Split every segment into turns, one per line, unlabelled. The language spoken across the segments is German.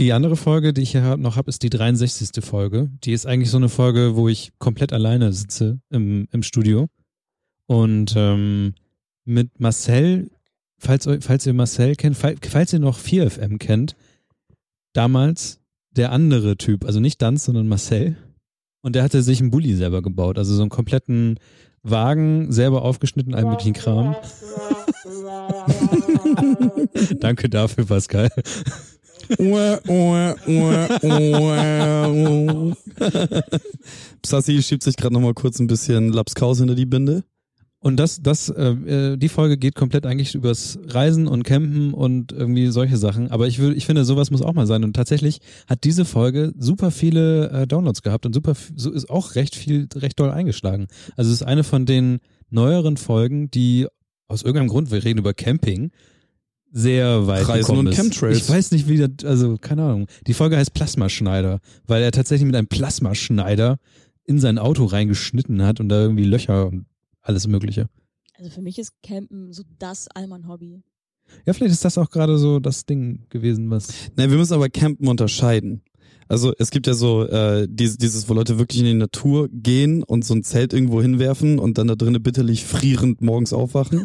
Die andere Folge, die ich hier noch habe, ist die 63. Folge. Die ist eigentlich so eine Folge, wo ich komplett alleine sitze im, im Studio. Und ähm, mit Marcel, falls, falls ihr Marcel kennt, falls, ihr noch 4FM kennt, damals der andere Typ, also nicht Danz, sondern Marcel. Und der hatte sich einen Bulli selber gebaut, also so einen kompletten Wagen, selber aufgeschnitten, all möglichen Kram. Danke dafür, Pascal.
Psassi schiebt sich gerade nochmal kurz ein bisschen Lapskaus hinter die Binde.
Und das, das, äh, äh, die Folge geht komplett eigentlich übers Reisen und Campen und irgendwie solche Sachen. Aber ich würde, ich finde, sowas muss auch mal sein. Und tatsächlich hat diese Folge super viele äh, Downloads gehabt und super, so ist auch recht viel, recht doll eingeschlagen. Also es ist eine von den neueren Folgen, die aus irgendeinem Grund, wir reden über Camping, sehr weit
Reisen
gekommen
und
ist.
Chemtrails.
Ich weiß nicht, wie das, also keine Ahnung. Die Folge heißt Plasmaschneider, weil er tatsächlich mit einem Plasmaschneider in sein Auto reingeschnitten hat und da irgendwie Löcher und alles Mögliche.
Also für mich ist Campen so das Allmann-Hobby.
Ja, vielleicht ist das auch gerade so das Ding gewesen, was.
Nein, wir müssen aber Campen unterscheiden. Also es gibt ja so äh, dieses, dieses, wo Leute wirklich in die Natur gehen und so ein Zelt irgendwo hinwerfen und dann da drinnen bitterlich frierend morgens aufwachen.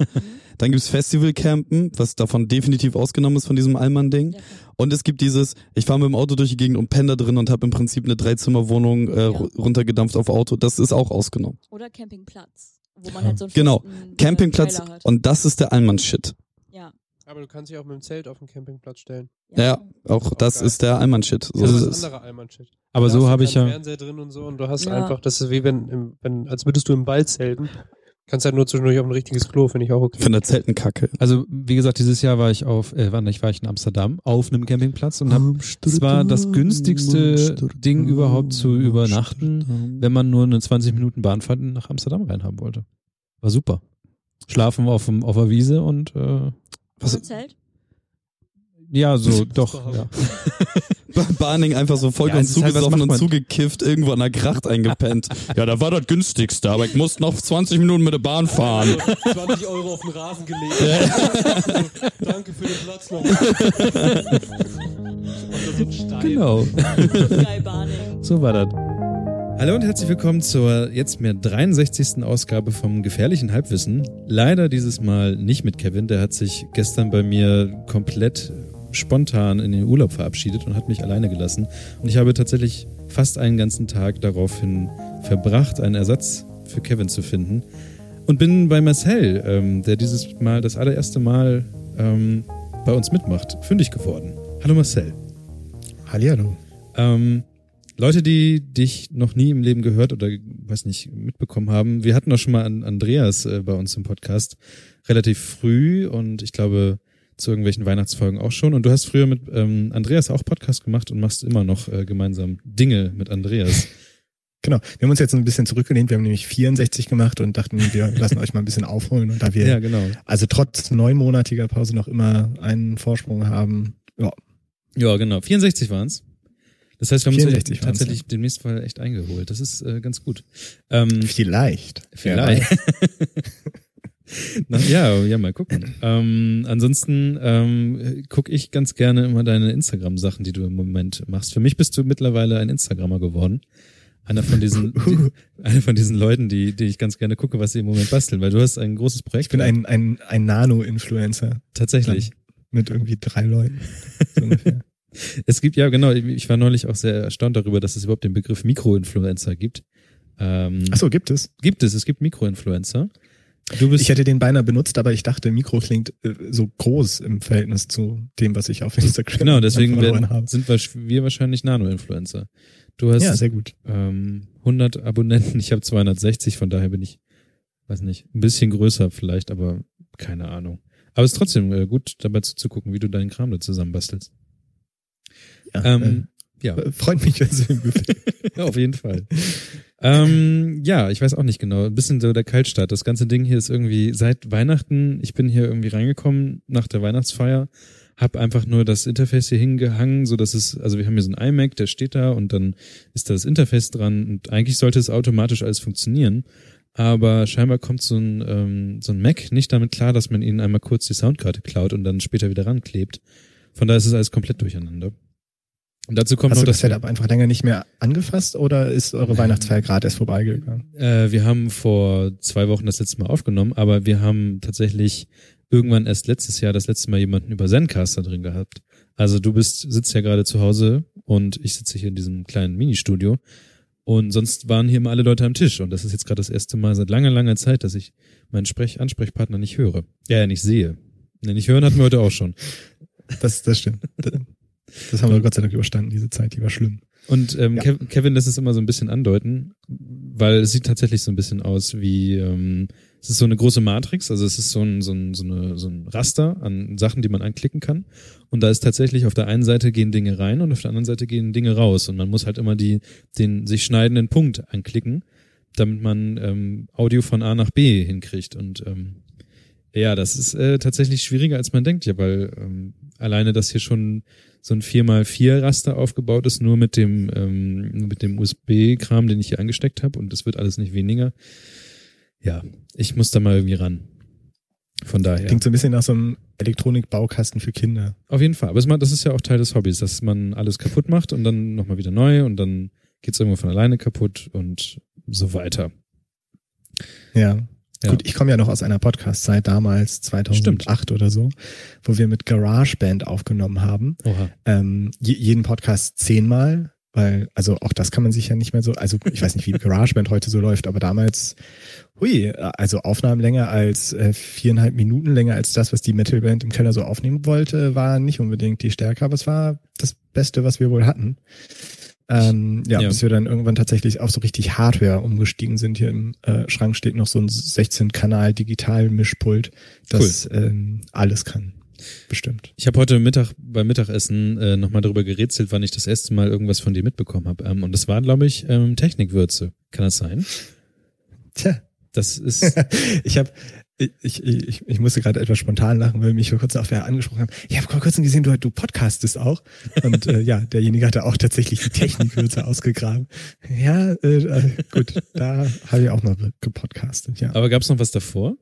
dann gibt's Festival-Campen, was davon definitiv ausgenommen ist von diesem Allmann-Ding.
Ja.
Und es gibt dieses, ich fahre mit dem Auto durch die Gegend und penne da drin und habe im Prinzip eine Dreizimmerwohnung äh,
Ja.
ru- runtergedampft auf Auto. Das ist auch ausgenommen.
Oder Campingplatz, wo man halt so einen
Genau.
äh,
Campingplatz und das ist der Allmann-Shit.
Ja.
Aber du kannst dich auch mit dem Zelt auf den Campingplatz stellen.
Ja, auch
auch
das
geil.
ist der Allmann-Shit. So
Das
ist
anderer Allmann-Shit.
Aber
Da
so habe ich ja.
Fernseher drin und so und du hast
Ja.
einfach, das ist wie wenn, im, wenn, als würdest du im Wald zelten. Kannst halt nur zwischendurch auf ein richtiges Klo, finde ich auch okay.
Für eine Zeltenkacke.
Also, wie gesagt, dieses Jahr war ich auf, äh, war nicht, war ich in Amsterdam auf einem Campingplatz und habe es war das günstigste Ding überhaupt zu übernachten, wenn man nur eine 20 Minuten Bahnfahrt nach Amsterdam reinhaben wollte. War super. Schlafen auf, dem, auf der Wiese und äh,
Was-
Zelt?
ja, so doch. Ja.
Barning einfach so voll
Ja, halt,
zugesoffen und
macht man?
zugekifft, irgendwo an der Gracht eingepennt. ja, da war das günstigste, aber ich musste noch 20 Minuten mit der Bahn fahren.
20 Euro auf den Rasen gelegt. Danke für den Platz noch. So.
Genau. So war das. Hallo und herzlich willkommen zur jetzt mehr 63. Ausgabe vom Gefährlichen Halbwissen. Leider dieses Mal nicht mit Kevin, der hat sich gestern bei mir komplett spontan in den Urlaub verabschiedet und hat mich alleine gelassen. Und ich habe tatsächlich fast einen ganzen Tag daraufhin verbracht, einen Ersatz für Kevin zu finden. Und bin bei Marcel, ähm, der dieses Mal das allererste Mal ähm, bei uns mitmacht, fündig geworden. Hallo Marcel.
Hallihallo.
Ähm, Leute, die dich noch nie im Leben gehört oder weiß nicht mitbekommen haben, wir hatten auch schon mal an Andreas äh, bei uns im Podcast relativ früh und ich glaube zu irgendwelchen Weihnachtsfolgen auch schon. Und du hast früher mit ähm, Andreas auch Podcast gemacht und machst immer noch äh, gemeinsam Dinge mit Andreas.
Genau. Wir haben uns jetzt ein bisschen zurückgelehnt. Wir haben nämlich 64 gemacht und dachten, wir lassen euch mal ein bisschen aufholen. Und da wir
ja, genau.
also trotz neunmonatiger Pause noch immer einen Vorsprung haben, ja,
Ja, genau. 64 waren's. Das heißt, wir haben uns
64 waren's,
tatsächlich demnächst mal echt eingeholt. Das ist äh, ganz gut. Ähm,
vielleicht.
Vielleicht. Na, ja, ja, mal gucken. Ähm, ansonsten ähm, gucke ich ganz gerne immer deine Instagram-Sachen, die du im Moment machst. Für mich bist du mittlerweile ein Instagrammer geworden. Einer von diesen, die, einer von diesen Leuten, die, die ich ganz gerne gucke, was sie im Moment basteln, weil du hast ein großes Projekt.
Ich bin ein, ein, ein Nano-Influencer
tatsächlich.
mit irgendwie drei Leuten. So ungefähr.
Es gibt ja genau. Ich war neulich auch sehr erstaunt darüber, dass es überhaupt den Begriff Mikroinfluencer gibt. Ähm,
Ach so, gibt es.
Gibt es? Es gibt Mikroinfluencer. Du bist
Ich hätte den beinahe benutzt, aber ich dachte, Mikro klingt äh, so groß im Verhältnis zu dem, was ich auf Instagram
genau. Deswegen werden, sind wir, wir wahrscheinlich Nano-Influencer. Du hast
Ja, sehr gut.
ähm, 100 Abonnenten, ich habe 260, von daher bin ich, weiß nicht, ein bisschen größer vielleicht, aber keine Ahnung. Aber es ist trotzdem äh, gut, dabei zuzugucken, wie du deinen Kram da zusammenbastelst.
Ja,
Ähm, ja.
äh, freut mich, wenn es ihm gefällt.
ja, auf jeden Fall. ähm, ja, ich weiß auch nicht genau. Ein bisschen so der Kaltstart. Das ganze Ding hier ist irgendwie seit Weihnachten. Ich bin hier irgendwie reingekommen nach der Weihnachtsfeier, hab einfach nur das Interface hier hingehangen, so dass es, also wir haben hier so ein iMac, der steht da und dann ist da das Interface dran und eigentlich sollte es automatisch alles funktionieren. Aber scheinbar kommt so ein, ähm, so ein Mac nicht damit klar, dass man ihnen einmal kurz die Soundkarte klaut und dann später wieder ranklebt. Von daher ist es alles komplett durcheinander. Und dazu kommt
Hast
noch
du das Setup einfach länger nicht mehr angefasst oder ist eure Weihnachtsfeier gerade erst vorbeigegangen?
Äh, wir haben vor zwei Wochen das letzte Mal aufgenommen, aber wir haben tatsächlich irgendwann erst letztes Jahr das letzte Mal jemanden über Zencaster drin gehabt. Also du bist, sitzt ja gerade zu Hause und ich sitze hier in diesem kleinen Ministudio. Und sonst waren hier immer alle Leute am Tisch. Und das ist jetzt gerade das erste Mal seit langer, langer Zeit, dass ich meinen Sprech Ansprechpartner nicht höre. Ja, nicht sehe. Nee, nicht hören hatten wir heute auch schon.
Das, das stimmt. Das haben wir Gott sei Dank überstanden, diese Zeit, die war schlimm.
Und ähm,
Ja.
Kev- Kevin lässt es immer so ein bisschen andeuten, weil es sieht tatsächlich so ein bisschen aus wie, ähm, es ist so eine große Matrix, also es ist so ein, so ein, so eine, so ein Raster an Sachen, die man anklicken kann. Und da ist tatsächlich auf der einen Seite gehen Dinge rein und auf der anderen Seite gehen Dinge raus. Und man muss halt immer die, den sich schneidenden Punkt anklicken, damit man ähm, Audio von A nach B hinkriegt. Und ähm, ja, das ist äh, tatsächlich schwieriger, als man denkt, ja, weil ähm, alleine das hier schon so ein 4x4 Raster aufgebaut ist, nur mit dem, ähm, mit dem USB-Kram, den ich hier angesteckt habe und das wird alles nicht weniger. Ja, ich muss da mal irgendwie ran. Von daher.
Klingt so ein bisschen nach so einem Elektronikbaukasten für Kinder.
Auf jeden Fall. Aber das ist ja auch Teil des Hobbys, dass man alles kaputt macht und dann nochmal wieder neu und dann geht's irgendwo von alleine kaputt und so weiter.
Ja.
Ja.
Gut, ich komme ja noch aus einer Podcast-Zeit damals, 2008 oder so, wo wir mit GarageBand aufgenommen haben. Ähm, je, jeden Podcast zehnmal, weil, also auch das kann man sich ja nicht mehr so, also ich weiß nicht, wie GarageBand heute so läuft, aber damals, hui, also Aufnahmen länger als äh, viereinhalb Minuten länger als das, was die Metalband im Keller so aufnehmen wollte, war nicht unbedingt die Stärke, aber es war das Beste, was wir wohl hatten. Ähm, ja,
Ja.
bis wir dann irgendwann tatsächlich auf so richtig Hardware umgestiegen sind. Hier im äh, Schrank steht noch so ein 16-Kanal-Digital-Mischpult, das ähm, alles kann. Bestimmt.
Ich habe heute Mittag beim Mittagessen äh, nochmal darüber gerätselt, wann ich das erste Mal irgendwas von dir mitbekommen habe. Ähm, und das war, glaube ich, ähm, Technikwürze. Kann das sein?
Tja,
Das ist.
ich habe ich, ich, ich, musste gerade etwas spontan lachen, weil mich vor kurzem auch wer angesprochen haben. Ich habe vor kurzem gesehen, du, du podcastest auch. Und äh, ja, derjenige hatte auch tatsächlich die Technikwürze ausgegraben. Ja, äh, äh, gut, da habe ich auch mal gepodcastet, ja.
Aber gab's noch was davor?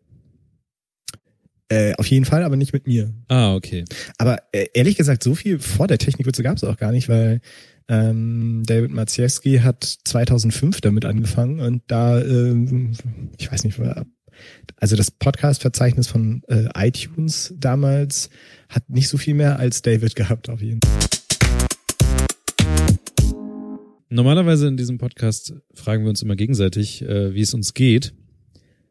Äh, auf jeden Fall, aber nicht mit mir.
Ah, okay.
Aber äh, ehrlich gesagt, so viel vor der Technikwürze gab es auch gar nicht, weil ähm, David Maciejewski hat 2005 damit angefangen und da, ähm, ich weiß nicht, war- also das Podcast-Verzeichnis von äh, iTunes damals hat nicht so viel mehr als David gehabt auf jeden Fall.
Normalerweise in diesem Podcast fragen wir uns immer gegenseitig, äh, wie es uns geht.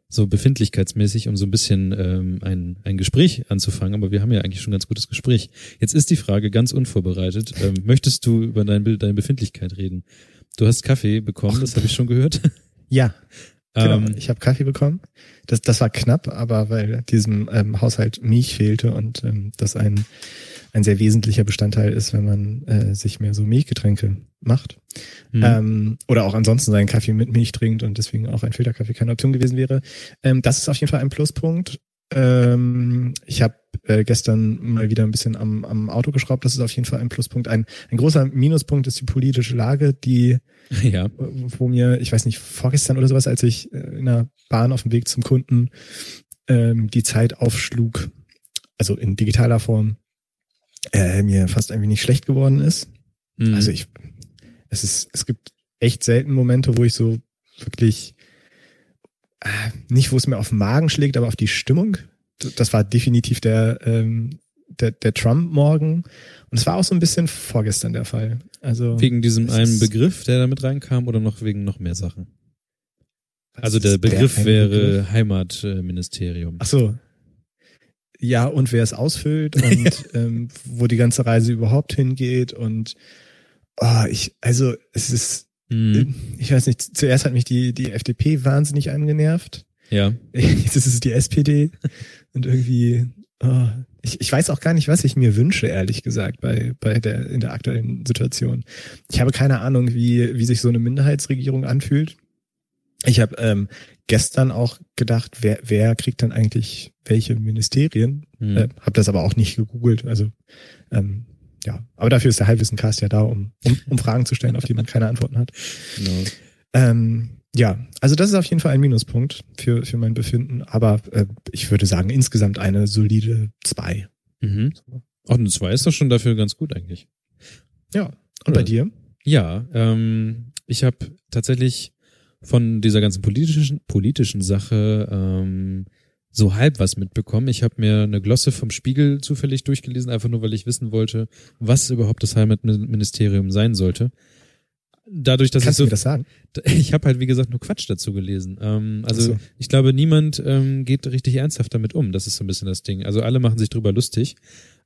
So befindlichkeitsmäßig, um so ein bisschen ähm, ein, ein Gespräch anzufangen. Aber wir haben ja eigentlich schon ein ganz gutes Gespräch. Jetzt ist die Frage ganz unvorbereitet. Ähm, möchtest du über dein, deine Befindlichkeit reden? Du hast Kaffee bekommen, das habe ich schon gehört.
Ja, genau.
Ähm,
ich habe Kaffee bekommen. Das, das war knapp, aber weil diesem ähm, Haushalt Milch fehlte und ähm, das ein, ein sehr wesentlicher Bestandteil ist, wenn man äh, sich mehr so Milchgetränke macht.
hm.
ähm, oder auch ansonsten seinen Kaffee mit Milch trinkt und deswegen auch ein Filterkaffee keine Option gewesen wäre. Ähm, das ist auf jeden Fall ein Pluspunkt. Ähm, ich habe äh, gestern mal wieder ein bisschen am, am Auto geschraubt. Das ist auf jeden Fall ein Pluspunkt. Ein, ein großer Minuspunkt ist die politische Lage, die
ja.
wo mir, ich weiß nicht, vorgestern oder sowas, als ich äh, in der Bahn auf dem Weg zum Kunden ähm, die Zeit aufschlug, also in digitaler Form, äh, mir fast ein wenig schlecht geworden ist.
Hm.
Also ich, es ist, es gibt echt selten Momente, wo ich so wirklich nicht, wo es mir auf den Magen schlägt, aber auf die Stimmung. Das war definitiv der, ähm, der, der Trump-Morgen. Und es war auch so ein bisschen vorgestern der Fall. Also
wegen diesem
es
einen Begriff, der damit reinkam, oder noch wegen noch mehr Sachen? Also der Begriff
eine
wäre
Begriff?
Heimatministerium.
Ach so. Ja, und wer es ausfüllt und ähm, wo die ganze Reise überhaupt hingeht und oh, ich, also es ist,
Hm.
ich weiß nicht, zuerst hat mich die, die FDP wahnsinnig angenervt.
Ja.
Jetzt ist es die SPD und irgendwie, oh, ich, ich weiß auch gar nicht, was ich mir wünsche, ehrlich gesagt, bei, bei der, in der aktuellen Situation. Ich habe keine Ahnung, wie, wie sich so eine Minderheitsregierung anfühlt. Ich habe ähm, gestern auch gedacht, wer, wer kriegt dann eigentlich welche Ministerien?
Hm.
Äh, habe das aber auch nicht gegoogelt. Also ähm, ja, aber dafür ist der Halbwissencast ja da, um, um, um Fragen zu stellen, auf die man keine Antworten hat.
Genau.
Ähm, ja, also das ist auf jeden Fall ein Minuspunkt für, für mein Befinden, aber äh, ich würde sagen, insgesamt eine solide zwei.
Mhm. Auch eine 2 ist doch schon dafür ganz gut eigentlich.
Ja. Und bei dir?
Ja, ähm, ich habe tatsächlich von dieser ganzen politischen, politischen Sache ähm, so halb was mitbekommen. Ich habe mir eine Glosse vom Spiegel zufällig durchgelesen, einfach nur, weil ich wissen wollte, was überhaupt das Heimatministerium sein sollte. Dadurch, dass
Kannst
ich
du
so,
mir das sagen?
ich habe halt wie gesagt nur Quatsch dazu gelesen. Ähm, also
so.
ich glaube, niemand ähm, geht richtig ernsthaft damit um. Das ist so ein bisschen das Ding. Also alle machen sich drüber lustig,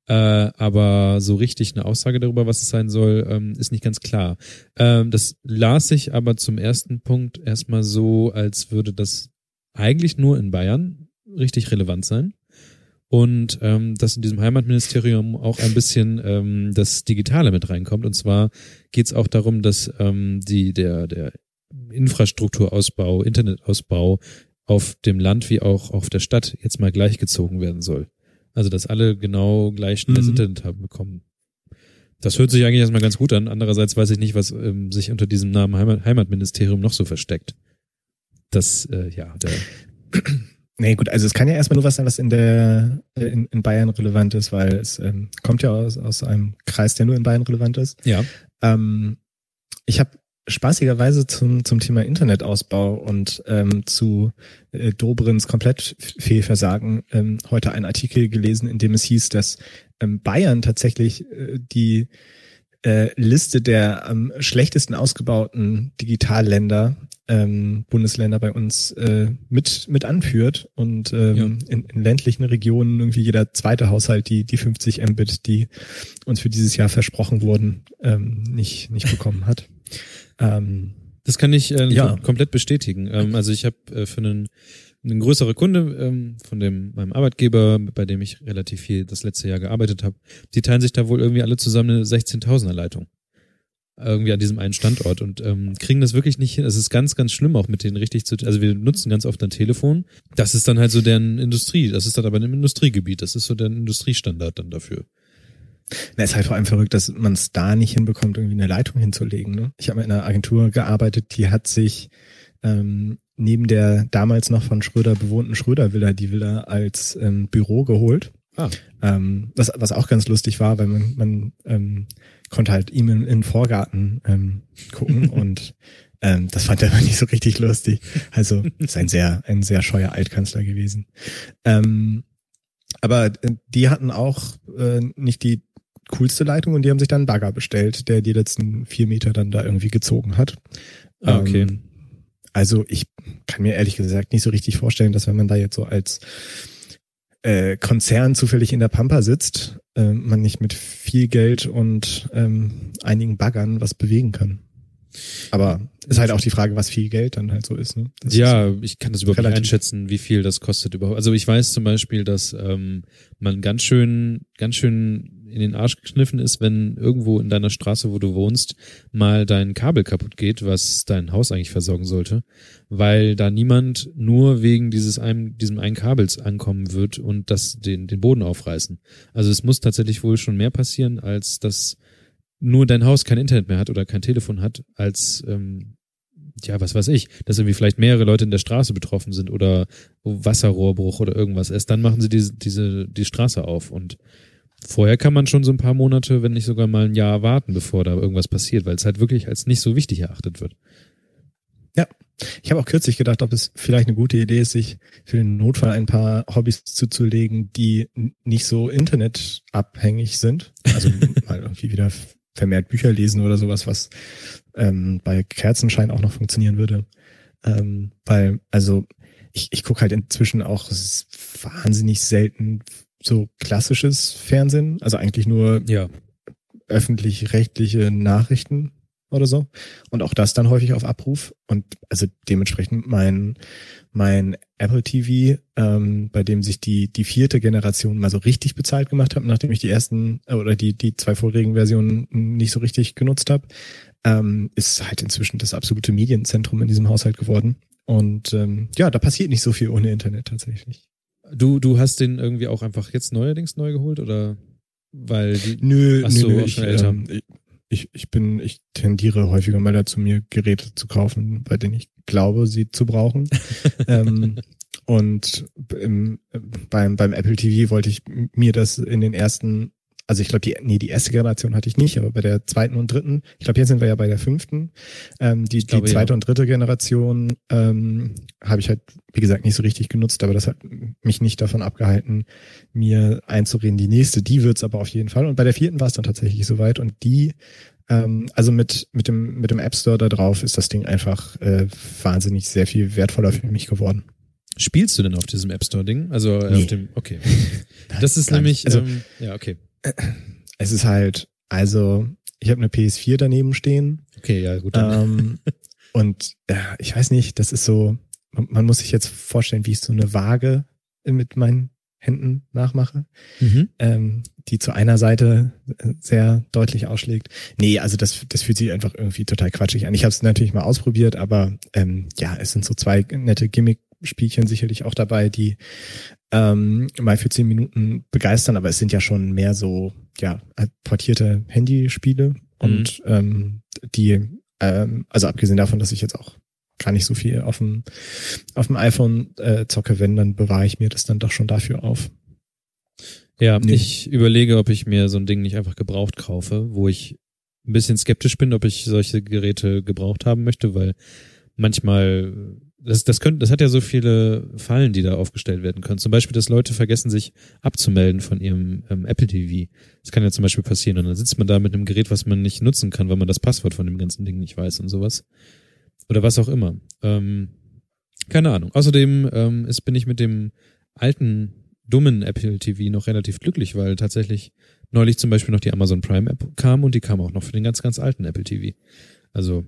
äh, aber so richtig eine Aussage darüber, was es sein soll, ähm, ist nicht ganz klar. Ähm, das las ich aber zum ersten Punkt erstmal so, als würde das eigentlich nur in Bayern richtig relevant sein. Und ähm, dass in diesem Heimatministerium auch ein bisschen ähm, das Digitale mit reinkommt. Und zwar geht es auch darum, dass ähm, die der der Infrastrukturausbau, Internetausbau auf dem Land wie auch auf der Stadt jetzt mal gleichgezogen werden soll. Also dass alle genau gleich schnell das
Mhm.
Internet haben bekommen. Das hört sich eigentlich erstmal ganz gut an. Andererseits weiß ich nicht, was ähm, sich unter diesem Namen Heimat, Heimatministerium noch so versteckt. Das, äh, ja, der,
Nee, gut, also es kann ja erstmal nur was sein, was in der äh, in, in Bayern relevant ist, weil es ähm, kommt ja aus, aus einem Kreis, der nur in Bayern relevant ist.
ja.
Ähm, ich habe spaßigerweise zum, zum Thema Internetausbau und ähm, zu äh, Dobrins Komplettfehlversagen ähm, heute einen Artikel gelesen, in dem es hieß, dass ähm, Bayern tatsächlich äh, die äh, Liste der am schlechtesten ausgebauten Digitalländer, ähm, Bundesländer bei uns äh, mit mit anführt und ähm, in, in ländlichen Regionen irgendwie jeder zweite Haushalt die die 50 Mbit, die uns für dieses Jahr versprochen wurden, ähm, nicht nicht bekommen hat. Ähm,
Das kann ich äh,
Ja.
kom- komplett bestätigen. Ähm, also ich habe äh, für einen, einen größere Kunde ähm, von dem meinem Arbeitgeber, bei dem ich relativ viel das letzte Jahr gearbeitet habe, die teilen sich da wohl irgendwie alle zusammen eine 16.000er Leitung. Irgendwie an diesem einen Standort und ähm, kriegen das wirklich nicht hin. Es ist ganz, ganz schlimm auch mit denen richtig zu. Also wir nutzen ganz oft ein Telefon. Das ist dann halt so deren Industrie. Das ist dann aber im Industriegebiet. Das ist so der Industriestandard dann dafür.
Na, ist halt vor allem verrückt, dass man es da nicht hinbekommt, irgendwie eine Leitung hinzulegen. Ne? Ich habe in einer Agentur gearbeitet, die hat sich ähm, neben der damals noch von Schröder bewohnten Schröder-Villa die Villa als ähm, Büro geholt.
Ah.
Ähm, was, was auch ganz lustig war, weil man, man ähm, konnte halt ihm in, in den Vorgarten ähm, gucken und ähm, das fand er aber nicht so richtig lustig. Also ist ein sehr, ein sehr scheuer Altkanzler gewesen. Ähm, aber äh, die hatten auch äh, nicht die coolste Leitung und die haben sich dann einen Bagger bestellt, der die letzten vier Meter dann da irgendwie gezogen hat.
Ah, okay.
Ähm, also ich kann mir ehrlich gesagt nicht so richtig vorstellen, dass wenn man da jetzt so als äh, Konzern zufällig in der Pampa sitzt, äh, man nicht mit viel Geld und ähm, einigen Baggern was bewegen kann. Aber ist halt auch die Frage, was viel Geld dann halt so ist. Ne? Das
ja, ich kann das überhaupt nicht einschätzen, wie viel das kostet überhaupt. Also ich weiß zum Beispiel, dass ähm, man ganz schön, ganz schön in den Arsch geschniffen ist, wenn irgendwo in deiner Straße, wo du wohnst, mal dein Kabel kaputt geht, was dein Haus eigentlich versorgen sollte, weil da niemand nur wegen dieses einem, diesem einen Kabels ankommen wird und das den, den Boden aufreißen. Also es muss tatsächlich wohl schon mehr passieren, als dass nur dein Haus kein Internet mehr hat oder kein Telefon hat, als ähm, ja, was weiß ich, dass irgendwie vielleicht mehrere Leute in der Straße betroffen sind oder Wasserrohrbruch oder irgendwas. Erst dann machen sie diese, diese, die Straße auf und vorher kann man schon so ein paar Monate, wenn nicht sogar mal ein Jahr warten, bevor da irgendwas passiert, weil es halt wirklich als nicht so wichtig erachtet wird.
Ich habe auch kürzlich gedacht, ob es vielleicht eine gute Idee ist, sich für den Notfall ein paar Hobbys zuzulegen, die nicht so internetabhängig sind. Also mal irgendwie wieder vermehrt Bücher lesen oder sowas, was ähm, bei Kerzenschein auch noch funktionieren würde. Ähm, weil, also ich, ich gucke halt inzwischen auch wahnsinnig selten so klassisches Fernsehen, also eigentlich nur
Ja.
öffentlich-rechtliche Nachrichten oder so. Und auch das dann häufig auf Abruf. Und also dementsprechend mein, mein Apple TV, ähm, bei dem sich die, die vierte Generation mal so richtig bezahlt gemacht hat, nachdem ich die ersten äh, oder die, die zwei vorigen Versionen nicht so richtig genutzt habe, ähm, ist halt inzwischen das absolute Medienzentrum in diesem Haushalt geworden. Und ähm, ja, da passiert nicht so viel ohne Internet tatsächlich.
Du, du hast den irgendwie auch einfach jetzt neuerdings neu geholt oder weil die,
Nö,
Ach
nö,
so,
nö
auch
ich,
schon älter.
ähm, ich, ich, ich bin, ich tendiere häufiger mal dazu, mir Geräte zu kaufen, bei denen ich glaube, sie zu brauchen. ähm, und im, beim, beim Apple TV wollte ich mir das in den ersten also ich glaube, die, nee, die erste Generation hatte ich nicht, aber bei der zweiten und dritten, ich glaube, jetzt sind wir ja bei der fünften, ähm, die, die
glaube,
zweite
ja.
und dritte Generation ähm, habe ich halt, wie gesagt, nicht so richtig genutzt, aber das hat mich nicht davon abgehalten, mir einzureden, die nächste, die wird's aber auf jeden Fall. Und bei der vierten war es dann tatsächlich soweit und die, ähm, also mit, mit dem, mit dem App Store da drauf ist das Ding einfach äh, wahnsinnig sehr viel wertvoller für mich geworden.
Spielst du denn auf diesem App Store Ding? Also äh,
Nee.
auf dem, okay. Das ist nämlich.
Also-
ähm, ja, okay.
Es ist halt, also ich habe eine PS4 daneben stehen
Okay, ja, gut. Dann.
Ähm, und ja, ich weiß nicht, das ist so, man, man muss sich jetzt vorstellen, wie ich so eine Waage mit meinen Händen nachmache,
mhm.
ähm, die zu einer Seite äh, sehr deutlich ausschlägt. Nee, also das, das fühlt sich einfach irgendwie total quatschig an. Ich habe es natürlich mal ausprobiert, aber ähm, ja, es sind so zwei nette Gimmick-Spielchen sicherlich auch dabei, die ähm, mal für zehn Minuten begeistern, aber es sind ja schon mehr so, ja, halt portierte Handyspiele und ähm, die, ähm, also abgesehen davon, dass ich jetzt auch gar nicht so viel auf dem, auf dem iPhone äh, zocke, wenn, dann bewahre ich mir das dann doch schon dafür auf.
Ja,
Nee.
ich überlege, ob ich mir so ein Ding nicht einfach gebraucht kaufe, wo ich ein bisschen skeptisch bin, ob ich solche Geräte gebraucht haben möchte, weil manchmal das, das könnte, das hat ja so viele Fallen, die da aufgestellt werden können. Zum Beispiel, dass Leute vergessen, sich abzumelden von ihrem ähm, Apple TV. Das kann ja zum Beispiel passieren. Und dann sitzt man da mit einem Gerät, was man nicht nutzen kann, weil man das Passwort von dem ganzen Ding nicht weiß und sowas. Oder was auch immer. Ähm, keine Ahnung. Außerdem ähm, ist, bin ich mit dem alten, dummen Apple TV noch relativ glücklich, weil tatsächlich neulich zum Beispiel noch die Amazon Prime App kam und die kam auch noch für den ganz, ganz alten Apple TV. Also,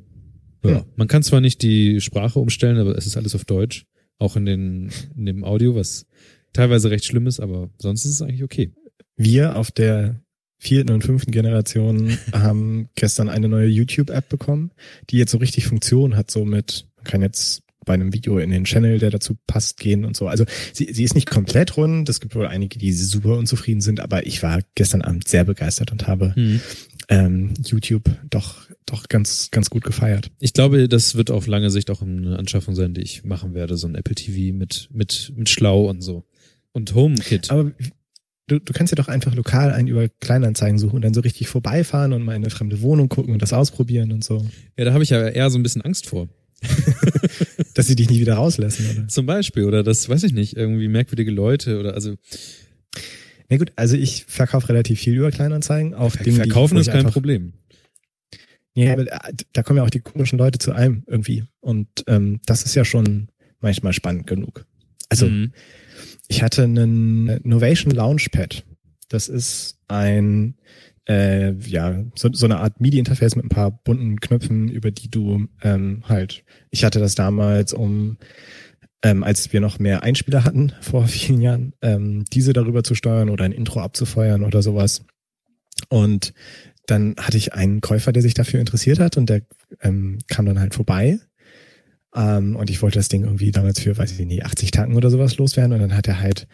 ja,
Hm.
man kann zwar nicht die Sprache umstellen, aber es ist alles auf Deutsch. Auch in, den, in dem Audio, was teilweise recht schlimm ist, aber sonst ist es eigentlich okay.
Wir auf der vierten und fünften Generation haben gestern eine neue YouTube-App bekommen, die jetzt so richtig Funktion hat, so mit, man kann jetzt bei einem Video in den Channel, der dazu passt, gehen und so. Also sie, sie ist nicht komplett rund, es gibt wohl einige, die super unzufrieden sind, aber ich war gestern Abend sehr begeistert und habe
Hm.
ähm, YouTube doch, doch ganz, ganz gut gefeiert.
Ich glaube, das wird auf lange Sicht auch eine Anschaffung sein, die ich machen werde, so ein Apple TV mit, mit, mit Schlau und so. Und HomeKit.
Aber du, du kannst ja doch einfach lokal einen über Kleinanzeigen suchen und dann so richtig vorbeifahren und mal in eine fremde Wohnung gucken und das ausprobieren und so.
Ja, da habe ich ja eher so ein bisschen Angst vor.
Dass sie dich nicht wieder rauslassen, oder?
Zum Beispiel, oder das weiß ich nicht, irgendwie merkwürdige Leute oder also
Na gut, also ich verkaufe relativ viel über Kleinanzeigen auf Dinge, die-
verkaufen
wo
ist kein Problem.
Ja, aber da- da kommen ja auch die komischen Leute zu einem irgendwie. Und ähm, das ist ja schon manchmal spannend genug. Also
Mhm.
ich hatte einen Novation Launchpad. Das ist ein äh, ja so, so eine Art MIDI-Interface mit ein paar bunten Knöpfen, über die du ähm, halt. Ich hatte das damals um ähm, als wir noch mehr Einspieler hatten vor vielen Jahren, ähm, diese darüber zu steuern oder ein Intro abzufeuern oder sowas. Und dann hatte ich einen Käufer, der sich dafür interessiert hat und der ähm, kam dann halt vorbei. Ähm, und ich wollte das Ding irgendwie damals für, weiß ich nicht, 80 Tacken oder sowas loswerden. Und dann hat er halt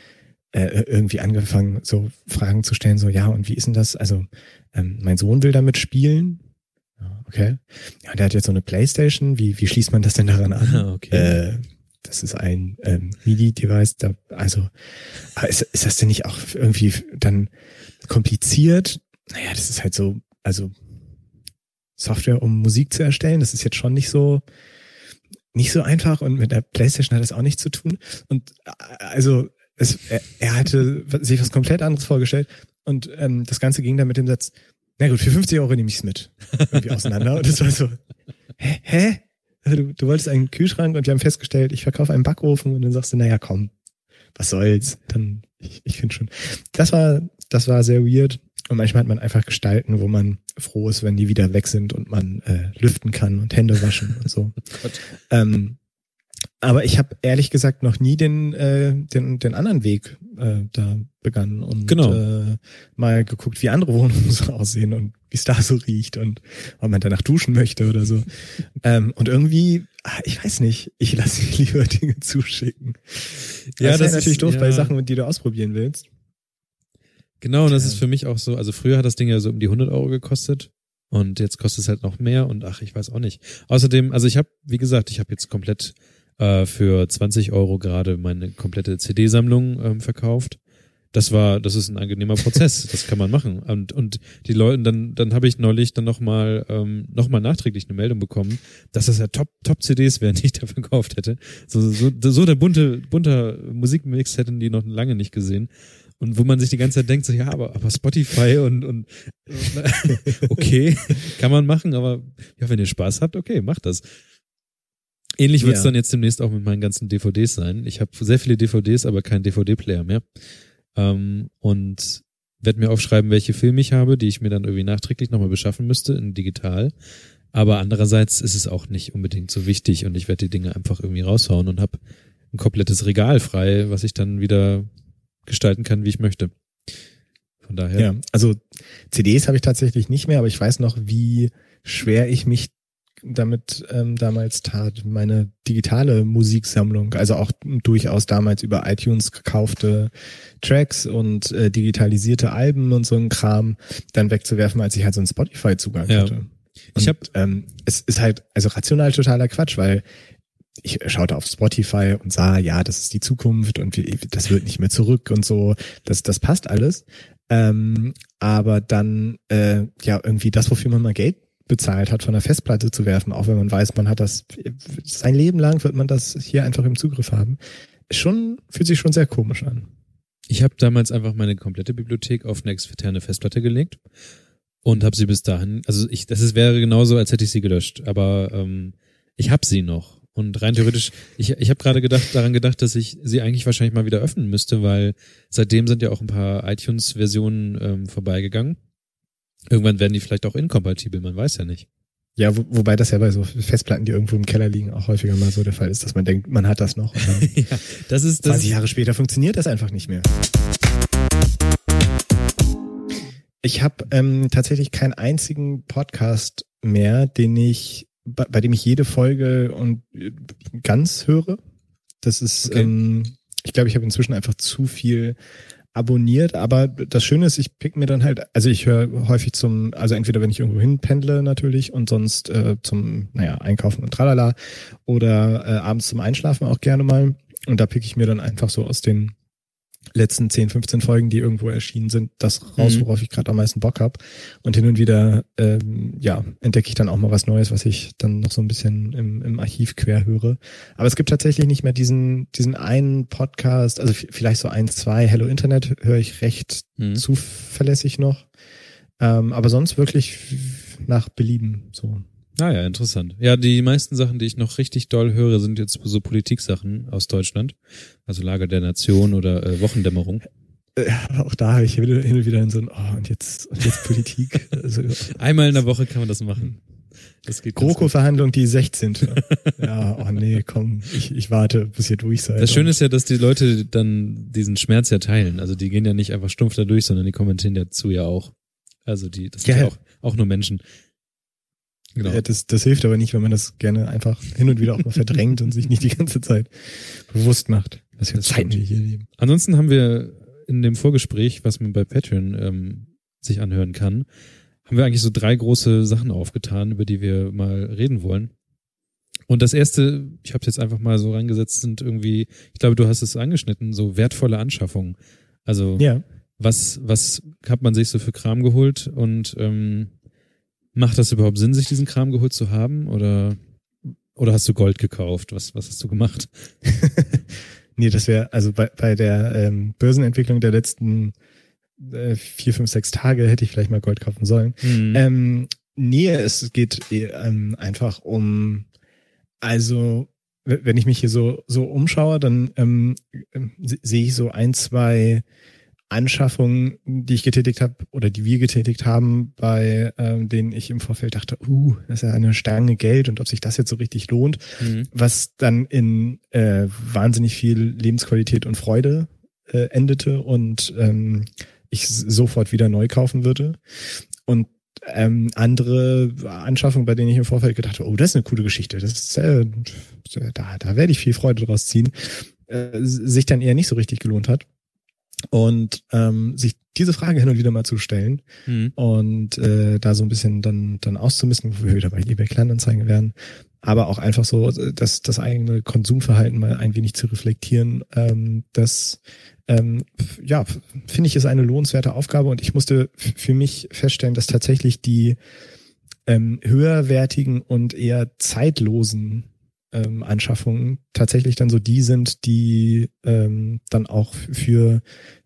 äh, irgendwie angefangen, so Fragen zu stellen, so, ja, und wie ist denn das? Also, ähm, mein Sohn will damit spielen. Okay. Ja, der hat jetzt so eine Playstation. Wie, wie schließt man das denn daran an?
Okay.
Äh, das ist ein ähm, MIDI-Device. Da, also, aber ist, ist das denn nicht auch irgendwie dann kompliziert? Naja, das ist halt so, also Software, um Musik zu erstellen. Das ist jetzt schon nicht so nicht so einfach und mit der PlayStation hat das auch nichts zu tun. Und äh, also es, er, er hatte sich was komplett anderes vorgestellt und ähm, das Ganze ging dann mit dem Satz, na gut, für 50 Euro nehme ich es mit. Irgendwie auseinander. Und das war so, hä? hä? Also Du, du wolltest einen Kühlschrank und wir haben festgestellt, ich verkaufe einen Backofen und dann sagst du, naja, komm, was soll's? Dann, ich, ich finde schon. Das war, das war sehr weird. Und manchmal hat man einfach Gestalten, wo man froh ist, wenn die wieder weg sind und man äh, lüften kann und Hände waschen und so. Ähm, aber ich habe ehrlich gesagt noch nie den, äh, den, den anderen Weg äh, da begangen und
Genau.
äh, mal geguckt, wie andere Wohnungen so aussehen und wie es da so riecht und ob man danach duschen möchte oder so. ähm, und irgendwie, ah, ich weiß nicht, ich lasse mir lieber Dinge zuschicken.
Ja,
das,
das
ist natürlich doof bei
ja.
Sachen, die du ausprobieren willst.
Genau, und das
Tja.
ist für mich auch so, also früher hat das Ding ja so um die 100 Euro gekostet und jetzt kostet es halt noch mehr und ach, ich weiß auch nicht. Außerdem, also ich habe, wie gesagt, ich habe jetzt komplett äh, für 20 Euro gerade meine komplette CD-Sammlung ähm, verkauft. das war, das ist ein angenehmer Prozess, das kann man machen. Und, und die Leute, dann, dann habe ich neulich dann nochmal ähm, noch mal nachträglich eine Meldung bekommen, dass das ja Top, Top-CDs wären, die ich da verkauft hätte. So, so, so der bunte, bunter Musikmix hätten die noch lange nicht gesehen. Und wo man sich die ganze Zeit denkt, so, ja, aber, aber Spotify und, und okay, kann man machen, aber ja, wenn ihr Spaß habt, okay, macht das. Ähnlich wird es
Ja.
dann jetzt demnächst auch mit meinen ganzen DVDs sein. Ich habe sehr viele DVDs, aber keinen DVD-Player mehr. Ähm, und werde mir aufschreiben, welche Filme ich habe, die ich mir dann irgendwie nachträglich nochmal beschaffen müsste in digital. Aber andererseits ist es auch nicht unbedingt so wichtig und ich werde die Dinge einfach irgendwie raushauen und habe ein komplettes Regal frei, was ich dann wieder gestalten kann, wie ich möchte. Von daher.
Ja, also CDs habe ich tatsächlich nicht mehr, aber ich weiß noch, wie schwer ich mich damit ähm, damals tat, meine digitale Musiksammlung, also auch durchaus damals über iTunes gekaufte Tracks und äh, digitalisierte Alben und so ein Kram dann wegzuwerfen, als ich halt so einen Spotify-Zugang
Ja.
hatte.
Ich hab-
Und, ähm, es ist halt also rational totaler Quatsch, weil ich schaute auf Spotify und sah, ja, das ist die Zukunft und wir, das wird nicht mehr zurück und so. Das, das passt alles. Ähm, aber dann, äh, ja, irgendwie das, wofür man mal Geld bezahlt hat, von der Festplatte zu werfen, auch wenn man weiß, man hat das, sein Leben lang wird man das hier einfach im Zugriff haben. Schon, fühlt sich schon sehr komisch an.
Ich habe damals einfach meine komplette Bibliothek auf eine externe Festplatte gelegt und habe sie bis dahin, also ich, das ist, wäre genauso, als hätte ich sie gelöscht, aber ähm, ich habe sie noch. Und rein theoretisch, ich, ich habe gerade gedacht, daran gedacht, dass ich sie eigentlich wahrscheinlich mal wieder öffnen müsste, weil seitdem sind ja auch ein paar iTunes-Versionen ähm, vorbeigegangen. Irgendwann werden die vielleicht auch inkompatibel, man weiß ja nicht.
Ja, wo, wobei das ja bei so Festplatten, die irgendwo im Keller liegen, auch häufiger mal so der Fall ist, dass man denkt, man hat das noch
ja, das ist das.
20 Jahre später funktioniert das einfach nicht mehr. Ich habe ähm, tatsächlich keinen einzigen Podcast mehr, den ich, bei, bei dem ich jede Folge und äh, ganz höre. Das ist,
Okay.
ähm, ich glaube, ich habe inzwischen einfach zu viel abonniert, aber das Schöne ist, ich pick mir dann halt, also ich höre häufig zum, also entweder wenn ich irgendwo hin pendle natürlich und sonst äh, zum, naja, Einkaufen und tralala oder äh, abends zum Einschlafen auch gerne mal. Und da pick ich mir dann einfach so aus den letzten 10, 15 Folgen, die irgendwo erschienen sind, das raus,
Mhm.
worauf ich gerade am meisten Bock hab. Und hin und wieder, ähm, ja, entdecke ich dann auch mal was Neues, was ich dann noch so ein bisschen im, im Archiv quer höre. Aber es gibt tatsächlich nicht mehr diesen, diesen einen Podcast, also vielleicht so ein, zwei. Hello Internet höre ich recht
Hm.
zuverlässig noch. Ähm, aber sonst wirklich nach Belieben, so.
Ah ja, interessant. Ja, die meisten Sachen, die ich noch richtig doll höre, sind jetzt so Politiksachen aus Deutschland. Also Lager der Nation oder äh, Wochendämmerung.
Äh, auch da habe ich hin und wieder in so ein, oh, und jetzt, und jetzt Politik. Also,
Einmal in der Woche kann man das machen. Das geht.
GroKo-Verhandlung, die 16. ja, oh nee, komm, ich, ich warte, bis ihr durch seid.
Das Schöne ist ja, dass die Leute dann diesen Schmerz ja teilen. Also die gehen ja nicht einfach stumpf da durch, sondern die kommentieren dazu ja auch. Also die, das sind
Ja.
ja auch, auch nur Menschen. Genau.
Ja, das, das hilft aber nicht, wenn man das gerne einfach hin und wieder auch mal verdrängt und sich nicht die ganze Zeit bewusst macht, was für Zeiten wir hier leben.
Ansonsten haben wir in dem Vorgespräch, was man bei Patreon ähm, sich anhören kann, haben wir eigentlich so drei große Sachen aufgetan, über die wir mal reden wollen. Und das erste, ich habe es jetzt einfach mal so reingesetzt, sind irgendwie, ich glaube, du hast es angeschnitten, so wertvolle Anschaffungen. Also
Ja.
was, was hat man sich so für Kram geholt und ähm, macht das überhaupt Sinn, sich diesen Kram geholt zu haben? Oder, oder hast du Gold gekauft? Was, was hast du gemacht?
Nee, das wäre, also bei, bei der ähm, Börsenentwicklung der letzten äh, vier, fünf, sechs Tage hätte ich vielleicht mal Gold kaufen sollen.
Hm.
Ähm, nee, es geht eh, ähm, einfach um, also wenn ich mich hier so so umschaue, dann ähm, se- sehe ich so ein, zwei Anschaffungen, die ich getätigt habe oder die wir getätigt haben, bei ähm, denen ich im Vorfeld dachte, uh, das ist ja eine Stange Geld und ob sich das jetzt so richtig lohnt,
Hm.
was dann in äh, wahnsinnig viel Lebensqualität und Freude äh, endete und ähm, ich sofort wieder neu kaufen würde. Und ähm, andere Anschaffungen, bei denen ich im Vorfeld gedacht habe, oh, das ist eine coole Geschichte, das ist, äh, da, da werde ich viel Freude draus ziehen, äh, sich dann eher nicht so richtig gelohnt hat. Und ähm, sich diese Frage hin und wieder mal zu stellen
Hm.
und äh, da so ein bisschen dann dann auszumisten, wo wir wieder bei eBay Kleinanzeigen werden, aber auch einfach so das, das eigene Konsumverhalten mal ein wenig zu reflektieren. Ähm, das ähm, ja, finde ich, ist eine lohnenswerte Aufgabe und ich musste für mich feststellen, dass tatsächlich die ähm, höherwertigen und eher zeitlosen ähm, Anschaffungen tatsächlich dann so die sind, die ähm, dann auch für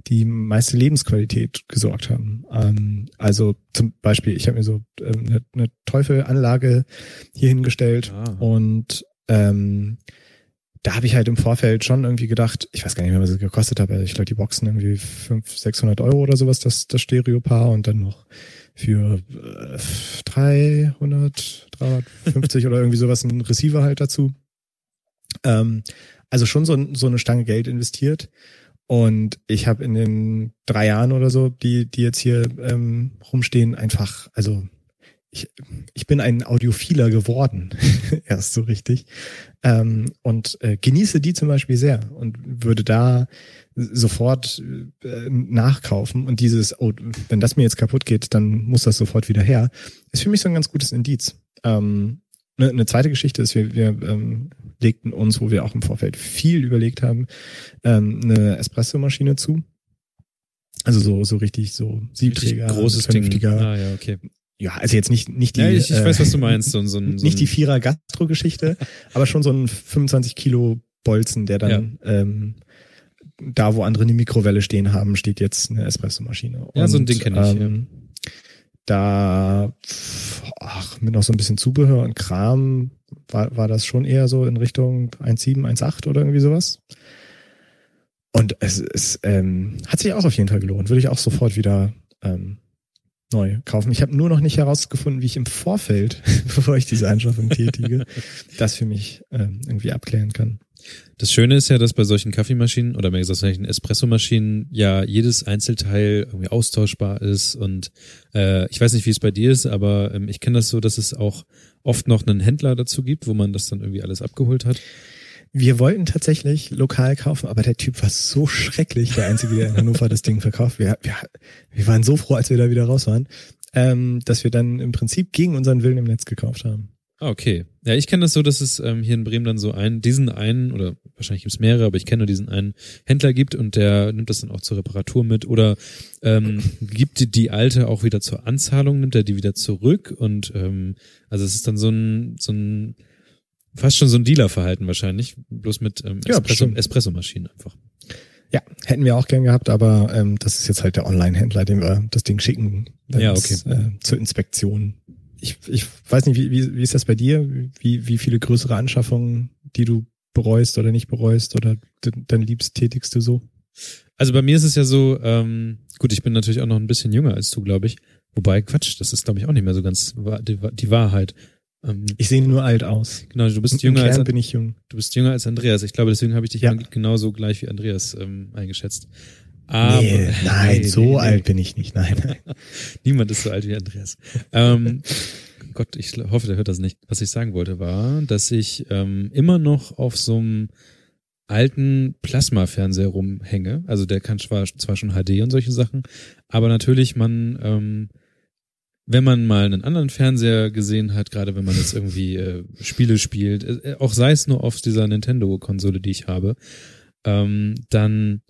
die meiste Lebensqualität gesorgt haben. Ähm, also zum Beispiel, ich habe mir so ähm, eine, eine Teufelanlage hier hingestellt
Ah.
und ähm, da habe ich halt im Vorfeld schon irgendwie gedacht, ich weiß gar nicht mehr, was es gekostet hat, aber ich glaube, die Boxen irgendwie 500, 600 Euro oder sowas, das, das Stereopaar und dann noch für äh, 300, 350 oder irgendwie sowas ein Receiver halt dazu. Ähm, also schon so, so eine Stange Geld investiert. Und ich habe in den drei Jahren oder so, die, die jetzt hier ähm, rumstehen, einfach, also ich, ich bin ein Audiophiler geworden, erst so richtig. Ähm, und äh, genieße die zum Beispiel sehr und würde da sofort äh, nachkaufen. Und dieses, oh, wenn das mir jetzt kaputt geht, dann muss das sofort wieder her, ist für mich so ein ganz gutes Indiz. Ähm, eine, eine zweite Geschichte ist, wir, wir ähm, legten uns, wo wir auch im Vorfeld viel überlegt haben, ähm, eine Espressomaschine zu. Also so, so richtig so Siebträger,
großes Ding.
vernünftiger.
Ah, ja, okay.
Ja, also jetzt nicht, nicht die.
Ja, ich, ich
äh,
weiß, was du meinst. So, ein- so, so
nicht die Vierer Gastro-Geschichte, aber schon so ein 25 Kilo Bolzen, der dann ähm, da, wo andere eine Mikrowelle stehen haben, steht jetzt eine Espressomaschine.
Ja, so ein Ding kenn ich,
Ähm, Da, ach, mit noch so ein bisschen Zubehör und Kram war, war das schon eher so in Richtung 1,7, 1,8 oder irgendwie sowas. Und es, es ähm, hat sich auch auf jeden Fall gelohnt. Würde ich auch sofort wieder ähm, neu kaufen. Ich habe nur noch nicht herausgefunden, wie ich im Vorfeld, bevor ich diese Anschaffung tätige, das für mich ähm, irgendwie abklären kann.
Das Schöne ist ja, dass bei solchen Kaffeemaschinen oder mehr gesagt solchen Espressomaschinen ja jedes Einzelteil irgendwie austauschbar ist und äh, ich weiß nicht, wie es bei dir ist, aber ähm, ich kenne das so, dass es auch oft noch einen Händler dazu gibt, wo man das dann irgendwie alles abgeholt hat.
Wir wollten tatsächlich lokal kaufen, aber der Typ war so schrecklich, der Einzige, der in Hannover das Ding verkauft. Wir, wir, wir waren so froh, als wir da wieder raus waren, ähm, dass wir dann im Prinzip gegen unseren Willen im Netz gekauft haben.
Ah, okay. Ja, ich kenne das so, dass es ähm, hier in Bremen dann so einen, diesen einen, oder wahrscheinlich gibt es mehrere, aber ich kenne nur diesen einen Händler gibt und der nimmt das dann auch zur Reparatur mit oder ähm, gibt die, die alte auch wieder zur Anzahlung, nimmt er die wieder zurück und ähm, also es ist dann so ein, so ein fast schon so ein Dealerverhalten wahrscheinlich, bloß mit ähm,
Ja,
Espresso,
bestimmt.
Espressomaschinen einfach.
Ja, hätten wir auch gern gehabt, aber ähm, das ist jetzt halt der Online-Händler, dem wir das Ding schicken.
Ja,
es, Äh, zur Inspektion. Ich, ich weiß nicht, wie, wie, wie ist das bei dir? Wie, wie viele größere Anschaffungen, die du bereust oder nicht bereust oder d- dann liebst, tätigst du so?
Also bei mir ist es ja so, ähm, gut, ich bin natürlich auch noch ein bisschen jünger als du, glaube ich. Wobei, Quatsch, das ist, glaube ich, auch nicht mehr so ganz die, die Wahrheit. Ähm,
Ich sehe nur alt aus.
genau, du bist jünger als
bin ich jung.
Du bist jünger als Andreas. Ich glaube, deswegen habe ich dich
Ja.
genauso gleich wie Andreas ähm, eingeschätzt. Aber,
nee, nein,
Nee,
so
nee,
alt bin ich nicht. Nein, nein.
Niemand ist so alt wie Andreas. ähm, Gott, ich hoffe, der hört das nicht. Was ich sagen wollte war, dass ich ähm, immer noch auf so einem alten Plasma-Fernseher rumhänge. Also der kann zwar, zwar schon HD und solche Sachen, aber natürlich man, ähm, wenn man mal einen anderen Fernseher gesehen hat, gerade wenn man jetzt irgendwie äh, Spiele spielt, äh, auch sei es nur auf dieser Nintendo-Konsole, die ich habe, ähm, dann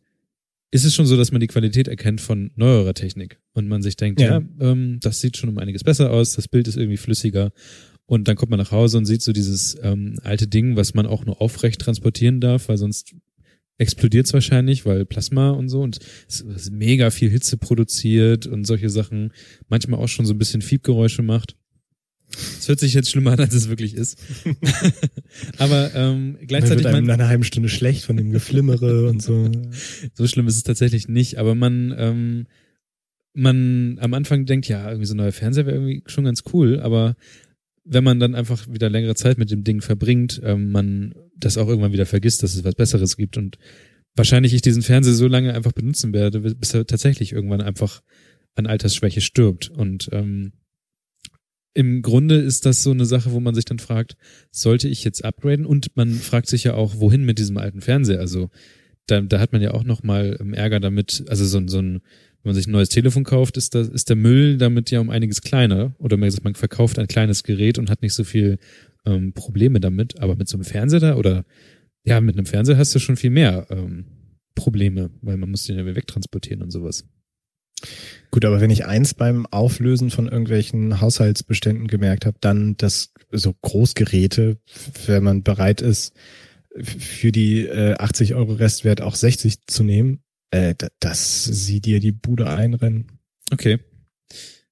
ist es schon so, dass man die Qualität erkennt von neuerer Technik und man sich denkt, ja,
Ja.
ähm, das sieht schon um einiges besser aus, das Bild ist irgendwie flüssiger und dann kommt man nach Hause und sieht so dieses ähm, alte Ding, was man auch nur aufrecht transportieren darf, weil sonst explodiert es wahrscheinlich, weil Plasma und so und es ist mega viel Hitze produziert und solche Sachen, manchmal auch schon so ein bisschen Fiebgeräusche macht. Es hört sich jetzt schlimmer an, als es wirklich ist. Aber ähm,
Man
gleichzeitig
wird einem
man,
einer halben Stunde schlecht von dem Geflimmere und so.
so schlimm ist es tatsächlich nicht, aber man, ähm, man am Anfang denkt, ja, irgendwie so ein neuer Fernseher wäre irgendwie schon ganz cool, aber wenn man dann einfach wieder längere Zeit mit dem Ding verbringt, ähm, man das auch irgendwann wieder vergisst, dass es was Besseres gibt und wahrscheinlich ich diesen Fernseher so lange einfach benutzen werde, bis er tatsächlich irgendwann einfach an Altersschwäche stirbt und ähm, im Grunde ist das so eine Sache, wo man sich dann fragt, sollte ich jetzt upgraden? Und man fragt sich ja auch, wohin mit diesem alten Fernseher? Also da, da hat man ja auch noch mal ähm, Ärger damit, also so, so ein, wenn man sich ein neues Telefon kauft, ist, das, ist der Müll damit ja um einiges kleiner. Oder man sagt, man verkauft ein kleines Gerät und hat nicht so viel ähm, Probleme damit, aber mit so einem Fernseher da oder ja, mit einem Fernseher hast du schon viel mehr ähm, Probleme, weil man muss den ja wegtransportieren und sowas.
Gut, aber wenn ich eins beim Auflösen von irgendwelchen Haushaltsbeständen gemerkt habe, dann, dass so Großgeräte, wenn man bereit ist, für die äh, 80 Euro Restwert auch 60 zu nehmen, äh, da- dass sie dir die Bude einrennen.
Okay.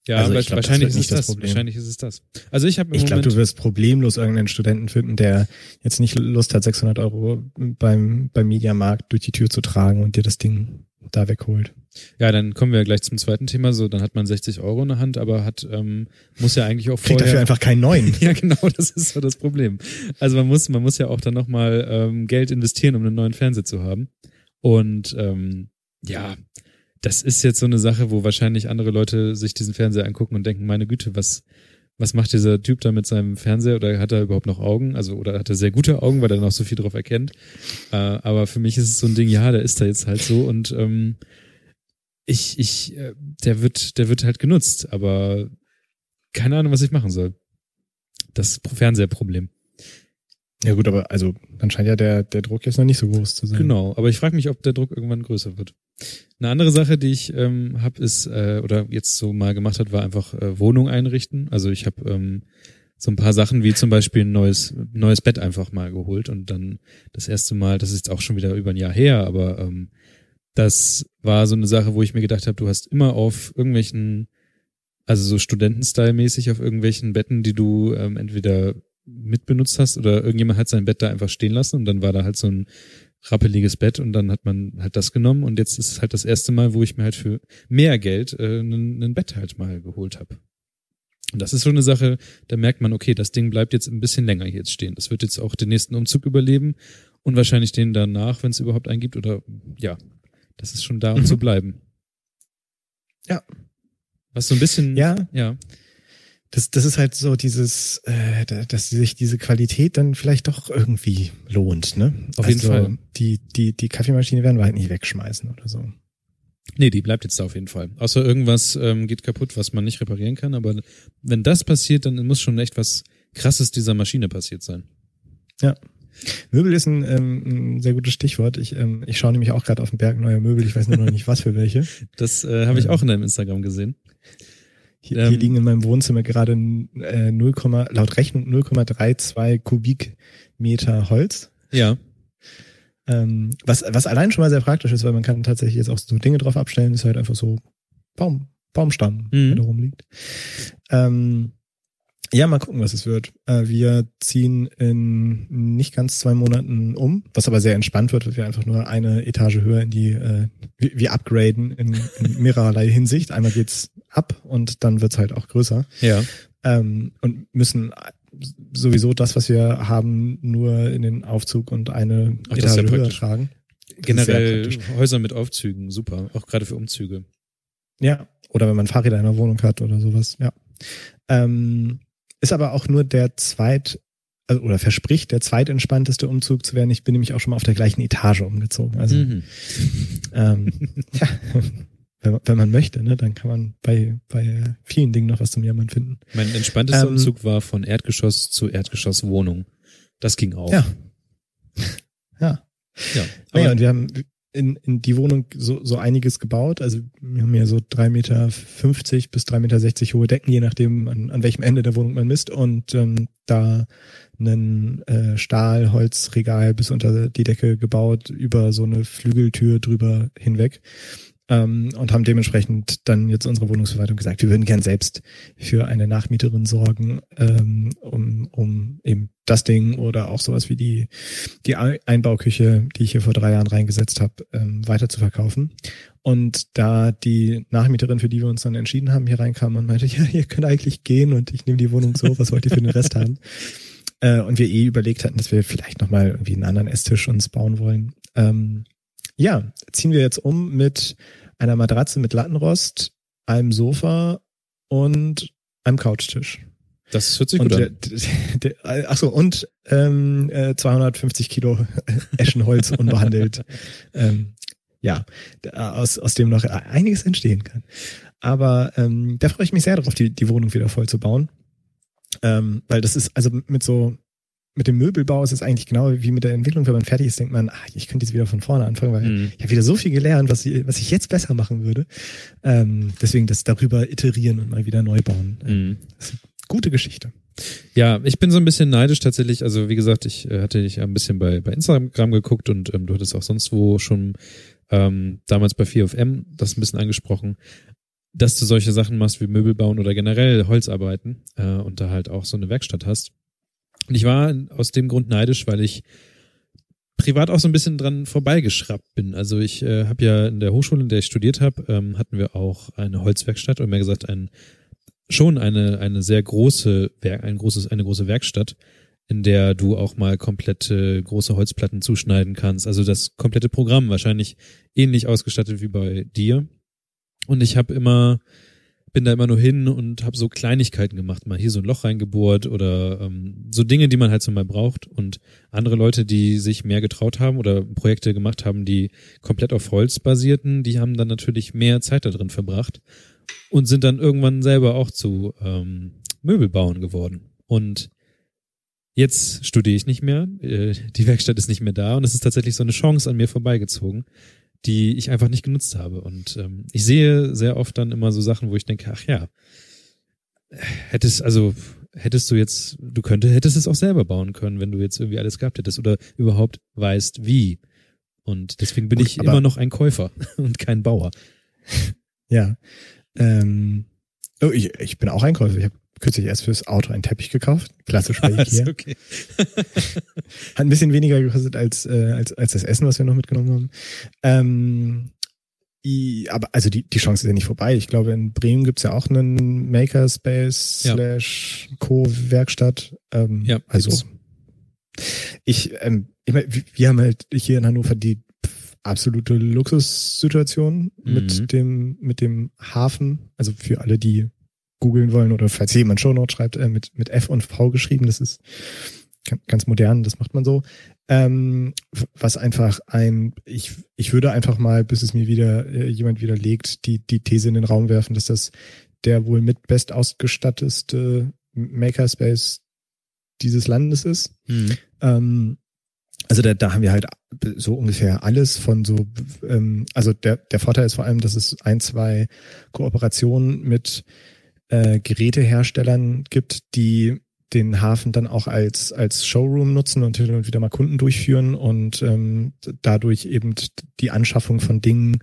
Ja,
Also glaub,
wahrscheinlich ist
das
das.
Problem.
Wahrscheinlich ist es das. Also ich habe
Ich glaube, du wirst problemlos irgendeinen Studenten finden, der jetzt nicht Lust hat, 600 Euro beim, beim Mediamarkt durch die Tür zu tragen und dir das Ding da wegholt.
ja, dann kommen wir gleich zum zweiten Thema. So, dann hat man 60 Euro in der Hand, aber hat ähm, muss ja eigentlich auch
Kriegt
vorher
dafür einfach keinen neuen.
Ja, genau, das ist so das Problem. Also man muss, man muss ja auch dann nochmal ähm, Geld investieren, um einen neuen Fernseher zu haben. Und ähm, ja, das ist jetzt so eine Sache, wo wahrscheinlich andere Leute sich diesen Fernseher angucken und denken, meine Güte, was, was macht dieser Typ da mit seinem Fernseher? Oder hat er überhaupt noch Augen? Also, oder hat er sehr gute Augen, weil er noch so viel drauf erkennt? Äh, aber für mich ist es so ein Ding, ja, der ist da jetzt halt so und ähm, ich, ich, äh, der wird, der wird halt genutzt, aber keine Ahnung, was ich machen soll. Das Fernseherproblem.
Ja gut, aber also dann scheint ja der, der Druck jetzt noch nicht so groß zu sein.
Genau, aber ich frage mich, ob der Druck irgendwann größer wird. Eine andere Sache, die ich ähm, habe, ist, äh, oder jetzt so mal gemacht hat, war einfach äh, Wohnung einrichten. Also ich habe ähm, so ein paar Sachen wie zum Beispiel ein neues, neues Bett einfach mal geholt und dann das erste Mal, das ist jetzt auch schon wieder über ein Jahr her, aber ähm, das war so eine Sache, wo ich mir gedacht habe, du hast immer auf irgendwelchen, also so Studentenstyle-mäßig auf irgendwelchen Betten, die du ähm, entweder mitbenutzt hast oder irgendjemand hat sein Bett da einfach stehen lassen und dann war da halt so ein rappeliges Bett und dann hat man halt das genommen und jetzt ist es halt das erste Mal, wo ich mir halt für mehr Geld äh, ein, Bett halt mal geholt habe. Und das ist so eine Sache, da merkt man, okay, das Ding bleibt jetzt ein bisschen länger hier jetzt stehen. Das wird jetzt auch den nächsten Umzug überleben und wahrscheinlich den danach, wenn es überhaupt einen gibt oder ja, das ist schon da, um
Mhm.
zu bleiben.
Ja.
Was so ein bisschen,
Ja,
ja,
das, das ist halt so dieses, äh, da- dass sich diese Qualität dann vielleicht doch irgendwie lohnt, ne?
Auf jeden
also,
Fall.
Die, die, die Kaffeemaschine werden wir halt nicht wegschmeißen oder so.
Nee, die bleibt jetzt da auf jeden Fall. Außer irgendwas ähm, geht kaputt, was man nicht reparieren kann. Aber wenn das passiert, dann muss schon echt was Krasses dieser Maschine passiert sein.
Möbel ist ein, ähm, ein sehr gutes Stichwort. Ich, ähm, ich schaue nämlich auch gerade auf den Berg neuer Möbel. Ich weiß nur noch nicht, was für welche.
Das äh, habe ich
Ja.
auch in deinem Instagram gesehen.
Hier,
Ähm.
hier liegen in meinem Wohnzimmer gerade äh, 0, laut Rechnung 0,32 Kubikmeter Holz.
Ja.
Ähm, was, was allein schon mal sehr praktisch ist, weil man kann tatsächlich jetzt auch so Dinge drauf abstellen, ist halt einfach so Baum, Baumstamm,
Mhm.
der da rumliegt. Ähm, ja, mal gucken, was es wird. Äh, wir ziehen in nicht ganz zwei Monaten um, was aber sehr entspannt wird, weil wir einfach nur eine Etage höher in die, äh, wir, upgraden in, in mehrerlei Hinsicht. Einmal geht's ab und dann wird's halt auch größer.
Ja.
Ähm, und müssen sowieso das, was wir haben, nur in den Aufzug und eine
Ach, ist ja
Etage höher tragen. Das
Generell. Häuser mit Aufzügen, super. Auch gerade für Umzüge.
Ja, oder wenn man Fahrräder in der Wohnung hat oder sowas, ja. Ähm, ist aber auch nur der zweit, also, oder verspricht, der zweitentspannteste Umzug zu werden. Ich bin nämlich auch schon mal auf der gleichen Etage umgezogen. Also,
Mhm.
ähm, ja, wenn, man- wenn man möchte, ne, dann kann man bei, bei vielen Dingen noch was zum Jammern finden.
Mein entspanntester
Ähm,
Umzug war von Erdgeschoss zu Erdgeschosswohnung. Das ging auch.
Ja. Ja.
Ja.
Naja,
Aber,
und wir haben in, in die Wohnung so, so einiges gebaut. Also wir haben ja so 3,50 Meter bis 3,60 Meter hohe Decken, je nachdem, an, an welchem Ende der Wohnung man misst. Und ähm, da einen äh, Stahlholzregal bis unter die Decke gebaut, über so eine Flügeltür drüber hinweg. Ähm, und haben dementsprechend dann jetzt unsere Wohnungsverwaltung gesagt, wir würden gern selbst für eine Nachmieterin sorgen, ähm, um, um eben das Ding oder auch sowas wie die, die Ei- Einbauküche, die ich hier vor drei Jahren reingesetzt habe, ähm, weiter zu verkaufen. Und da die Nachmieterin, für die wir uns dann entschieden haben, hier reinkam und meinte, ja, ihr könnt eigentlich gehen und ich nehme die Wohnung so, was wollt ihr für den Rest haben? Äh, und wir eh überlegt hatten, dass wir vielleicht nochmal irgendwie einen anderen Esstisch uns bauen wollen. Ähm, ja, ziehen wir jetzt um mit einer Matratze mit Lattenrost, einem Sofa und einem Couchtisch.
das hört sich
Und
gut an.
der, der, ach so, und ähm, äh, 250 Kilo Eschenholz unbehandelt. ähm, ja, aus, aus dem noch einiges entstehen kann. Aber ähm, da freue ich mich sehr drauf, die, die Wohnung wieder voll zu bauen. Ähm, weil das ist, also mit so mit dem Möbelbau ist es eigentlich genau wie mit der Entwicklung. Wenn man fertig ist, denkt man, ach, ich könnte jetzt wieder von vorne anfangen, weil
Mhm.
ich habe wieder so viel gelernt, was ich, was ich jetzt besser machen würde. Ähm, deswegen das darüber iterieren und mal wieder neu bauen.
Mhm.
Gute Geschichte.
Ja, ich bin so ein bisschen neidisch tatsächlich. Also wie gesagt, ich äh, hatte dich ein bisschen bei, bei Instagram geguckt und ähm, du hattest auch sonst wo schon ähm, damals bei 4FM das ein bisschen angesprochen, dass du solche Sachen machst wie Möbel bauen oder generell Holzarbeiten äh, und da halt auch so eine Werkstatt hast. Und ich war aus dem Grund neidisch, weil ich privat auch so ein bisschen dran vorbeigeschraubt bin. Also ich äh, habe ja in der Hochschule, in der ich studiert habe, ähm, hatten wir auch eine Holzwerkstatt und mehr gesagt ein schon eine eine sehr große Werk, ein großes eine große Werkstatt, in der du auch mal komplette große Holzplatten zuschneiden kannst. Also das komplette Programm wahrscheinlich ähnlich ausgestattet wie bei dir. Und ich habe immer bin da immer nur hin und habe so Kleinigkeiten gemacht, mal hier so ein Loch reingebohrt oder ähm, so Dinge, die man halt so mal braucht. Und andere Leute, die sich mehr getraut haben oder Projekte gemacht haben, die komplett auf Holz basierten, die haben dann natürlich mehr Zeit da drin verbracht und sind dann irgendwann selber auch zu ähm, Möbelbauern geworden. Und jetzt studiere ich nicht mehr, äh, die Werkstatt ist nicht mehr da und es ist tatsächlich so eine Chance an mir vorbeigezogen, die ich einfach nicht genutzt habe. Und ähm, ich sehe sehr oft dann immer so Sachen, wo ich denke, ach ja, hättest, also hättest du jetzt, du könntest, hättest es auch selber bauen können, wenn du jetzt irgendwie alles gehabt hättest oder überhaupt weißt, wie. Und deswegen bin
Gut,
ich immer noch ein Käufer und kein Bauer.
Ja. Ähm, oh, ich, ich bin auch Einkäufer. Ich habe kürzlich erst fürs Auto einen Teppich gekauft. Klassisch bei Ikea.
okay.
Hat ein bisschen weniger gekostet als, äh, als, als das Essen, was wir noch mitgenommen haben. Ähm, i, aber also die, die Chance ist ja nicht vorbei. Ich glaube, in Bremen gibt's ja auch einen Makerspace
Ja.
slash Co-Werkstatt. Ähm,
Ja,
also
gibt's.
ich, ähm, ich mein, wir- wir haben halt hier in Hannover die absolute Luxussituation
Mhm.
mit dem mit dem Hafen. Also für alle, die googeln wollen oder falls jemand Shownote schreibt, äh, mit mit F und V geschrieben. Das ist ga- ganz modern. Das macht man so. Ähm, was einfach ein, ich ich würde einfach mal, bis es mir wieder äh, jemand widerlegt, die die These in den Raum werfen, dass das der wohl mit best ausgestatteste Makerspace dieses Landes ist.
Mhm.
Ähm, also da, da haben wir halt so ungefähr alles von so, ähm, also der, der Vorteil ist vor allem, dass es ein, zwei Kooperationen mit äh, Geräteherstellern gibt, die den Hafen dann auch als, als Showroom nutzen und hin und wieder mal Kunden durchführen und ähm, dadurch eben die Anschaffung von Dingen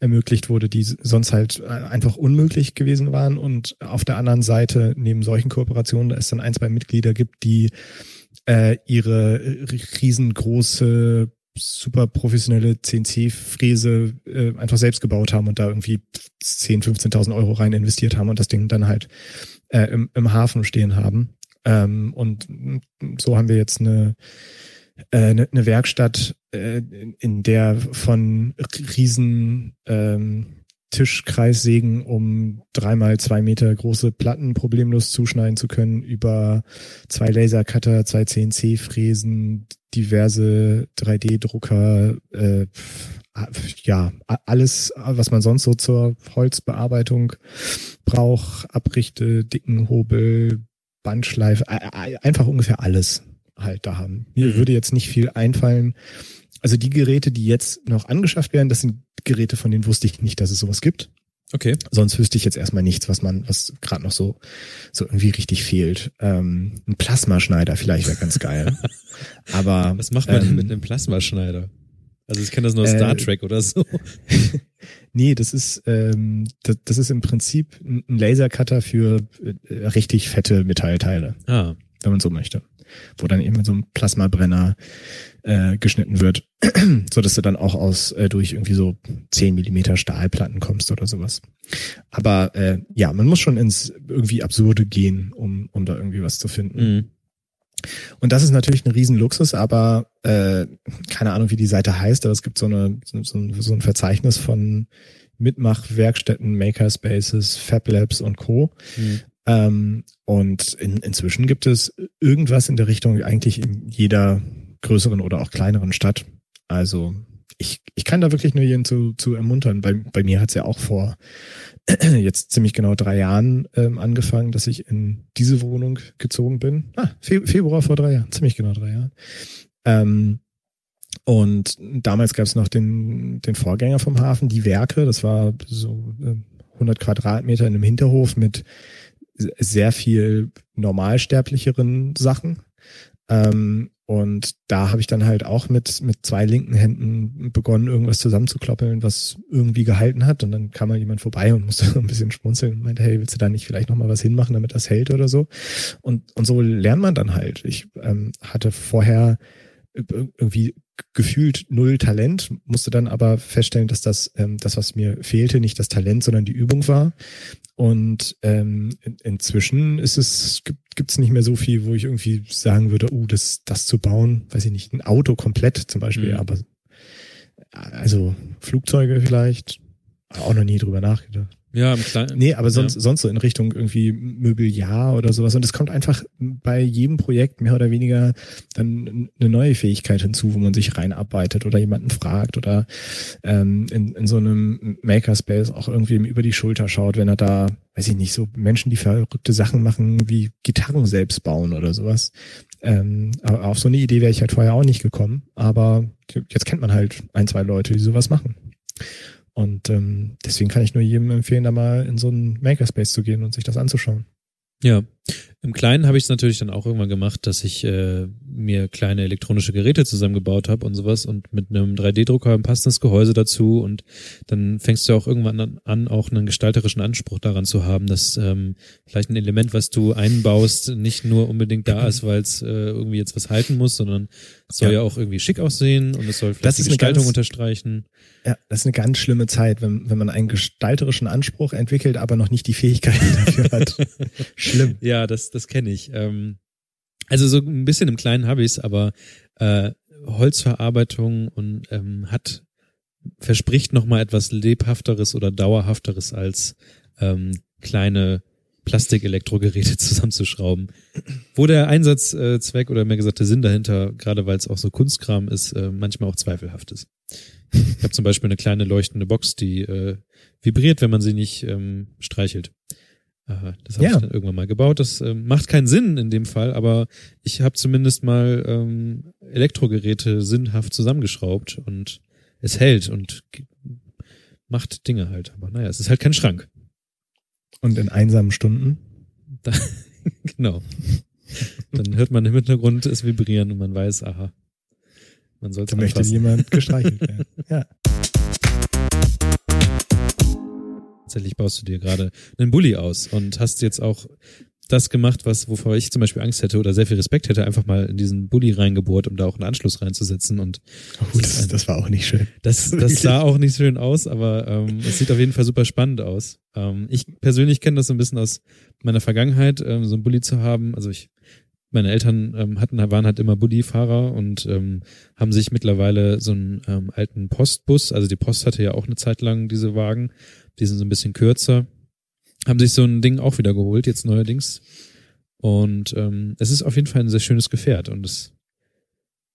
ermöglicht wurde, die sonst halt äh, einfach unmöglich gewesen waren. Und auf der anderen Seite, neben solchen Kooperationen, da es dann ein, zwei Mitglieder gibt, die äh, ihre riesengroße, super professionelle CNC-Fräse äh, einfach selbst gebaut haben und da irgendwie 10.000, 15.000 Euro rein investiert haben und das Ding dann halt äh, im, im Hafen stehen haben. Ähm, und so haben wir jetzt eine, äh, eine, eine Werkstatt, äh, in, in der von riesen ähm, Tischkreissägen, um dreimal zwei Meter große Platten problemlos zuschneiden zu können, über zwei Lasercutter, zwei CNC-Fräsen, diverse 3D-Drucker, äh, ja, alles, was man sonst so zur Holzbearbeitung braucht, Abrichte, dicken Hobel, Bandschleife, einfach ungefähr alles halt da haben. Mir
Mhm.
würde jetzt nicht viel einfallen. Also die Geräte, die jetzt noch angeschafft werden, das sind Geräte, von denen wusste ich nicht, dass es sowas gibt.
Okay.
Sonst wüsste ich jetzt erstmal nichts, was man, was gerade noch so, so irgendwie richtig fehlt. Ähm, ein Plasmaschneider vielleicht wäre ganz geil. Aber
Was macht man denn
ähm,
mit einem Plasmaschneider? Also ich kenne das nur aus
äh,
Star Trek oder so.
Nee, das ist ähm, das, das ist im Prinzip ein ein Lasercutter für äh, richtig fette Metallteile,
Ah,
wenn man so möchte, wo dann eben so einem Plasmabrenner äh, geschnitten wird, so dass du dann auch aus äh, durch irgendwie so 10 Millimeter Stahlplatten kommst oder sowas. Aber äh, ja, man muss schon ins irgendwie absurde gehen, um um da irgendwie was zu finden.
mhm.
Und das ist natürlich ein Riesenluxus, aber äh, keine Ahnung, wie die Seite heißt, aber es gibt so, eine, so, so ein Verzeichnis von Mitmachwerkstätten, Makerspaces, Fab Labs und Co.
Mhm.
Ähm, und in, inzwischen gibt es irgendwas in der Richtung eigentlich in jeder größeren oder auch kleineren Stadt. Also ich, ich kann da wirklich nur jeden zu, zu ermuntern. Bei, bei mir hat's ja auch vor jetzt ziemlich genau drei Jahren ähm, angefangen, dass ich in diese Wohnung gezogen bin. Ah, Fe Februar vor drei Jahren, ziemlich genau drei Jahren. Ähm, und damals gab es noch den, den Vorgänger vom Hafen, die Werke. Das war so äh, 100 Quadratmeter in einem Hinterhof mit sehr viel normalsterblicheren Sachen. Ähm, und da habe ich dann halt auch mit, mit zwei linken Händen begonnen, irgendwas zusammenzukloppeln, was irgendwie gehalten hat. Und dann kam mal jemand vorbei und musste so ein bisschen schmunzeln und meinte, hey, willst du da nicht vielleicht nochmal was hinmachen, damit das hält oder so? Und, und so lernt man dann halt. Ich ähm, hatte vorher irgendwie gefühlt null Talent, musste dann aber feststellen, dass das, ähm, das, was mir fehlte, nicht das Talent, sondern die Übung war. Und ähm, in, inzwischen ist es, gibt es nicht mehr so viel, wo ich irgendwie sagen würde, uh, das, das zu bauen, weiß ich nicht, ein Auto komplett zum Beispiel, mhm. aber also Flugzeuge vielleicht, auch noch nie drüber nachgedacht.
Ja, im Kleinen.
Nee, aber sonst, ja. sonst so in Richtung irgendwie Möbeljahr oder sowas. Und es kommt einfach bei jedem Projekt mehr oder weniger dann eine neue Fähigkeit hinzu, wo man sich reinarbeitet oder jemanden fragt oder ähm, in, in so einem Makerspace auch irgendwie über die Schulter schaut, wenn er da, weiß ich nicht, so Menschen, die verrückte Sachen machen, wie Gitarren selbst bauen oder sowas. Ähm, aber auf so eine Idee wäre ich halt vorher auch nicht gekommen. Aber jetzt kennt man halt ein, zwei Leute, die sowas machen. Und ähm, deswegen kann ich nur jedem empfehlen, da mal in so einen Makerspace zu gehen und sich das anzuschauen.
Ja, im Kleinen habe ich es natürlich dann auch irgendwann gemacht, dass ich äh, mir kleine elektronische Geräte zusammengebaut habe und sowas und mit einem 3D-Drucker ein passendes Gehäuse dazu und dann fängst du auch irgendwann an, an auch einen gestalterischen Anspruch daran zu haben, dass ähm, vielleicht ein Element, was du einbaust, nicht nur unbedingt da ist, weil es äh, irgendwie jetzt was halten muss, sondern es soll ja. ja auch irgendwie schick aussehen und es soll vielleicht die Gestaltung ganz, unterstreichen.
Ja, das ist eine ganz schlimme Zeit, wenn, wenn man einen gestalterischen Anspruch entwickelt, aber noch nicht die Fähigkeit dafür hat. Schlimm.
Ja, das, das kenne ich. Ähm, also so ein bisschen im Kleinen habe ich's, aber äh, Holzverarbeitung und ähm, hat verspricht noch mal etwas lebhafteres oder dauerhafteres als ähm, kleine Plastikelektrogeräte zusammenzuschrauben. Wo der Einsatzzweck oder mehr gesagt der Sinn dahinter, gerade weil es auch so Kunstkram ist, äh, manchmal auch zweifelhaft ist. Ich habe zum Beispiel eine kleine leuchtende Box, die äh, vibriert, wenn man sie nicht ähm, streichelt. Äh, das habe ja. ich dann irgendwann mal gebaut. Das äh, macht keinen Sinn in dem Fall, aber ich habe zumindest mal ähm, Elektrogeräte sinnhaft zusammengeschraubt und es hält und macht Dinge halt. Aber naja, es ist halt kein Schrank.
Und in einsamen Stunden?
Da, genau. Dann hört man im Hintergrund es vibrieren und man weiß, aha, man sollte
Da möchte jemand gestreichelt werden. Ja.
Tatsächlich baust du dir gerade einen Bully aus und hast jetzt auch das gemacht, was wovor ich zum Beispiel Angst hätte oder sehr viel Respekt hätte, einfach mal in diesen Bulli reingebohrt, um da auch einen Anschluss reinzusetzen. Und
oh, das, das, das war auch nicht schön.
Das, das sah auch nicht schön aus, aber ähm, es sieht auf jeden Fall super spannend aus. Ähm, ich persönlich kenne das so ein bisschen aus meiner Vergangenheit, ähm, so einen Bulli zu haben. Also ich, meine Eltern ähm, hatten, waren halt immer Bulli-Fahrer und ähm, haben sich mittlerweile so einen ähm, alten Postbus, also die Post hatte ja auch eine Zeit lang diese Wagen, die sind so ein bisschen kürzer haben sich so ein Ding auch wieder geholt, jetzt neuerdings. Und ähm, es ist auf jeden Fall ein sehr schönes Gefährt und es,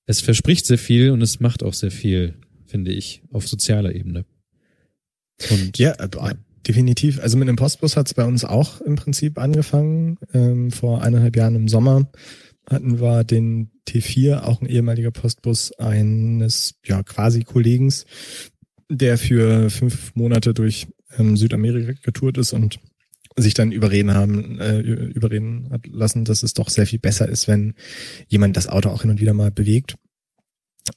es verspricht sehr viel und es macht auch sehr viel, finde ich, auf sozialer Ebene.
Und, ja, äh, ja. definitiv. Also mit dem Postbus hat es bei uns auch im Prinzip angefangen. Ähm, vor eineinhalb Jahren im Sommer hatten wir den T4, auch ein ehemaliger Postbus eines ja quasi Kollegens, der für fünf Monate durch ähm, Südamerika getourt ist und sich dann überreden haben, äh, überreden hat lassen, dass es doch sehr viel besser ist, wenn jemand das Auto auch hin und wieder mal bewegt.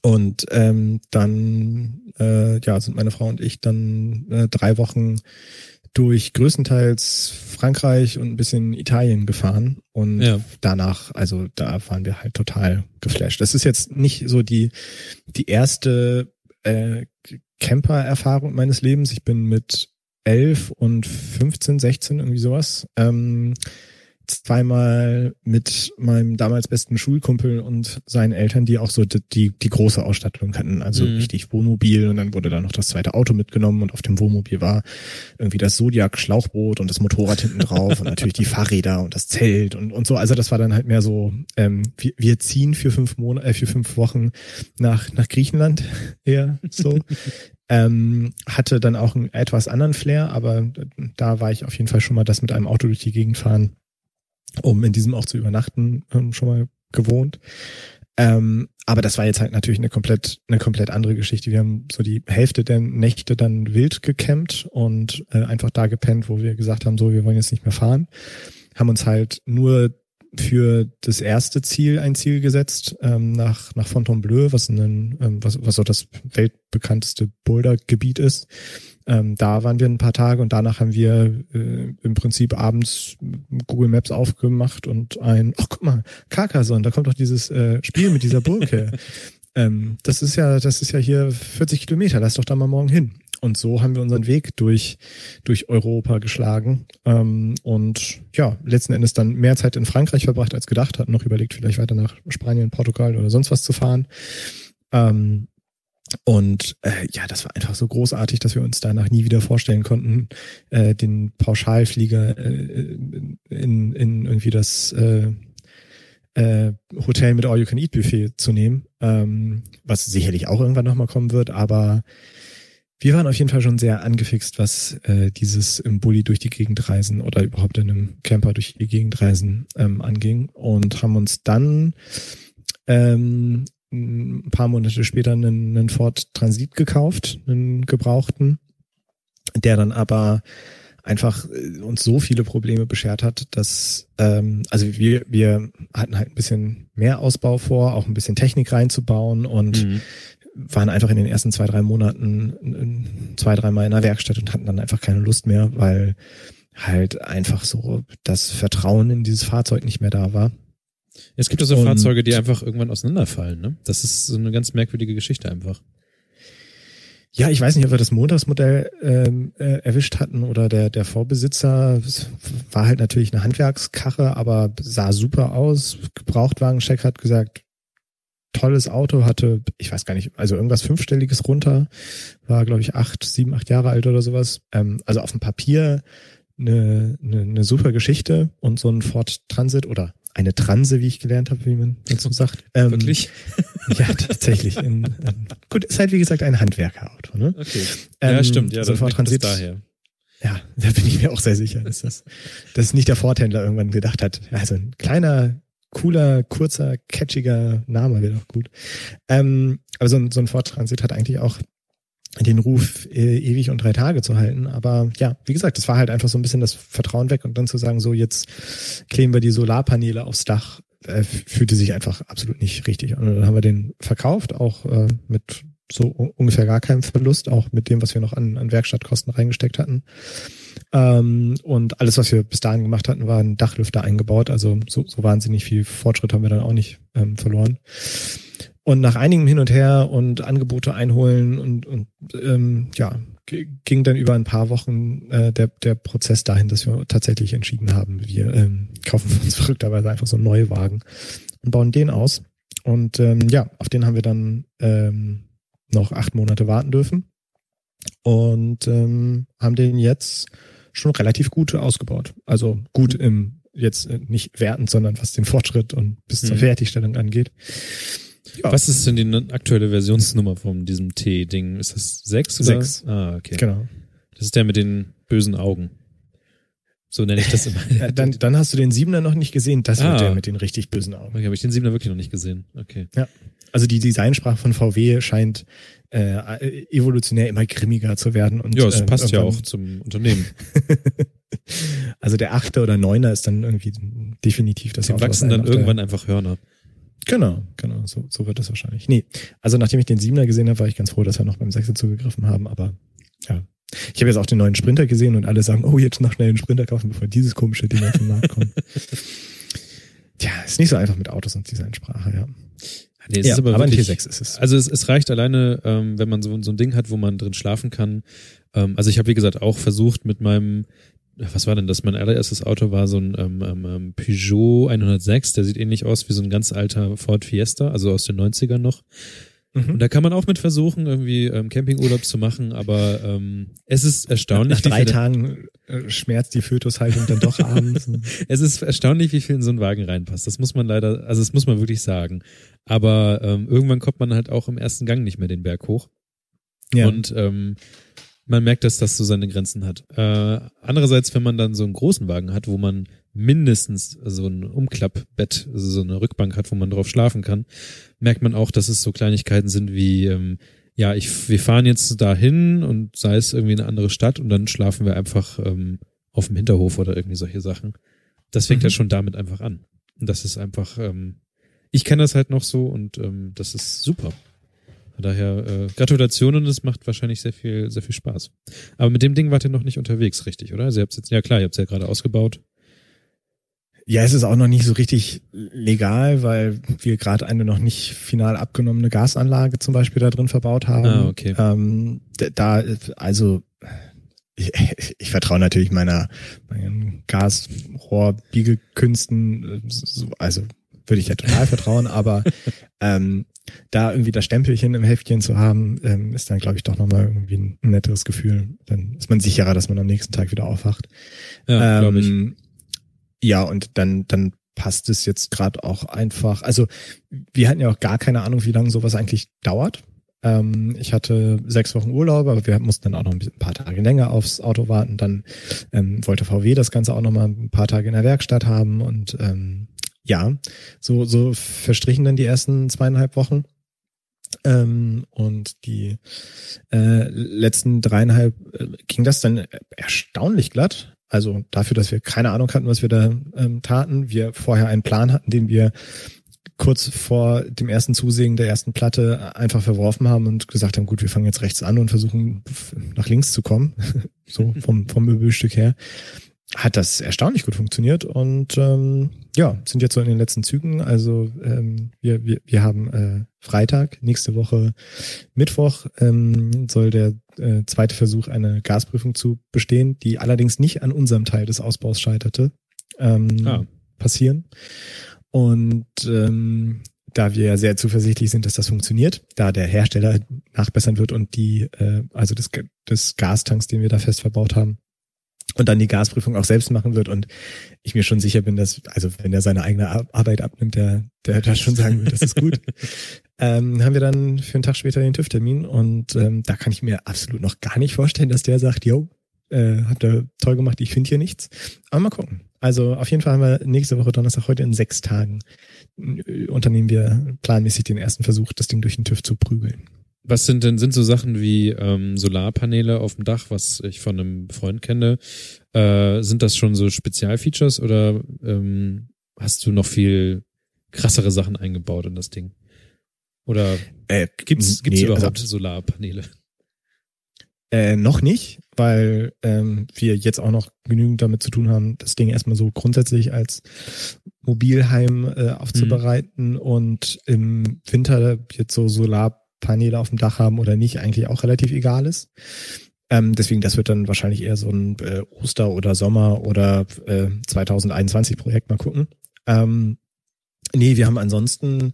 Und ähm, dann äh, ja sind meine Frau und ich dann äh, drei Wochen durch größtenteils Frankreich und ein bisschen Italien gefahren und ja. danach, also da waren wir halt total geflasht. Das ist jetzt nicht so die die erste äh, Camper-Erfahrung meines Lebens. Ich bin mit 11 und 15, 16, irgendwie sowas, ähm, zweimal mit meinem damals besten Schulkumpel und seinen Eltern, die auch so die, die, große Ausstattung hatten, also
Mhm.
richtig Wohnmobil und dann wurde da noch das zweite Auto mitgenommen und auf dem Wohnmobil war irgendwie das Zodiac Schlauchboot und das Motorrad hinten drauf und natürlich die Fahrräder und das Zelt und, und so. Also das war dann halt mehr so, ähm, wir, wir ziehen für fünf Monate, äh, für fünf Wochen nach, nach Griechenland eher so. Ähm, hatte dann auch einen etwas anderen Flair, aber da war ich auf jeden Fall schon mal das mit einem Auto durch die Gegend fahren, um in diesem auch zu übernachten, ähm, schon mal gewohnt. Ähm, aber das war jetzt halt natürlich eine komplett, eine komplett andere Geschichte. Wir haben so die Hälfte der Nächte dann wild gecampt und äh, einfach da gepennt, wo wir gesagt haben, so, wir wollen jetzt nicht mehr fahren. Haben uns halt nur für das erste Ziel ein Ziel gesetzt, ähm, nach, nach Fontainebleau, was ein, ähm, was, was so das weltbekannteste Bouldergebiet ist. Ähm, da waren wir ein paar Tage und danach haben wir äh, im Prinzip abends Google Maps aufgemacht und ein, ach guck mal, Carcassonne, da kommt doch dieses äh, Spiel mit dieser Burg her. ähm, das ist ja, das ist ja hier 40 Kilometer, lass doch da mal morgen hin. Und so haben wir unseren Weg durch, durch Europa geschlagen. Ähm, und ja, letzten Endes dann mehr Zeit in Frankreich verbracht als gedacht, hatten noch überlegt, vielleicht weiter nach Spanien, Portugal oder sonst was zu fahren. Ähm, und äh, ja, das war einfach so großartig, dass wir uns danach nie wieder vorstellen konnten, äh, den Pauschalflieger äh, in, in irgendwie das äh, äh, Hotel mit All-You-Can-Eat-Buffet zu nehmen, ähm, was sicherlich auch irgendwann nochmal kommen wird, aber wir waren auf jeden Fall schon sehr angefixt, was äh, dieses im Bulli durch die Gegend reisen oder überhaupt in einem Camper durch die Gegend reisen ähm, anging und haben uns dann ähm, ein paar Monate später einen, einen Ford Transit gekauft, einen gebrauchten, der dann aber einfach äh, uns so viele Probleme beschert hat, dass ähm, also wir wir hatten halt ein bisschen mehr Ausbau vor, auch ein bisschen Technik reinzubauen und
Mhm.
Waren einfach in den ersten zwei drei Monaten zwei dreimal in der Werkstatt und hatten dann einfach keine Lust mehr, weil halt einfach so das Vertrauen in dieses Fahrzeug nicht mehr da war.
Es gibt ja so Fahrzeuge, die einfach irgendwann auseinanderfallen, ne? Das ist so eine ganz merkwürdige Geschichte einfach.
Ja, ich weiß nicht, ob wir das Montagsmodell ähm, äh, erwischt hatten oder der, der Vorbesitzer. Es war halt natürlich eine Handwerkskarre, aber sah super aus. Gebrauchtwagencheck hat gesagt, tolles Auto, hatte, ich weiß gar nicht, also irgendwas Fünfstelliges runter, war, glaube ich, acht, sieben, acht Jahre alt oder sowas. Ähm, also auf dem Papier eine, eine, eine super Geschichte und so ein Ford Transit oder eine Transe, wie ich gelernt habe, wie man dazu sagt. Ähm,
Wirklich?
Ja, tatsächlich. In, ähm, gut, ist halt wie gesagt ein Handwerkerauto. Ne?
Okay. ja,
Ähm,
stimmt. Ja,
so ein Ford Transit.
daher.
Ja, da bin ich mir auch sehr sicher, dass das, dass nicht der Ford-Händler irgendwann gedacht hat. Also ein kleiner, cooler, kurzer, catchiger Name wäre doch gut. Ähm, aber so ein, so ein Ford Transit hat eigentlich auch den Ruf, äh, ewig und drei Tage zu halten. Aber ja, wie gesagt, das war halt einfach so ein bisschen das Vertrauen weg und dann zu sagen, so jetzt kleben wir die Solarpaneele aufs Dach, äh, fühlte sich einfach absolut nicht richtig. Und dann haben wir den verkauft, auch äh, mit so ungefähr gar keinem Verlust, auch mit dem, was wir noch an, an Werkstattkosten reingesteckt hatten. Ähm, und alles, was wir bis dahin gemacht hatten, war ein Dachlüfter eingebaut. Also so, so wahnsinnig viel Fortschritt haben wir dann auch nicht ähm, verloren. Und nach einigem Hin und Her und Angebote einholen und, und ähm, ja, ging dann über ein paar Wochen äh, der, der Prozess dahin, dass wir tatsächlich entschieden haben, wir ähm, kaufen uns verrückterweise einfach so einen Neuwagen und bauen den aus. Und ähm, ja, auf den haben wir dann ähm, noch acht Monate warten dürfen und ähm, haben den jetzt schon relativ gut ausgebaut. Also gut im jetzt äh, nicht wertend, sondern was den Fortschritt und bis zur
Mhm.
Fertigstellung angeht. Ja.
Was ist denn die aktuelle Versionsnummer von diesem T-Ding? Ist das sechs oder?
Sechs.
Ah, okay.
Genau.
Das ist der mit den bösen Augen. So nenne ich das immer.
Ja, dann, dann hast du den Siebener noch nicht gesehen. Das
Ah.
wird der mit den richtig bösen Augen.
Okay, habe ich den Siebener wirklich noch nicht gesehen. Okay.
Also die Designsprache von VW scheint äh, evolutionär immer grimmiger zu werden. Und,
Ja, es
äh,
passt ja auch zum Unternehmen.
also der Achte oder Neuner ist dann irgendwie definitiv das
Die wachsen dann irgendwann einfach Hörner.
Genau, genau, so, so wird das wahrscheinlich. Nee, also nachdem ich den Siebener gesehen habe, war ich ganz froh, dass wir noch beim Sechser zugegriffen haben, aber ja. Ich habe jetzt auch den neuen Sprinter gesehen und alle sagen, oh, jetzt noch schnell einen Sprinter kaufen, bevor dieses komische Ding auf den Markt kommt. Tja, ist nicht so einfach mit Autos und Designsprache, ja.
Nee, es
ja
ist aber,
aber ein
wirklich,
T6 ist es.
Also es, es reicht alleine, ähm, wenn man so, so ein Ding hat, wo man drin schlafen kann. Ähm, also ich habe, wie gesagt, auch versucht mit meinem was war denn das? Mein allererstes Auto war so ein ähm, ähm, ähm, Peugeot 106, der sieht ähnlich aus wie so ein ganz alter Ford Fiesta, also aus den 90ern noch.
Mhm.
Und da kann man auch mit versuchen, irgendwie ähm, Campingurlaub zu machen, aber ähm, es ist erstaunlich,
Nach drei Tagen äh, schmerzt die Fötushaltung dann doch abends.
es ist erstaunlich, wie viel in so einen Wagen reinpasst. Das muss man leider, also das muss man wirklich sagen. Aber ähm, irgendwann kommt man halt auch im ersten Gang nicht mehr den Berg hoch.
ja.
Und ähm, man merkt, dass das so seine Grenzen hat. Äh, andererseits, wenn man dann so einen großen Wagen hat, wo man mindestens so ein Umklappbett, also so eine Rückbank hat, wo man drauf schlafen kann, merkt man auch, dass es so Kleinigkeiten sind wie, ähm, ja, ich, wir fahren jetzt dahin und sei es irgendwie eine andere Stadt und dann schlafen wir einfach ähm, auf dem Hinterhof oder irgendwie solche Sachen. Das fängt
Mhm.
ja schon damit einfach an. Und das ist einfach, ähm, ich kenne das halt noch so und ähm, das ist super. Von daher äh, Gratulationen, es macht wahrscheinlich sehr viel, sehr viel Spaß. Aber mit dem Ding wart ihr noch nicht unterwegs, richtig, oder? Sie habt jetzt, ja klar, ihr habt ja gerade ausgebaut.
Ja, es ist auch noch nicht so richtig legal, weil wir gerade eine noch nicht final abgenommene Gasanlage zum Beispiel da drin verbaut haben.
Ah, okay.
Ähm, da, also ich, ich vertraue natürlich meiner, meinen Gasrohrbiegelkünsten, äh, so, also würde ich ja total vertrauen, aber ähm, da irgendwie das Stempelchen im Heftchen zu haben, ähm, ist dann, glaube ich, doch nochmal irgendwie ein netteres Gefühl. Dann ist man sicherer, dass man am nächsten Tag wieder aufwacht.
Ja, glaube ich.
Ähm, Ja, und dann, dann passt es jetzt gerade auch einfach. Also wir hatten ja auch gar keine Ahnung, wie lange sowas eigentlich dauert. Ähm, ich hatte sechs Wochen Urlaub, aber wir mussten dann auch noch ein bisschen- ein paar Tage länger aufs Auto warten. Dann ähm, wollte VW das Ganze auch noch mal ein paar Tage in der Werkstatt haben und ähm, ja, so so verstrichen dann die ersten zweieinhalb Wochen. Ähm, und die äh, letzten dreieinhalb äh, ging das dann erstaunlich glatt. Also dafür, dass wir keine Ahnung hatten, was wir da ähm, taten. Wir vorher einen Plan hatten, den wir kurz vor dem ersten Zusehen der ersten Platte einfach verworfen haben und gesagt haben, gut, wir fangen jetzt rechts an und versuchen nach links zu kommen, so vom, vom Möbelstück her. Hat das erstaunlich gut funktioniert und ähm, ja, sind jetzt so in den letzten Zügen. Also ähm, wir, wir, wir haben äh, Freitag, nächste Woche Mittwoch ähm, soll der äh, zweite Versuch, eine Gasprüfung zu bestehen, die allerdings nicht an unserem Teil des Ausbaus scheiterte, ähm,
Ah.
passieren. Und ähm, da wir ja sehr zuversichtlich sind, dass das funktioniert, da der Hersteller nachbessern wird und die, äh, also des, des Gastanks, den wir da fest verbaut haben, und dann die Gasprüfung auch selbst machen wird und ich mir schon sicher bin, dass, also wenn er seine eigene Ar- Arbeit abnimmt, der, der da schon sagen wird, das ist gut. ähm, haben wir dann für einen Tag später den TÜV-Termin und ähm, da kann ich mir absolut noch gar nicht vorstellen, dass der sagt, yo, äh, habt ihr toll gemacht, ich finde hier nichts. Aber mal gucken. Also auf jeden Fall haben wir nächste Woche Donnerstag, heute in sechs Tagen, äh, unternehmen wir planmäßig den ersten Versuch, das Ding durch den TÜV zu prügeln.
Was sind denn, sind so Sachen wie ähm, Solarpaneele auf dem Dach, was ich von einem Freund kenne? Äh, sind das schon so Spezialfeatures oder ähm, hast du noch viel krassere Sachen eingebaut in das Ding? Oder
Äh,
gibt's, gibt's
nee,
überhaupt
also-
Solarpaneele?
Äh, noch nicht, weil ähm, wir jetzt auch noch genügend damit zu tun haben, das Ding erstmal so grundsätzlich als Mobilheim äh, aufzubereiten und im Winter jetzt so Solarpaneele auf dem Dach haben oder nicht, eigentlich auch relativ egal ist. Ähm, deswegen, das wird dann wahrscheinlich eher so ein äh, Oster- oder Sommer- oder äh, 2021-Projekt mal gucken. Ähm, nee, wir haben ansonsten,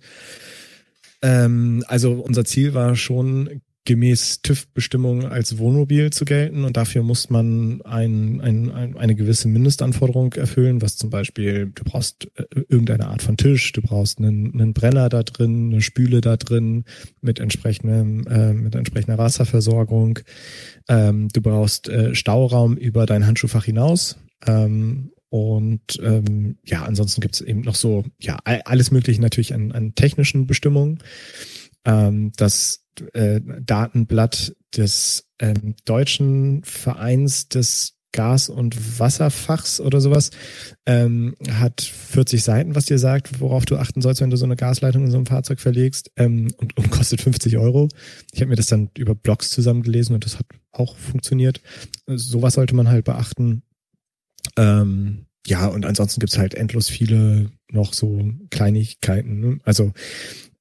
ähm, also unser Ziel war schon gemäß TÜV-Bestimmung als Wohnmobil zu gelten. Und dafür muss man ein, ein, ein, eine gewisse Mindestanforderung erfüllen, was zum Beispiel, du brauchst äh, irgendeine Art von Tisch, du brauchst einen, einen Brenner da drin, eine Spüle da drin mit entsprechendem, äh, mit entsprechender Wasserversorgung, ähm, du brauchst äh, Stauraum über dein Handschuhfach hinaus, ähm, und ähm, ja, ansonsten gibt's eben noch so, ja, all- alles mögliche natürlich an, an technischen Bestimmungen. Ähm, das äh, Datenblatt des ähm, deutschen Vereins des Gas- und Wasserfachs oder sowas ähm, hat 40 Seiten, was dir sagt, worauf du achten sollst, wenn du so eine Gasleitung in so einem Fahrzeug verlegst ähm, und, und kostet 50 Euro. Ich habe mir das dann über Blogs zusammengelesen und das hat auch funktioniert. Sowas sollte man halt beachten. Ähm, ja, und ansonsten gibt's halt endlos viele noch so Kleinigkeiten. Ne? Also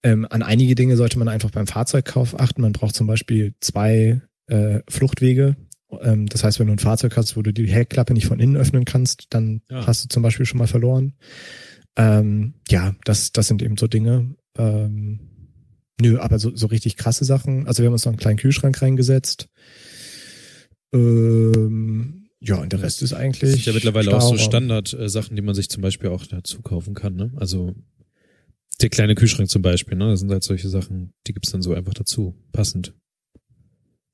ähm, an einige Dinge sollte man einfach beim Fahrzeugkauf achten. Man braucht zum Beispiel zwei äh, Fluchtwege Ähm, das heißt, wenn du ein Fahrzeug hast, wo du die Heckklappe nicht von innen öffnen kannst, dann
Ja.
hast du zum Beispiel schon mal verloren. Ähm, ja, das, das sind eben so Dinge. Ähm, nö, aber so, so richtig krasse Sachen. Also wir haben uns noch einen kleinen Kühlschrank reingesetzt. Ähm, ja, und der Rest ist eigentlich.
Das sind ja mittlerweile auch so. Standard-Sachen, die man sich zum Beispiel auch dazu kaufen kann, ne? Also der kleine Kühlschrank zum Beispiel, ne? Das sind halt solche Sachen, die gibt's dann so einfach dazu. Passend.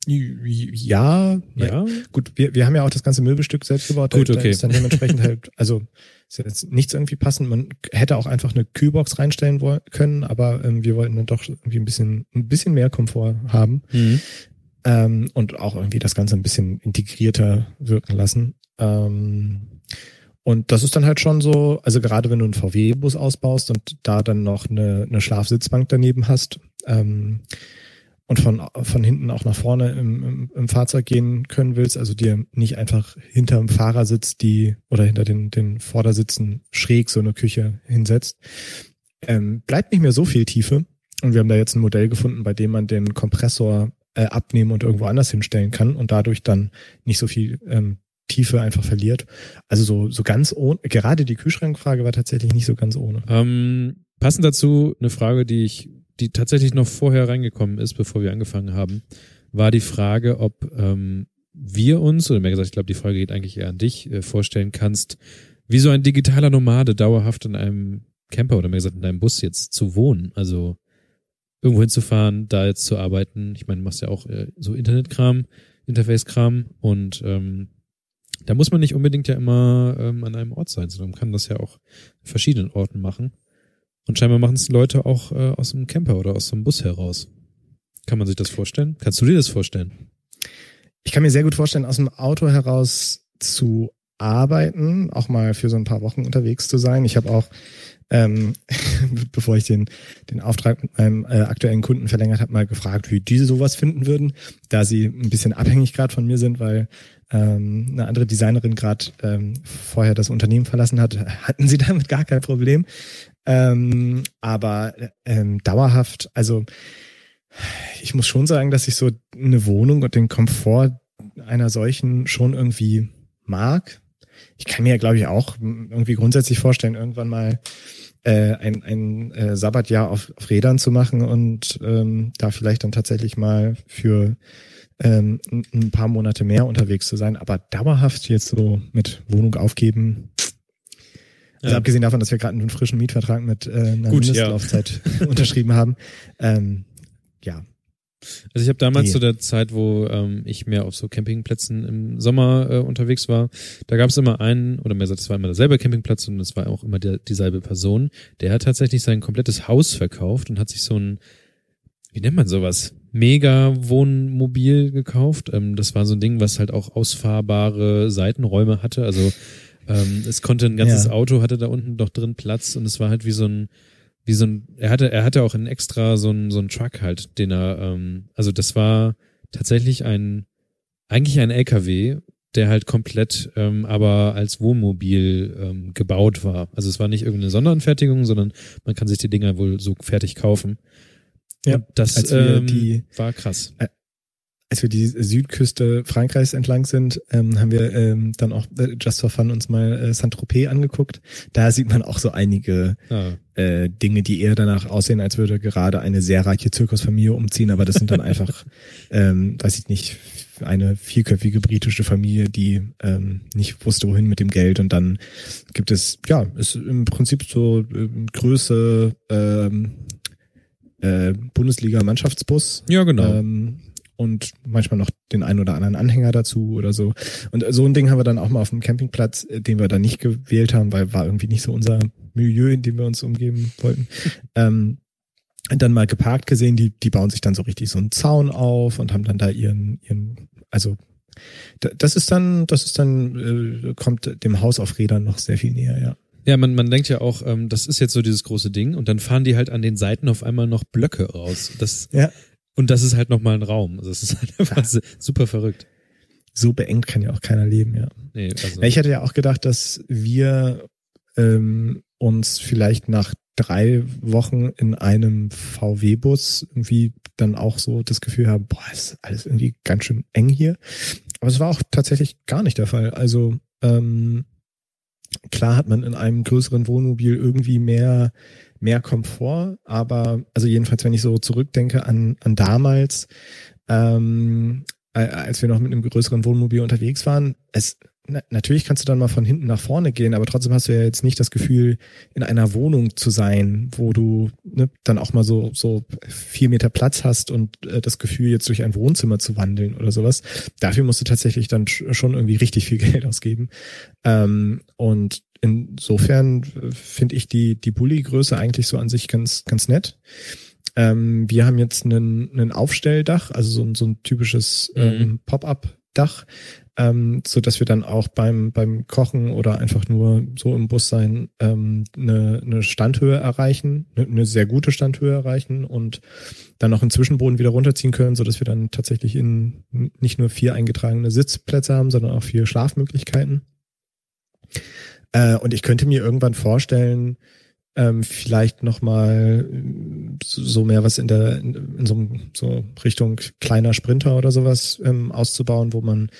Ja,
Ja?
Gut, wir, wir haben ja auch das ganze Möbelstück selbst gebaut.
Gut, okay.
Da ist dann dementsprechend halt, also ist jetzt nichts irgendwie passend. Man hätte auch einfach eine Kühlbox reinstellen wollen, können, aber ähm, wir wollten dann doch irgendwie ein bisschen, ein bisschen mehr Komfort haben
Mhm.
ähm, und auch irgendwie das Ganze ein bisschen integrierter wirken lassen. Ähm, und das ist dann halt schon so, also gerade wenn du einen VW-Bus ausbaust und da dann noch eine, eine Schlafsitzbank daneben hast, ähm, und von, von hinten auch nach vorne im, im, im Fahrzeug gehen können willst, also dir nicht einfach hinterm Fahrersitz die oder hinter den, den Vordersitzen schräg so eine Küche hinsetzt, ähm, bleibt nicht mehr so viel Tiefe. Und wir haben da jetzt ein Modell gefunden, bei dem man den Kompressor äh, abnehmen und irgendwo anders hinstellen kann und dadurch dann nicht so viel ähm, Tiefe einfach verliert. Also so, so ganz ohne, gerade die Kühlschrankfrage war tatsächlich nicht so ganz ohne.
Ähm, passend dazu eine Frage, die ich, die tatsächlich noch vorher reingekommen ist, bevor wir angefangen haben, war die Frage, ob ähm, wir uns, oder mehr gesagt, ich glaube, die Frage geht eigentlich eher an dich, äh, vorstellen kannst, wie so ein digitaler Nomade dauerhaft in einem Camper oder mehr gesagt in einem Bus jetzt zu wohnen. Also irgendwo hinzufahren, da jetzt zu arbeiten. Ich meine, du machst ja auch äh, so Internetkram, Interface-Kram und ähm, da muss man nicht unbedingt ja immer ähm, an einem Ort sein, sondern man kann das ja auch an verschiedenen Orten machen. Und scheinbar machen es Leute auch äh, aus dem Camper oder aus dem Bus heraus. Kann man sich das vorstellen? Kannst du dir das vorstellen?
Ich kann mir sehr gut vorstellen, aus dem Auto heraus zu arbeiten, auch mal für so ein paar Wochen unterwegs zu sein. Ich habe auch, ähm, bevor ich den, den Auftrag mit meinem äh, aktuellen Kunden verlängert habe, mal gefragt, wie diese sowas finden würden, da sie ein bisschen abhängig gerade von mir sind, weil ähm, eine andere Designerin gerade ähm, vorher das Unternehmen verlassen hat, hatten sie damit gar kein Problem. Ähm, aber ähm, dauerhaft, also ich muss schon sagen, dass ich so eine Wohnung und den Komfort einer solchen schon irgendwie mag. Ich kann mir, glaube ich, auch irgendwie grundsätzlich vorstellen, irgendwann mal äh, ein, ein äh, Sabbatjahr auf, auf Rädern zu machen und ähm, da vielleicht dann tatsächlich mal für ähm, ein- paar Monate mehr unterwegs zu sein. Aber dauerhaft jetzt so mit Wohnung aufgeben. Also
Ja.
abgesehen davon, dass wir gerade einen frischen Mietvertrag mit äh, einer
Gut, ja.
Mindestlaufzeit unterschrieben haben. Ähm, ja,
Also ich habe damals
Nee.
zu der Zeit, wo ähm, ich mehr auf so Campingplätzen im Sommer äh, unterwegs war, da gab es immer einen, oder mehr gesagt, es war immer derselbe Campingplatz und es war auch immer der, dieselbe Person, der hat tatsächlich sein komplettes Haus verkauft und hat sich so ein, wie nennt man sowas, Mega-Wohnmobil gekauft. Ähm, das war so ein Ding, was halt auch ausfahrbare Seitenräume hatte. Also ähm, es konnte ein ganzes
Ja.
Auto, hatte da unten doch drin Platz und es war halt wie so ein wie so ein, er hatte, er hatte auch ein extra so ein, so ein Truck halt, den er, ähm, also das war tatsächlich ein, eigentlich ein LKW, der halt komplett, ähm, aber als Wohnmobil ähm, gebaut war. Also es war nicht irgendeine Sonderanfertigung, sondern man kann sich die Dinger wohl so fertig kaufen.
Ja,
das
als wir
ähm,
die-
war krass.
als wir die Südküste Frankreichs entlang sind, ähm, haben wir ähm, dann auch äh, just for fun uns mal äh, Saint-Tropez angeguckt. Da sieht man auch so einige
Ah,
äh, Dinge, die eher danach aussehen, als würde gerade eine sehr reiche Zirkusfamilie umziehen, aber das sind dann einfach, ähm, weiß ich nicht, eine vierköpfige britische Familie, die ähm, nicht wusste, wohin mit dem Geld. Und dann gibt es, ja, ist im Prinzip so ähm, Größe ähm, äh, Bundesliga-Mannschaftsbus.
ja, genau.
Ähm, und manchmal noch den einen oder anderen Anhänger dazu oder so. Und so ein Ding haben wir dann auch mal auf dem Campingplatz, äh, den wir dann nicht gewählt haben, weil war irgendwie nicht so unser Milieu, in dem wir uns umgeben wollten. ähm, dann mal geparkt gesehen, die, die bauen sich dann so richtig so einen Zaun auf und haben dann da ihren, ihren, also da- das ist dann, das ist dann, äh, kommt dem Haus auf Rädern noch sehr viel näher, ja.
Ja, man, man denkt ja auch, ähm, das ist jetzt so dieses große Ding und dann fahren die halt an den Seiten auf einmal noch Blöcke raus. Das,
Ja.
Und das ist halt nochmal ein Raum. Also das ist halt einfach super verrückt.
So beengt kann ja auch keiner leben, ja.
Nee, also,
Ja, ich hatte ja auch gedacht, dass wir ähm, uns vielleicht nach drei Wochen in einem VW-Bus irgendwie dann auch so das Gefühl haben, boah, ist alles irgendwie ganz schön eng hier. aber es war auch tatsächlich gar nicht der Fall. Also ähm, klar hat man in einem größeren Wohnmobil irgendwie mehr mehr Komfort, aber also jedenfalls, wenn ich so zurückdenke an an damals, ähm, als wir noch mit einem größeren Wohnmobil unterwegs waren, es na, natürlich kannst du dann mal von hinten nach vorne gehen, aber trotzdem hast du ja jetzt nicht das Gefühl, in einer Wohnung zu sein, wo du ne, dann auch mal so, so vier Meter Platz hast und äh, das Gefühl, jetzt durch ein Wohnzimmer zu wandeln oder sowas. Dafür musst du tatsächlich dann schon irgendwie richtig viel Geld ausgeben. Ähm, und insofern äh, finde ich die, die Bulli-Größe eigentlich so an sich ganz, ganz nett. Ähm, wir haben jetzt einen, einen Aufstelldach, also so, ein so ein typisches ähm, mhm. Pop-up-Dach, ähm, so dass wir dann auch beim beim Kochen oder einfach nur so im Bus sein ähm, eine, eine Standhöhe erreichen, eine, eine sehr gute Standhöhe erreichen und dann noch einen Zwischenboden wieder runterziehen können, so dass wir dann tatsächlich in nicht nur vier eingetragene Sitzplätze haben, sondern auch vier Schlafmöglichkeiten. Äh, und ich könnte mir irgendwann vorstellen, ähm, vielleicht nochmal so mehr was in der in, in so, so Richtung kleiner Sprinter oder sowas ähm, auszubauen, wo man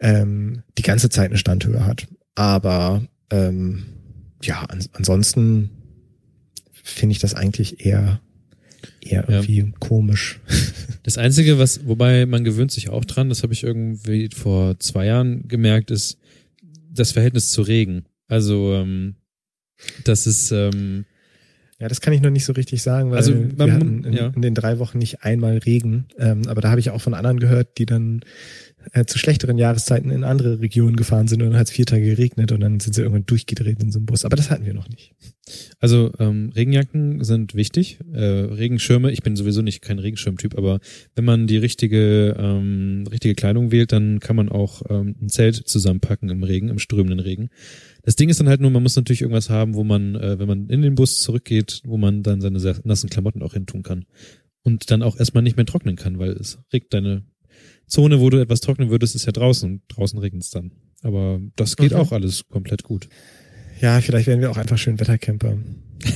ähm, die ganze Zeit eine Standhöhe hat. Aber ähm, ja, an, ansonsten finde ich das eigentlich eher eher irgendwie ja. komisch.
Das Einzige, was, wobei man gewöhnt sich auch dran, das habe ich irgendwie vor zwei Jahren gemerkt, ist das Verhältnis zu Regen. Also ähm, das ist ähm,
ja, das kann ich noch nicht so richtig sagen, weil
also,
wir hatten in, ja. in, den drei Wochen nicht einmal Regen. Ähm, aber da habe ich auch von anderen gehört, die dann äh, zu schlechteren Jahreszeiten in andere Regionen gefahren sind und dann hat es vier Tage geregnet und dann sind sie irgendwann durchgedreht in so einem Bus. Aber das hatten wir noch nicht.
Also ähm, Regenjacken sind wichtig. Äh, Regenschirme, ich bin sowieso nicht kein Regenschirmtyp, aber wenn man die richtige, ähm, richtige Kleidung wählt, dann kann man auch ähm, ein Zelt zusammenpacken im Regen, im strömenden Regen. Das Ding ist dann halt nur, man muss natürlich irgendwas haben, wo man, äh, wenn man in den Bus zurückgeht, wo man dann seine nassen Klamotten auch hintun kann. Und dann auch erstmal nicht mehr trocknen kann, weil es regt deine Zone, wo du etwas trocknen würdest, ist ja draußen und draußen regnet es dann. Aber das geht okay. auch alles komplett gut.
Ja, vielleicht werden wir auch einfach schön Wettercamper.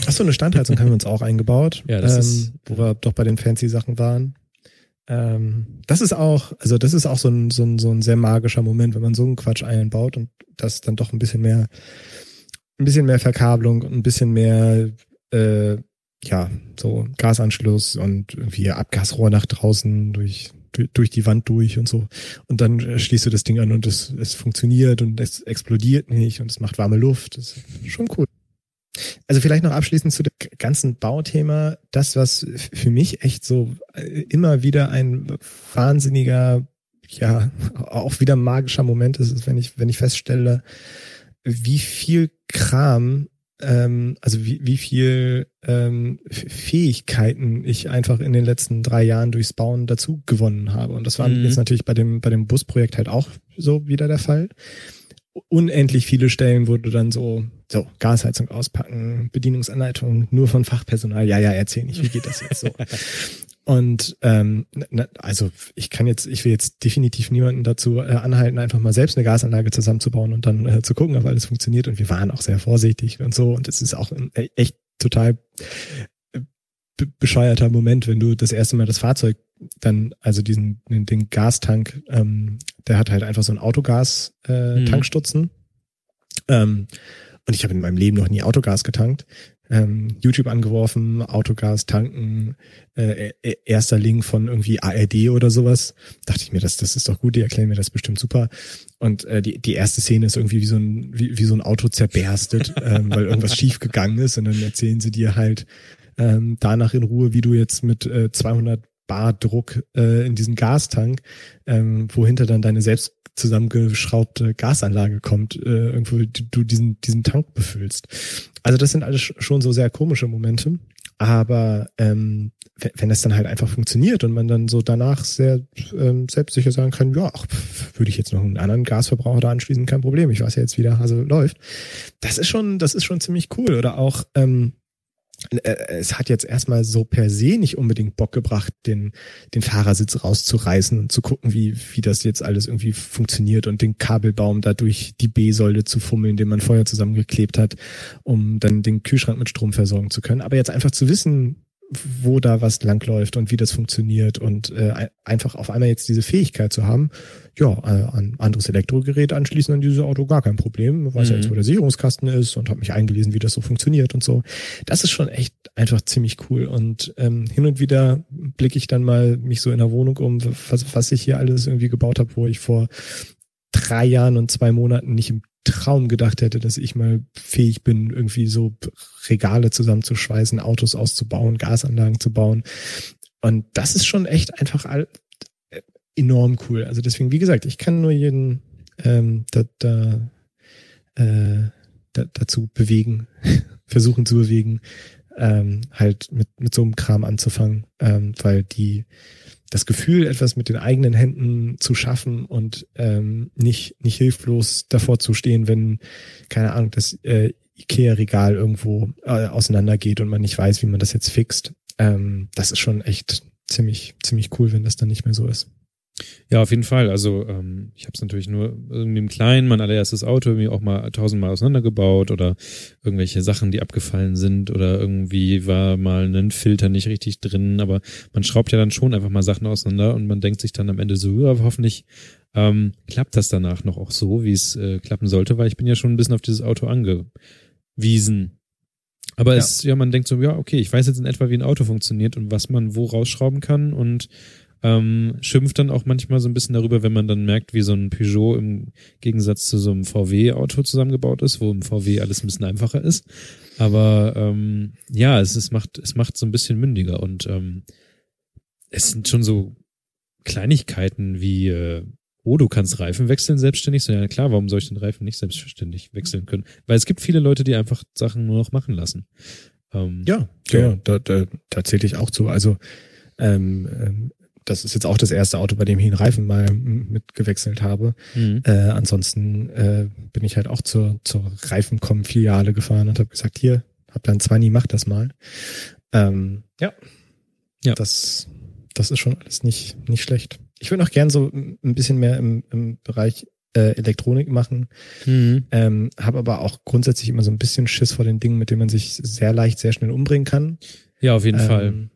Achso, eine Standheizung haben wir uns auch eingebaut,
ja, das
ähm,
ist,
wo wir doch bei den fancy Sachen waren. Ähm, das ist auch, also das ist auch so ein, so, ein, so ein sehr magischer Moment, wenn man so einen Quatsch einbaut und das dann doch ein bisschen mehr, ein bisschen mehr Verkabelung und ein bisschen mehr, äh, ja, so Gasanschluss und irgendwie Abgasrohr nach draußen durch durch die Wand durch und so. Und dann äh, schließt du das Ding an und es, es funktioniert und es explodiert nicht und es macht warme Luft. Das ist schon cool. Also vielleicht noch abschließend zu dem ganzen Bauthema. Das, was für mich echt so äh, immer wieder ein wahnsinniger, ja, auch wieder magischer Moment ist, ist, wenn ich, wenn ich feststelle, wie viel Kram ähm, also wie, wie viel ähm, Fähigkeiten ich einfach in den letzten drei Jahren durchs Bauen dazu gewonnen habe. Und das war mhm. jetzt natürlich bei dem, bei dem Busprojekt halt auch so wieder der Fall. Unendlich viele Stellen wurde dann so, so, Gasheizung auspacken, Bedienungsanleitung nur von Fachpersonal. Ja, ja, erzähl nicht, wie geht das jetzt so? Und ähm, na, also ich kann jetzt, ich will jetzt definitiv niemanden dazu äh, anhalten, einfach mal selbst eine Gasanlage zusammenzubauen und dann äh, zu gucken, ob alles funktioniert. Und wir waren auch sehr vorsichtig und so. Und es ist auch ein äh, echt total äh, bescheuerter Moment, wenn du das erste Mal das Fahrzeug dann, also diesen den, den Gastank, ähm, der hat halt einfach so ein Autogas-Tankstutzen. Äh, mhm. ähm, und ich habe in meinem Leben noch nie Autogas getankt ähm, YouTube angeworfen, Autogas tanken, äh, äh, erster Link von irgendwie ARD oder sowas. Dachte ich mir, das, das ist doch gut, die erklären mir das bestimmt super. Und äh, die, die erste Szene ist irgendwie wie so ein, wie, wie so ein Auto zerberstet, ähm, weil irgendwas schief gegangen ist. Und dann erzählen sie dir halt ähm, danach in Ruhe, wie du jetzt mit äh, 200 Bar Druck äh, in diesen Gastank, ähm, wohinter dann deine selbst zusammengeschraubte Gasanlage kommt, äh, irgendwo du diesen, diesen Tank befüllst. Also das sind alles schon so sehr komische Momente. Aber ähm, wenn es dann halt einfach funktioniert und man dann so danach sehr ähm, selbstsicher sagen kann, ja, ach, würde ich jetzt noch einen anderen Gasverbraucher da anschließen, kein Problem. Ich weiß ja jetzt, wie der Hase läuft. Das ist schon, das ist schon ziemlich cool. Oder auch ähm, äh, es hat jetzt erstmal so per se nicht unbedingt Bock gebracht, den, den Fahrersitz rauszureißen und zu gucken, wie, wie das jetzt alles irgendwie funktioniert und den Kabelbaum da durch die B-Säule zu fummeln, den man vorher zusammengeklebt hat, um dann den Kühlschrank mit Strom versorgen zu können. Aber jetzt einfach zu wissen, wo da was langläuft und wie das funktioniert und äh, ein- einfach auf einmal jetzt diese Fähigkeit zu haben, ja, äh, an anderes Elektrogerät anschließen an dieses Auto gar kein Problem. Ich weiß ja
Mhm.
jetzt, wo der Sicherungskasten ist und habe mich eingelesen, wie das so funktioniert und so. Das ist schon echt einfach ziemlich cool. Und ähm, hin und wieder blicke ich dann mal mich so in der Wohnung um, was, was ich hier alles irgendwie gebaut habe, wo ich vor drei Jahren und zwei Monaten nicht im Traum gedacht hätte, dass ich mal fähig bin, irgendwie so Regale zusammenzuschweißen, Autos auszubauen, Gasanlagen zu bauen. Und das ist schon echt einfach äh, enorm cool. Also deswegen, wie gesagt, ich kann nur jeden ähm, da, da, äh, da, dazu bewegen, versuchen zu bewegen, ähm, halt mit, mit so einem Kram anzufangen, ähm, weil die das Gefühl, etwas mit den eigenen Händen zu schaffen und ähm, nicht, nicht hilflos davor zu stehen, wenn, keine Ahnung, das äh, IKEA-Regal irgendwo äh, auseinandergeht und man nicht weiß, wie man das jetzt fixt. Ähm, das ist schon echt ziemlich, ziemlich cool, wenn das dann nicht mehr so ist.
Ja, auf jeden Fall. Also ähm, ich habe es natürlich nur irgendwie im Kleinen, mein allererstes Auto irgendwie auch mal tausendmal auseinandergebaut oder irgendwelche Sachen, die abgefallen sind oder irgendwie war mal ein Filter nicht richtig drin. Aber man schraubt ja dann schon einfach mal Sachen auseinander und man denkt sich dann am Ende so, ja, hoffentlich ähm, klappt das danach noch auch so, wie es äh, klappen sollte, weil ich bin ja schon ein bisschen auf dieses Auto angewiesen. Aber
Ja.
es, ja, man denkt so, ja, okay, ich weiß jetzt in etwa, wie ein Auto funktioniert und was man wo rausschrauben kann und ähm, schimpft dann auch manchmal so ein bisschen darüber, wenn man dann merkt, wie so ein Peugeot im Gegensatz zu so einem VW-Auto zusammengebaut ist, wo im VW alles ein bisschen einfacher ist. Aber ähm, ja, es, es macht es macht so ein bisschen mündiger und ähm, es sind schon so Kleinigkeiten wie äh, oh, du kannst Reifen wechseln selbstständig. So, ja klar, warum soll ich den Reifen nicht selbstständig wechseln können? Weil es gibt viele Leute, die einfach Sachen nur noch machen lassen. Ähm,
Ja, ja, da, da, da zählte ich auch zu. Also ähm, ähm, das ist jetzt auch das erste Auto, bei dem ich einen Reifen mal mitgewechselt habe.
mhm.
Äh, ansonsten äh, bin ich halt auch zur, zur Reifenkom-Filiale gefahren und habe gesagt, hier, hab dann 20, mach das mal. Ähm, ja.
Ja.
Das, das ist schon alles nicht, nicht schlecht. Ich würde noch gern so ein bisschen mehr im, im Bereich äh, Elektronik machen,
Mhm.
ähm, habe aber auch grundsätzlich immer so ein bisschen Schiss vor den Dingen, mit denen man sich sehr leicht, sehr schnell umbringen kann.
Ja, auf jeden Fall.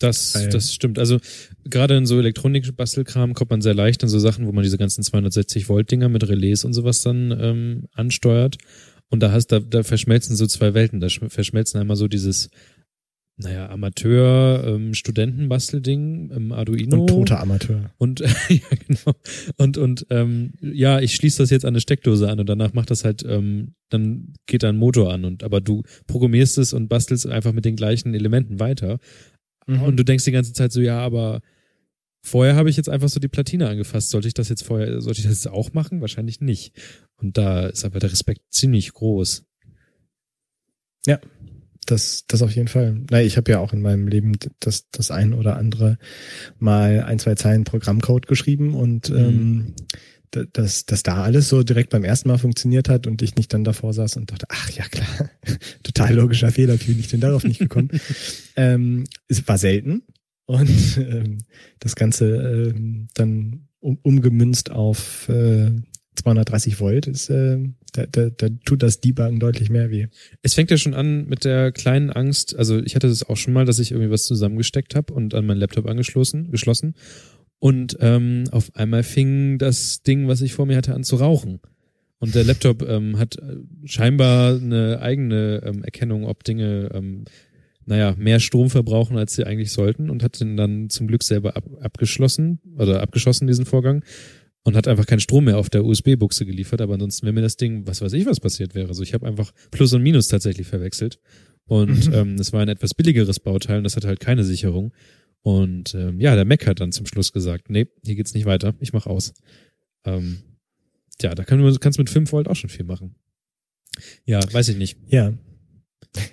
Das, das stimmt. Also gerade in so Elektronik-Bastelkram kommt man sehr leicht an so Sachen, wo man diese ganzen 260 Volt Dinger mit Relais und sowas dann ähm, ansteuert. Und da hast da, da verschmelzen so zwei Welten. Da schm- verschmelzen einmal so dieses, naja, Amateur ähm, Studentenbastelding im Arduino
Und toter Amateur.
und ja genau und und ähm, ja ich schließe das jetzt an eine Steckdose an und danach macht das halt ähm, dann geht da ein Motor an und aber du programmierst es und bastelst einfach mit den gleichen Elementen weiter
Mhm.
und du denkst die ganze Zeit so, ja, aber vorher habe ich jetzt einfach so die Platine angefasst. Sollte ich das jetzt vorher, sollte ich das jetzt auch machen? Wahrscheinlich nicht. Und da ist aber der Respekt ziemlich groß.
Das, das auf jeden Fall. Na, ich habe ja auch in meinem Leben das, das ein oder andere mal ein, zwei Zeilen Programmcode geschrieben und
Mhm.
ähm, dass, dass da alles so direkt beim ersten Mal funktioniert hat und ich nicht dann davor saß und dachte, ach ja klar, total logischer Fehler, wie bin ich denn darauf nicht gekommen? ähm, es war selten und ähm, das Ganze ähm, dann um, umgemünzt auf äh, 230 Volt ist, äh, da, da, da tut das Debuggen deutlich mehr weh.
Es fängt ja schon an mit der kleinen Angst. Also ich hatte das auch schon mal, dass ich irgendwie was zusammengesteckt habe und an meinen Laptop angeschlossen, geschlossen. Und ähm, auf einmal fing das Ding, was ich vor mir hatte, an zu rauchen. Und der Laptop ähm, hat äh, scheinbar eine eigene ähm, Erkennung, ob Dinge, ähm, naja, mehr Strom verbrauchen, als sie eigentlich sollten und hat den dann zum Glück selber ab, abgeschlossen oder abgeschossen, diesen Vorgang. Und hat einfach keinen Strom mehr auf der USB-Buchse geliefert, aber ansonsten wäre mir das Ding, was weiß ich, was passiert wäre. Also ich habe einfach Plus und Minus tatsächlich verwechselt. Und
Mhm.
ähm, es war ein etwas billigeres Bauteil und das hat halt keine Sicherung. Und ähm, ja, der Mac hat dann zum Schluss gesagt, nee, hier geht's nicht weiter, ich mach aus. Ähm, ja, da kann, kannst du mit 5 Volt auch schon viel machen. Ja, weiß ich nicht.
Ja.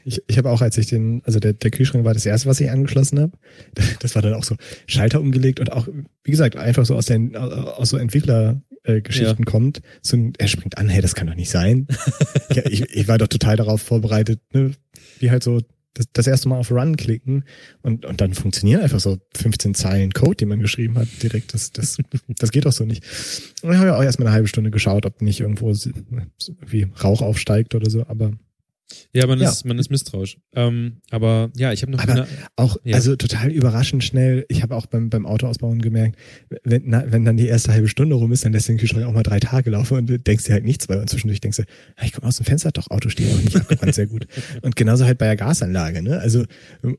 Ich, ich habe auch, als ich den, also der, der Kühlschrank war das erste, was ich angeschlossen habe. Das war dann auch so Schalter umgelegt und auch, wie gesagt, einfach so aus den aus so Entwicklergeschichten äh, Geschichten kommt. So ein, er springt an, hey, das kann doch nicht sein. ja, ich, ich war doch total darauf vorbereitet, ne? wie halt so das, das erste Mal auf Run klicken und, und dann funktionieren einfach so 15 Zeilen Code, die man geschrieben hat, direkt. Das, das, das geht doch so nicht. Und ich habe ja auch erstmal eine halbe Stunde geschaut, ob nicht irgendwo wie Rauch aufsteigt oder so, aber
Ja, man
Ja.
ist, man ist misstrauisch. Ähm, aber ja, ich habe noch
Aber
eine,
Auch,
Ja.
also total überraschend schnell. Ich habe auch beim, beim Autoausbauen gemerkt, wenn, na, wenn dann die erste halbe Stunde rum ist, dann lässt den Kühlschrank auch mal drei Tage laufen und denkst dir halt nichts und zwischendurch denkst du, ah, ich mal aus dem Fenster, doch, Auto steht auch nicht abgebrannt, sehr gut. Und genauso halt bei der Gasanlage, ne? Also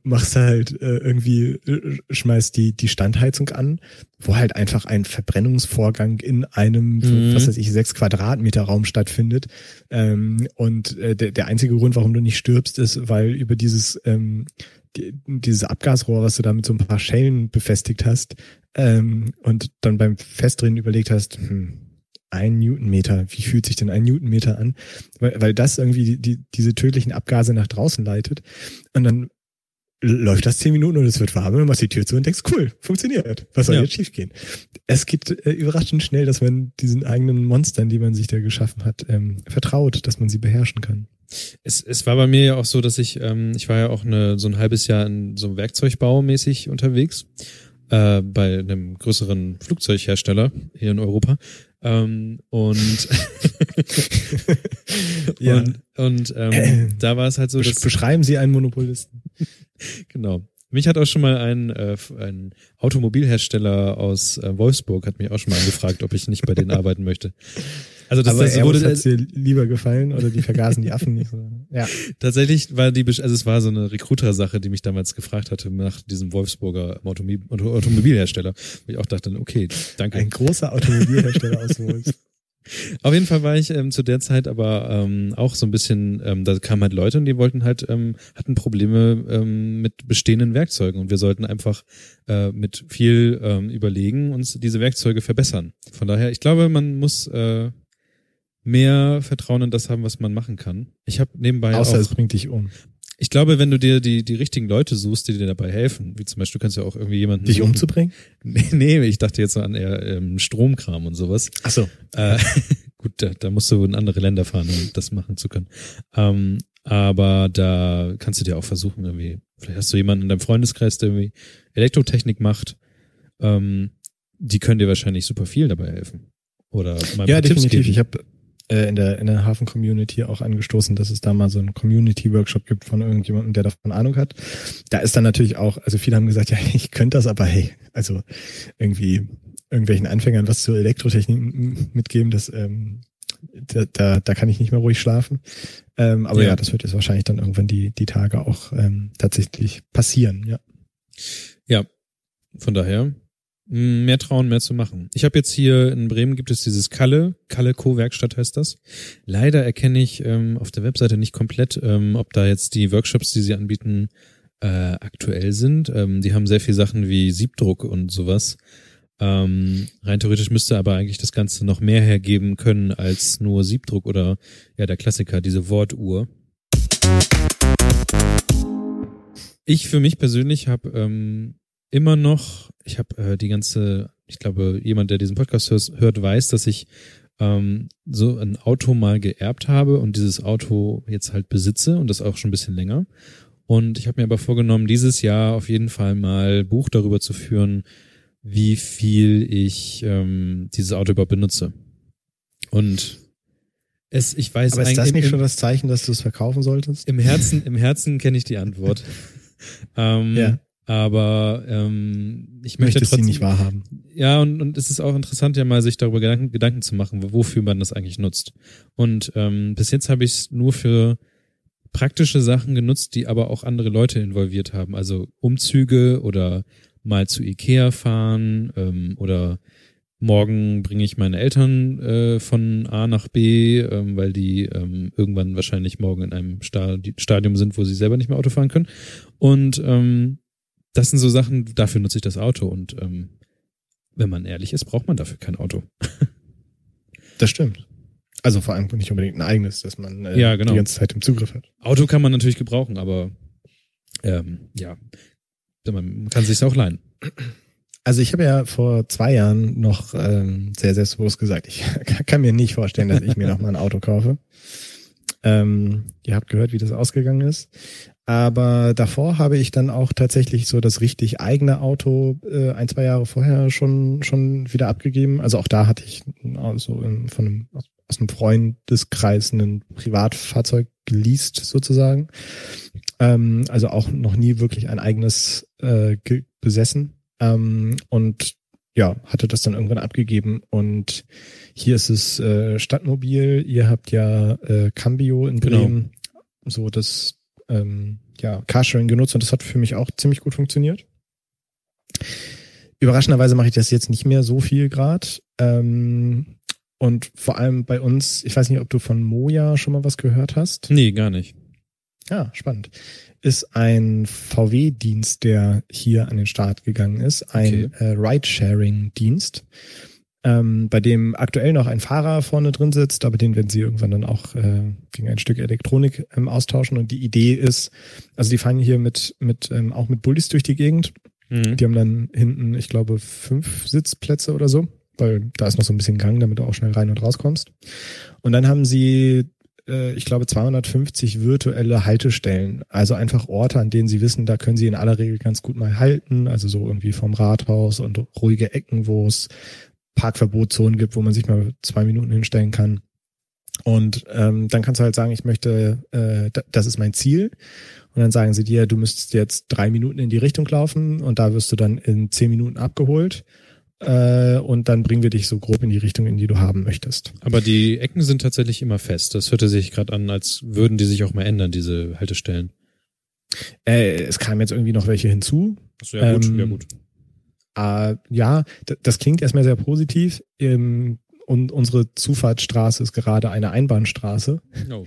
machst du halt äh, irgendwie, äh, schmeißt die, die Standheizung an, wo halt einfach ein Verbrennungsvorgang in einem,
Mhm.
was weiß ich, sechs Quadratmeter Raum stattfindet. Ähm, und äh, der, der einzige Grund, warum du nicht stirbst, ist, weil über dieses, ähm, die, dieses Abgasrohr, was du da mit so ein paar Schellen befestigt hast, ähm, und dann beim Festdrehen überlegt hast, hm, ein Newtonmeter, wie fühlt sich denn ein Newtonmeter an? Weil, weil das irgendwie die, die, diese tödlichen Abgase nach draußen leitet. Und dann läuft das zehn Minuten und es wird warm und du machst die Tür zu und denkst, cool, funktioniert. Was soll
Ja.
jetzt schiefgehen? Es geht äh, überraschend schnell, dass man diesen eigenen Monstern, die man sich da geschaffen hat, ähm, vertraut, dass man sie beherrschen kann.
Es, es war bei mir ja auch so, dass ich, ähm, ich war ja auch eine, so ein halbes Jahr in so einem Werkzeugbau mäßig unterwegs, äh, bei einem größeren Flugzeughersteller hier in Europa. Ähm, und
Ja.
und, und ähm, da war es halt so, dass
beschreiben Sie einen Monopolisten.
Genau. Mich hat auch schon mal ein, äh, ein Automobilhersteller aus äh, Wolfsburg hat mich auch schon mal angefragt, ob ich nicht bei denen arbeiten möchte. Also das,
Aber
das
Airbus
wurde
hat's dir lieber gefallen oder die vergasen die Affen nicht so. Ja.
tatsächlich war die, also es war so eine Recruiter-Sache, die mich damals gefragt hatte nach diesem Wolfsburger Automobil Auto- Automobilhersteller. Wo ich auch dachte, okay, danke.
Ein großer Automobilhersteller aus Wolfsburg.
Auf jeden Fall war ich ähm, zu der Zeit aber ähm, auch so ein bisschen, ähm, da kamen halt Leute und die wollten halt, ähm, hatten Probleme ähm, mit bestehenden Werkzeugen und wir sollten einfach äh, mit viel ähm, Überlegen uns diese Werkzeuge verbessern. Von daher, ich glaube, man muss äh, mehr Vertrauen in das haben, was man machen kann. Ich habe nebenbei
Außer
auch,
es bringt dich um.
ich glaube, wenn du dir die, die richtigen Leute suchst, die dir dabei helfen, wie zum Beispiel, du kannst ja auch irgendwie jemanden
Dich
suchen.
umzubringen?
Nee, nee, ich dachte jetzt an eher ähm, Stromkram und sowas.
Ach so.
Äh, gut, da, da musst du in andere Länder fahren, um das machen zu können. Ähm, aber da kannst du dir auch versuchen, irgendwie, vielleicht hast du jemanden in deinem Freundeskreis, der irgendwie Elektrotechnik macht. Ähm, die können dir wahrscheinlich super viel dabei helfen. Oder mal
Ja,
paar Tipps
definitiv.
geben.
Ich habe in der in der Hafen-Community auch angestoßen, dass es da mal so einen Community-Workshop gibt von irgendjemandem, der davon Ahnung hat. Da ist dann natürlich auch, also viele haben gesagt, ja, ich könnte das, aber hey, also irgendwie irgendwelchen Anfängern was zur Elektrotechnik mitgeben, das ähm, da, da, da kann ich nicht mehr ruhig schlafen. Ähm, aber
Ja.
ja. das wird jetzt wahrscheinlich dann irgendwann die, die Tage auch ähm, tatsächlich passieren, ja.
Von daher, mehr trauen, mehr zu machen. Ich habe jetzt hier in Bremen gibt es dieses Kalle, Kalle Co-Werkstatt heißt das. Leider erkenne ich ähm, auf der Webseite nicht komplett, ähm, ob da jetzt die Workshops, die sie anbieten, äh, aktuell sind. Ähm, die haben sehr viel Sachen wie Siebdruck und sowas. Ähm, rein theoretisch müsste aber eigentlich das Ganze noch mehr hergeben können als nur Siebdruck oder ja der Klassiker, diese Wortuhr. Ich für mich persönlich habe ähm, immer noch, ich habe äh, die ganze, ich glaube, jemand, der diesen Podcast hört, weiß, dass ich ähm, so ein Auto mal geerbt habe und dieses Auto jetzt halt besitze und das auch schon ein bisschen länger. Und ich habe mir aber vorgenommen, dieses Jahr auf jeden Fall mal Buch darüber zu führen, wie viel ich ähm, dieses Auto überhaupt benutze. Und es, ich weiß
Aber ist das nicht
im-
schon das Zeichen, dass du es verkaufen solltest?
im Herzen, im Herzen kenne ich die Antwort. ähm,
Ja.
Aber ähm, ich möchte
Möchtest
trotzdem.
sie nicht wahrhaben.
Ja, und, und es ist auch interessant, ja mal sich darüber Gedanken, Gedanken zu machen, wofür man das eigentlich nutzt. Und ähm, bis jetzt habe ich es nur für praktische Sachen genutzt, die aber auch andere Leute involviert haben. Also Umzüge oder mal zu Ikea fahren ähm, oder morgen bringe ich meine Eltern äh, von A nach B, ähm, weil die ähm, irgendwann wahrscheinlich morgen in einem Stadi Stadium sind, wo sie selber nicht mehr Auto fahren können. Und ähm, das sind so Sachen, dafür nutze ich das Auto. Und ähm, wenn man ehrlich ist, braucht man dafür kein Auto.
Das stimmt. Also vor allem nicht unbedingt ein eigenes, dass man äh,
Ja, genau.
die ganze Zeit im Zugriff hat.
Auto kann man natürlich gebrauchen, aber ähm, ja, man kann sich auch leihen.
Also ich habe ja vor zwei Jahren noch ähm, sehr selbstbewusst gesagt, ich kann mir nicht vorstellen, dass ich mir noch mal ein Auto kaufe. Ähm, ihr habt gehört, wie das ausgegangen ist. Aber davor habe ich dann auch tatsächlich so das richtig eigene Auto äh, ein, zwei Jahre vorher schon schon wieder abgegeben. Also auch da hatte ich also von einem, aus, aus einem Freundeskreis ein Privatfahrzeug geleast sozusagen. Ähm, also auch noch nie wirklich ein eigenes äh, besessen. Ähm, und ja, hatte das dann irgendwann abgegeben und hier ist es äh, Stadtmobil, ihr habt ja äh, Cambio in
Genau.
Bremen, so das ähm, ja, Carsharing genutzt und das hat für mich auch ziemlich gut funktioniert. Überraschenderweise mache ich das jetzt nicht mehr so viel grad. Ähm, und vor allem bei uns, ich weiß nicht, ob du von Moja schon mal was gehört hast.
Nee, gar nicht.
Ja, spannend. Ist ein VW-Dienst, der hier an den Start gegangen ist. Ein äh, Ride-Sharing-Dienst, ähm, bei dem aktuell noch ein Fahrer vorne drin sitzt, aber den werden sie irgendwann dann auch äh, gegen ein Stück Elektronik ähm, austauschen. Und die Idee ist, also die fahren hier mit, mit ähm, auch mit Bullis durch die Gegend.
Mhm.
Die haben dann hinten, ich glaube, fünf Sitzplätze oder so, weil da ist noch so ein bisschen Gang, damit du auch schnell rein und rauskommst. Und dann haben sie, äh, ich glaube, 250 virtuelle Haltestellen, also einfach Orte, an denen sie wissen, da können sie in aller Regel ganz gut mal halten, also so irgendwie vom Rathaus und ruhige Ecken, wo es Parkverbotszonen gibt, wo man sich mal zwei Minuten hinstellen kann. Und ähm, dann kannst du halt sagen, ich möchte, äh, da- das ist mein Ziel. Und dann sagen sie dir, du müsstest jetzt drei Minuten in die Richtung laufen und da wirst du dann in zehn Minuten abgeholt. Äh, und dann bringen wir dich so grob in die Richtung, in die du haben möchtest.
Aber die Ecken sind tatsächlich immer fest. Das hörte sich gerade an, als würden die sich auch mal ändern, diese Haltestellen.
Äh, es kamen jetzt irgendwie noch welche hinzu.
Achso, ja gut,
Ähm,
ja gut.
Äh, ja, das klingt erstmal sehr positiv. Ähm, und unsere Zufahrtsstraße ist gerade eine Einbahnstraße.
Oh.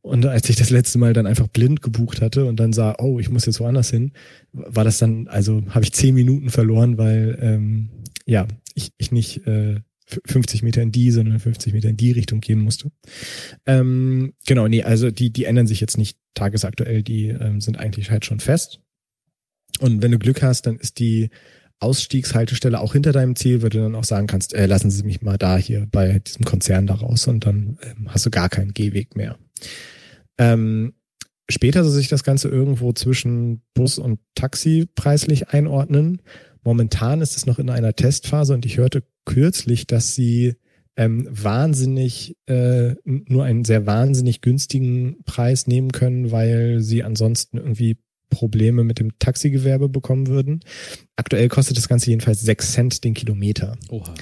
Und als ich das letzte Mal dann einfach blind gebucht hatte und dann sah, oh, ich muss jetzt woanders hin, war das dann, also habe ich zehn Minuten verloren, weil ähm, ja, ich, ich nicht äh, f- 50 Meter in die, sondern 50 Meter in die Richtung gehen musste. Ähm, genau, nee, also die, die ändern sich jetzt nicht tagesaktuell, die ähm, sind eigentlich halt schon fest. Und wenn du Glück hast, dann ist die Ausstiegshaltestelle auch hinter deinem Ziel, wo du dann auch sagen kannst, äh, lassen Sie mich mal da hier bei diesem Konzern da raus und dann ähm, hast du gar keinen Gehweg mehr. Ähm, später soll sich das Ganze irgendwo zwischen Bus und Taxi preislich einordnen. Momentan ist es noch in einer Testphase und ich hörte kürzlich, dass sie ähm, wahnsinnig, äh, nur einen sehr wahnsinnig günstigen Preis nehmen können, weil sie ansonsten irgendwie Probleme mit dem Taxigewerbe bekommen würden. Aktuell kostet das Ganze jedenfalls sechs Cent den Kilometer.
Oha.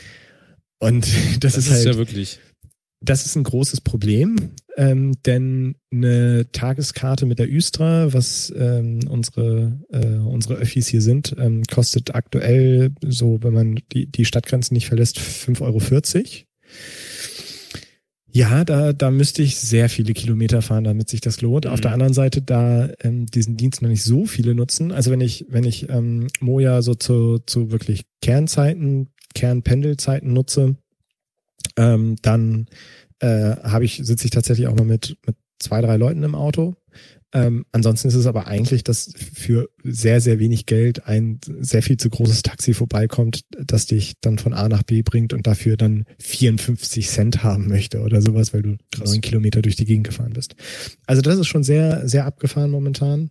Und das,
Das,
ist
ist,
halt
ja wirklich.
das ist ein großes Problem, ähm, denn eine Tageskarte mit der Östra, was ähm, unsere äh, unsere Öffis hier sind, ähm, kostet aktuell so, wenn man die die Stadtgrenzen nicht verlässt, 5,40 Euro. Ja, da, da müsste ich sehr viele Kilometer fahren, damit sich das lohnt. Auf
Mhm.
der anderen Seite, da ähm, diesen Dienst noch nicht so viele nutzen. Also wenn ich, wenn ich ähm, Moja so zu, zu wirklich Kernzeiten, Kernpendelzeiten nutze, ähm, dann äh, habe ich, sitze ich tatsächlich auch mal mit, mit zwei, drei Leuten im Auto. Ähm, ansonsten ist es aber eigentlich, dass für sehr, sehr wenig Geld ein sehr viel zu großes Taxi vorbeikommt, das dich dann von A nach B bringt und dafür dann 54 Cent haben möchte oder sowas, weil du
Krass.
neun Kilometer durch die Gegend gefahren bist. Also das ist schon sehr, sehr abgefahren momentan.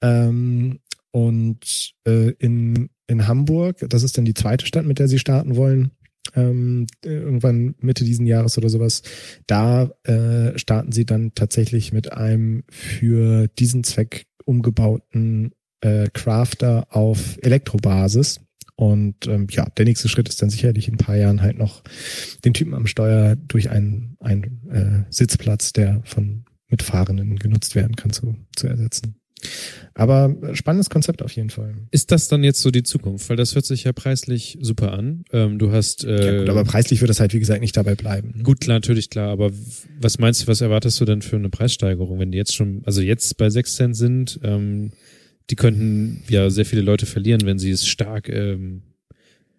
Ähm, und äh, in, in Hamburg, das ist dann die zweite Stadt, mit der sie starten wollen, ähm, irgendwann Mitte diesen Jahres oder sowas, da äh, starten sie dann tatsächlich mit einem für diesen Zweck umgebauten äh, Crafter auf Elektrobasis. Und ähm, ja, der nächste Schritt ist dann sicherlich in ein paar Jahren halt noch den Typen am Steuer durch einen, einen äh, Sitzplatz, der von Mitfahrenden genutzt werden kann, zu, zu ersetzen. Aber spannendes Konzept auf jeden Fall.
Ist das dann jetzt so die Zukunft? Weil das hört sich ja preislich super an. Ähm, du hast äh,
ja, gut, aber preislich wird das halt, wie gesagt, nicht dabei bleiben. ne?
Gut, klar, natürlich klar, aber was meinst du, was erwartest du denn für eine Preissteigerung, wenn die jetzt schon, also jetzt bei 6 Cent sind, ähm, die könnten ja sehr viele Leute verlieren, wenn sie es stark, ähm,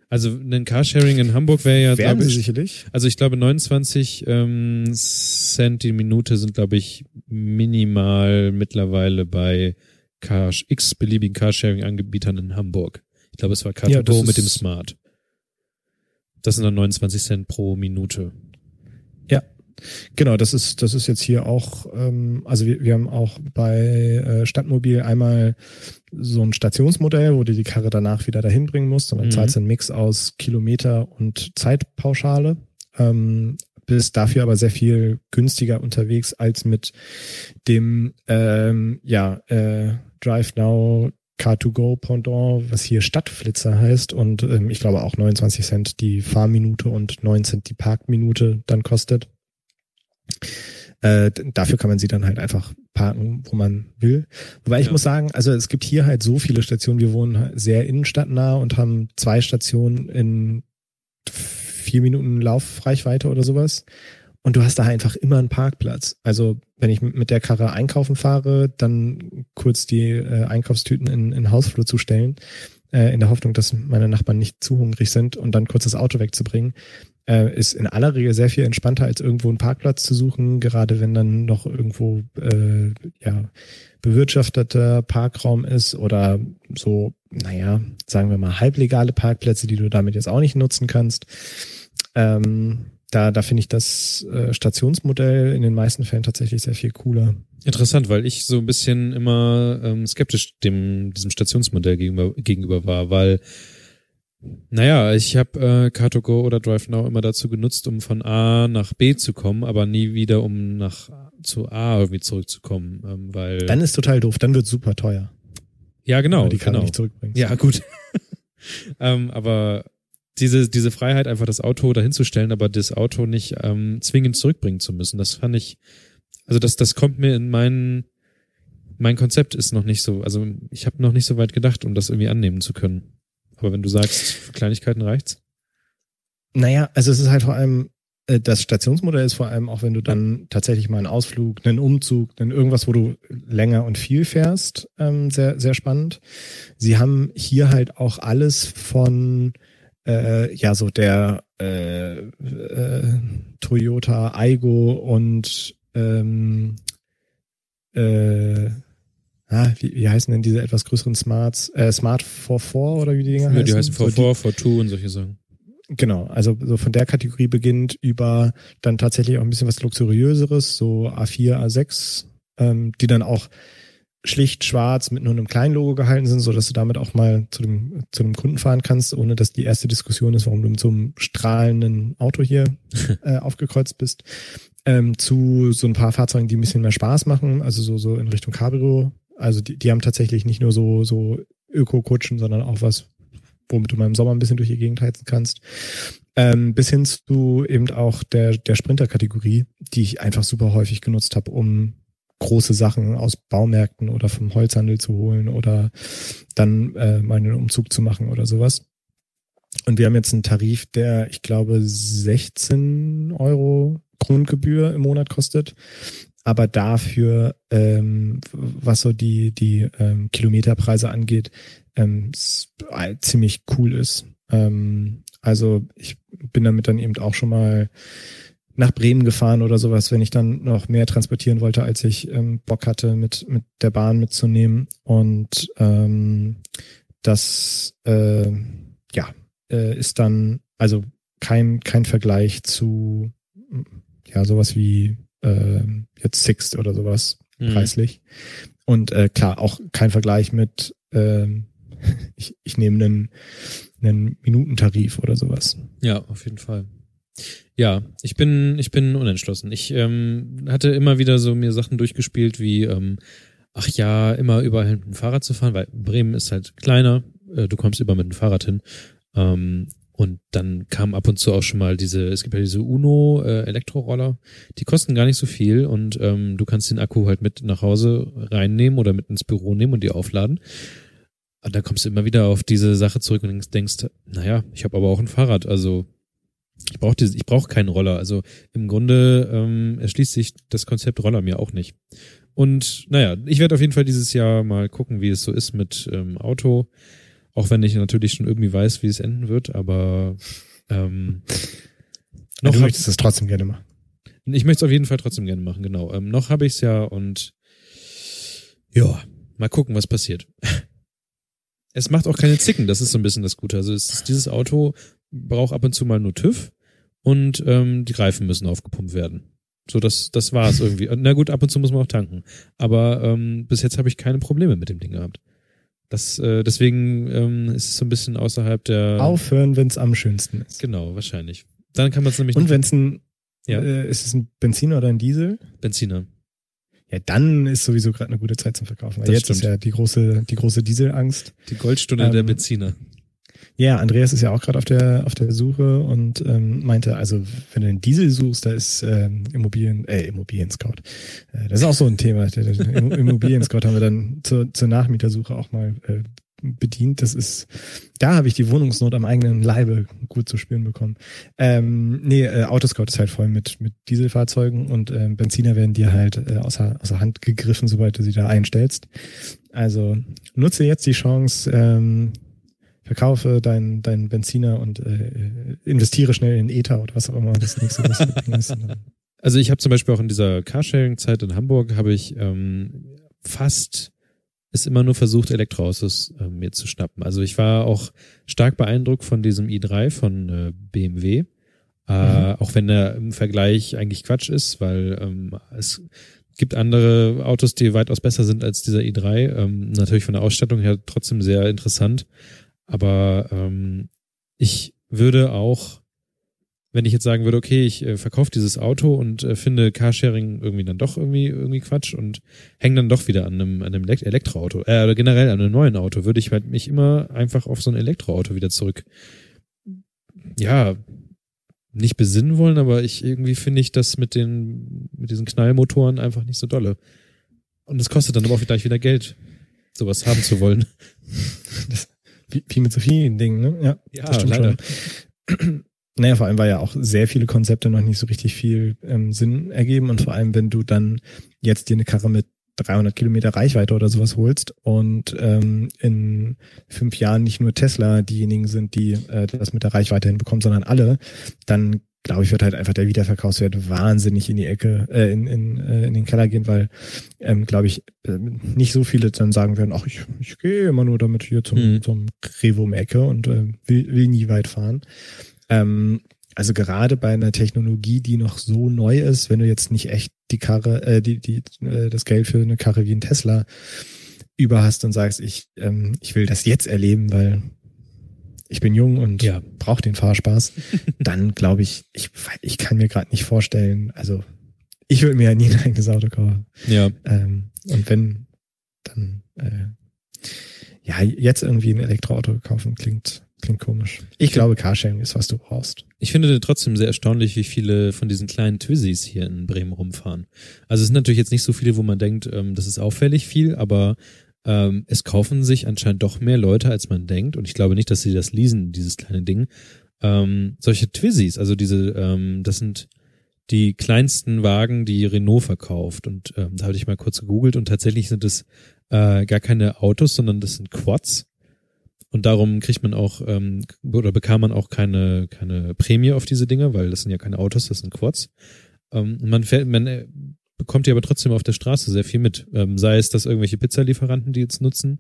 also ein Carsharing in Hamburg wäre ja, glaube
sie
ich,
sicherlich.
also ich glaube 29 ähm, Cent die Minute sind, glaube ich, minimal mittlerweile bei Car x beliebigen Carsharing-Anbietern in Hamburg. Ich glaube, es war
Ja, das
Car2Go mit dem Smart. Das sind dann 29 Cent pro Minute.
Genau, das ist, das ist jetzt hier auch, ähm, also wir, wir haben auch bei äh, Stadtmobil einmal so ein Stationsmodell, wo du die Karre danach wieder dahin bringen musst und dann
Mhm.
zahlst du einen Mix aus Kilometer und Zeitpauschale. Ähm, bist dafür aber sehr viel günstiger unterwegs als mit dem ähm, ja äh, Drive Now Car2Go Pendant, was hier Stadtflitzer heißt und ähm, ich glaube auch 29 Cent die Fahrminute und 9 Cent die Parkminute dann kostet. Äh, dafür kann man sie dann halt einfach parken, wo man will. Wobei ich
Ja.
muss sagen, also es gibt hier halt so viele Stationen. Wir wohnen sehr innenstadtnah und haben zwei Stationen in vier Minuten Laufreichweite oder sowas. Und du hast da einfach immer einen Parkplatz. Also wenn ich mit der Karre einkaufen fahre, dann kurz die äh, Einkaufstüten in, in den Hausflur zu stellen, äh, in der Hoffnung, dass meine Nachbarn nicht zu hungrig sind und dann kurz das Auto wegzubringen, äh, ist in aller Regel sehr viel entspannter, als irgendwo einen Parkplatz zu suchen, gerade wenn dann noch irgendwo äh, ja bewirtschafteter Parkraum ist oder so, naja, sagen wir mal halblegale Parkplätze, die du damit jetzt auch nicht nutzen kannst. Ähm, da, da finde ich das äh, Stationsmodell in den meisten Fällen tatsächlich sehr viel cooler.
Interessant, weil ich so ein bisschen immer ähm, skeptisch dem diesem Stationsmodell gegenüber, gegenüber war, weil naja, ich habe äh, Car2Go oder DriveNow immer dazu genutzt, um von A nach B zu kommen, aber nie wieder um nach zu A irgendwie zurückzukommen, ähm, weil
Dann ist total doof, dann wird super teuer.
ja
wenn
genau,
du die Karre
genau.
nicht zurückbringst.
Ja, gut. ähm, aber diese, diese Freiheit, einfach das Auto dahin zu stellen, aber das Auto nicht ähm, zwingend zurückbringen zu müssen, das fand ich, also das, das kommt mir in meinen, mein Konzept ist noch nicht so, also ich habe noch nicht so weit gedacht, um das irgendwie annehmen zu können. Aber wenn du sagst, für Kleinigkeiten reicht's.
Naja, also es ist halt vor allem, äh, das Stationsmodell ist vor allem auch, wenn du dann tatsächlich mal einen Ausflug, einen Umzug, einen irgendwas, wo du länger und viel fährst, ähm, sehr, sehr spannend. Sie haben hier halt auch alles von äh, ja so der äh, äh, Toyota Aigo und ähm, äh, ah, wie, wie heißen denn diese etwas größeren Smarts? Äh, Smart 44 oder wie die Dinger
Ja,
heißen?
die heißen
So die-
V4, V2 und solche Sachen.
Genau, also so von der Kategorie beginnt über dann tatsächlich auch ein bisschen was luxuriöseres, so A4, A6, ähm, die dann auch schlicht schwarz mit nur einem kleinen Logo gehalten sind, so dass du damit auch mal zu dem zu einem Kunden fahren kannst, ohne dass die erste Diskussion ist, warum du mit so einem strahlenden Auto hier äh, aufgekreuzt bist. Ähm, zu so ein paar Fahrzeugen, die ein bisschen mehr Spaß machen, also so so in Richtung Cabrio. Also die, die haben tatsächlich nicht nur so so Öko-Kutschen, sondern auch was, womit du mal im Sommer ein bisschen durch die Gegend heizen kannst. Ähm, bis hin zu eben auch der, der Sprinter-Kategorie, die ich einfach super häufig genutzt habe, um große Sachen aus Baumärkten oder vom Holzhandel zu holen oder dann äh, mal einen Umzug zu machen oder sowas. Und wir haben jetzt einen Tarif, der, ich glaube, 16 Euro Grundgebühr im Monat kostet. Aber dafür, ähm, was so die, die ähm, Kilometerpreise angeht, ähm, äh, ziemlich cool ist. Ähm, also ich bin damit dann eben auch schon mal nach Bremen gefahren oder sowas, wenn ich dann noch mehr transportieren wollte, als ich ähm, Bock hatte, mit, mit der Bahn mitzunehmen. Und ähm, das äh, ja äh, ist dann also kein, kein Vergleich zu ja sowas wie äh, jetzt Sixt oder sowas
Mhm.
preislich. Und äh, klar, auch kein Vergleich mit, ähm, ich, ich nehme einen, einen Minutentarif oder sowas.
Ja, auf jeden Fall. Ja, ich bin, ich bin unentschlossen. Ich ähm, hatte immer wieder so mir Sachen durchgespielt wie, ähm, ach ja, immer überall mit dem Fahrrad zu fahren, weil Bremen ist halt kleiner, äh, du kommst über mit dem Fahrrad hin. Ähm, und dann kam ab und zu auch schon mal diese, es gibt ja diese Uno äh, Elektroroller, die kosten gar nicht so viel und ähm, du kannst den Akku halt mit nach Hause reinnehmen oder mit ins Büro nehmen und die aufladen. Und dann kommst du immer wieder auf diese Sache zurück und denkst, naja, ich habe aber auch ein Fahrrad, also ich brauche ich brauch keinen Roller. Also im Grunde ähm, erschließt sich das Konzept Roller mir auch nicht. Und naja, ich werde auf jeden Fall dieses Jahr mal gucken, wie es so ist mit ähm, Auto. Auch wenn ich natürlich schon irgendwie weiß, wie es enden wird, aber ähm,
Noch du möchtest das trotzdem gerne machen.
ich möchte es auf jeden Fall trotzdem gerne machen, genau. Ähm, noch habe ich es ja und ja, mal gucken, was passiert. Es macht auch keine Zicken, das ist so ein bisschen das Gute. Also es dieses Auto braucht ab und zu mal nur TÜV und ähm, die Reifen müssen aufgepumpt werden. So, das, das war es irgendwie. Na gut, ab und zu muss man auch tanken. Aber ähm, bis jetzt habe ich keine Probleme mit dem Ding gehabt. Das, äh, deswegen ähm, ist es so ein bisschen außerhalb der.
Aufhören, wenn es am schönsten ist.
Genau, wahrscheinlich. Dann kann man es nämlich
Und wenn es ein
Ja.
Äh, ist es ein Benziner oder ein Diesel?
Benziner.
Ja, dann ist sowieso gerade eine gute Zeit zum Verkaufen. Weil
Das
jetzt ist
stimmt.
ja die große, die große Dieselangst.
Die Goldstunde
Ähm,
der Benziner.
Ja, Andreas ist ja auch gerade auf der auf der Suche und ähm, meinte, also wenn du einen Diesel suchst, da ist ähm, Immobilien, äh, Immobilien Scout. Äh, das ist auch so ein Thema. Der, der Immo- Immobilien Scout haben wir dann zur, zur Nachmietersuche auch mal äh, bedient. Das ist, da habe ich die Wohnungsnot am eigenen Leibe gut zu spüren bekommen. Ähm, nee, äh, Autoscout ist halt voll mit mit Dieselfahrzeugen und ähm, Benziner werden dir halt äh, außer außer Hand gegriffen, sobald du sie da einstellst. Also nutze jetzt die Chance. Ähm, verkaufe deinen deinen Benziner und äh, investiere schnell in Ether oder was auch immer das nächste ist.
Also ich habe zum Beispiel auch in dieser Carsharing-Zeit in Hamburg habe ich ähm, fast es immer nur versucht, Elektroautos äh, mir zu schnappen. Also ich war auch stark beeindruckt von diesem i3 von äh, BMW. Äh, Auch wenn er im Vergleich eigentlich Quatsch ist, weil ähm, es gibt andere Autos, die weitaus besser sind als dieser i3. Ähm, natürlich von der Ausstattung her trotzdem sehr interessant. Aber ähm, ich würde auch, wenn ich jetzt sagen würde, okay, ich äh, verkaufe dieses Auto und äh, finde Carsharing irgendwie dann doch irgendwie irgendwie Quatsch und hänge dann doch wieder an einem, an einem Elekt- Elektroauto, äh, oder generell an einem neuen Auto, würde ich halt mich immer einfach auf so ein Elektroauto wieder zurück, ja, nicht besinnen wollen, aber ich irgendwie finde ich das mit den, mit diesen Knallmotoren einfach nicht so dolle. Und es kostet dann aber auch gleich wieder Geld, sowas haben zu wollen.
wie, wie mit so vielen Dingen, ne? Ja,
Ja,
das stimmt
leider.
schon. Naja, vor allem, weil ja auch sehr viele Konzepte noch nicht so richtig viel ähm, Sinn ergeben und vor allem, wenn du dann jetzt dir eine Karre mit 300 Kilometer Reichweite oder sowas holst und ähm, in fünf Jahren nicht nur Tesla diejenigen sind, die äh, das mit der Reichweite hinbekommen, sondern alle, dann glaube ich, wird halt einfach der Wiederverkaufswert wahnsinnig in die Ecke, äh, in, in, äh, in den Keller gehen, weil, ähm, glaube ich, äh, nicht so viele dann sagen werden, ach, ich, ich gehe immer nur damit hier zum,
Mhm.
zum Revo um Ecke und äh, will, will nie weit fahren. Ähm, also gerade bei einer Technologie, die noch so neu ist, wenn du jetzt nicht echt die Karre, äh, die, die, äh, das Geld für eine Karre wie ein Tesla über hast und sagst, ich, ähm, ich will das jetzt erleben, weil ich bin jung und
Ja.
brauche den Fahrspaß, dann glaube ich, ich, ich kann mir gerade nicht vorstellen, also ich würde mir ja nie ein eigenes Auto kaufen.
Ja.
Ähm, und wenn, dann äh, ja, jetzt irgendwie ein Elektroauto kaufen klingt, klingt komisch. Ich glaube, Carsharing ist, was du brauchst.
Ich finde trotzdem sehr erstaunlich, wie viele von diesen kleinen Twizzys hier in Bremen rumfahren. Also es sind natürlich jetzt nicht so viele, wo man denkt, ähm, das ist auffällig viel, aber ähm, es kaufen sich anscheinend doch mehr Leute, als man denkt. Und ich glaube nicht, dass sie das leasen, dieses kleine Ding. Ähm, solche Twizzys, also diese, ähm, das sind die kleinsten Wagen, die Renault verkauft. Und ähm, da habe ich mal kurz gegoogelt und tatsächlich sind es äh, gar keine Autos, sondern das sind Quads. Und darum kriegt man auch ähm, oder bekam man auch keine keine Prämie auf diese Dinger, weil das sind ja keine Autos, das sind Quads. Ähm, man fährt, man äh, bekommt die aber trotzdem auf der Straße sehr viel mit. Ähm, sei es, dass irgendwelche Pizzalieferanten die jetzt nutzen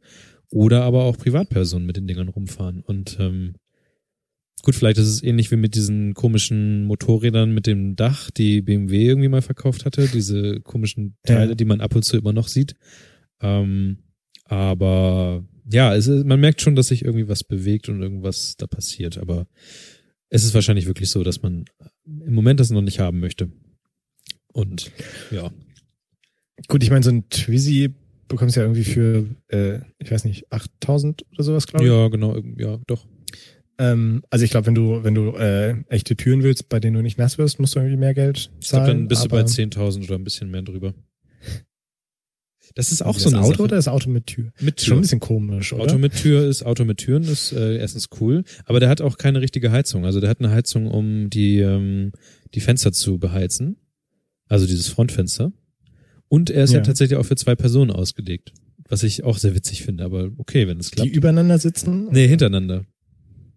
oder aber auch Privatpersonen mit den Dingern rumfahren. Und ähm, gut, vielleicht ist es ähnlich wie mit diesen komischen Motorrädern mit dem Dach, die BMW irgendwie mal verkauft hatte, diese komischen Teile,
Ja.
die man ab und zu immer noch sieht. Ähm, aber ja, es man merkt schon, dass sich irgendwie was bewegt und irgendwas da passiert. Aber es ist wahrscheinlich wirklich so, dass man im Moment das noch nicht haben möchte. Und ja,
Gut, ich meine, so ein Twizy bekommst du ja irgendwie für, äh, ich weiß nicht, 8000 oder sowas, glaube ich.
ja, genau, ja, doch.
Ähm, also ich glaube, wenn du, wenn du äh, echte Türen willst, bei denen du nicht nass wirst, musst du irgendwie mehr Geld
Ich glaube,
zahlen.
dann bist du bei
aber-
10.000 oder ein bisschen mehr drüber. Das ist auch
das
so eine
Auto
Sache.
oder das Auto mit Tür?
mit
Ist schon ein bisschen komisch, oder?
Auto mit Tür ist Auto mit Türen ist äh, erstens cool, aber der hat auch keine richtige Heizung. Also der hat eine Heizung, um die ähm, die Fenster zu beheizen, also dieses Frontfenster. Und er ist ja.
Ja.
tatsächlich auch für zwei Personen ausgelegt, was ich auch sehr witzig finde. Aber okay, wenn es
die
klappt.
übereinander sitzen?
nee, hintereinander.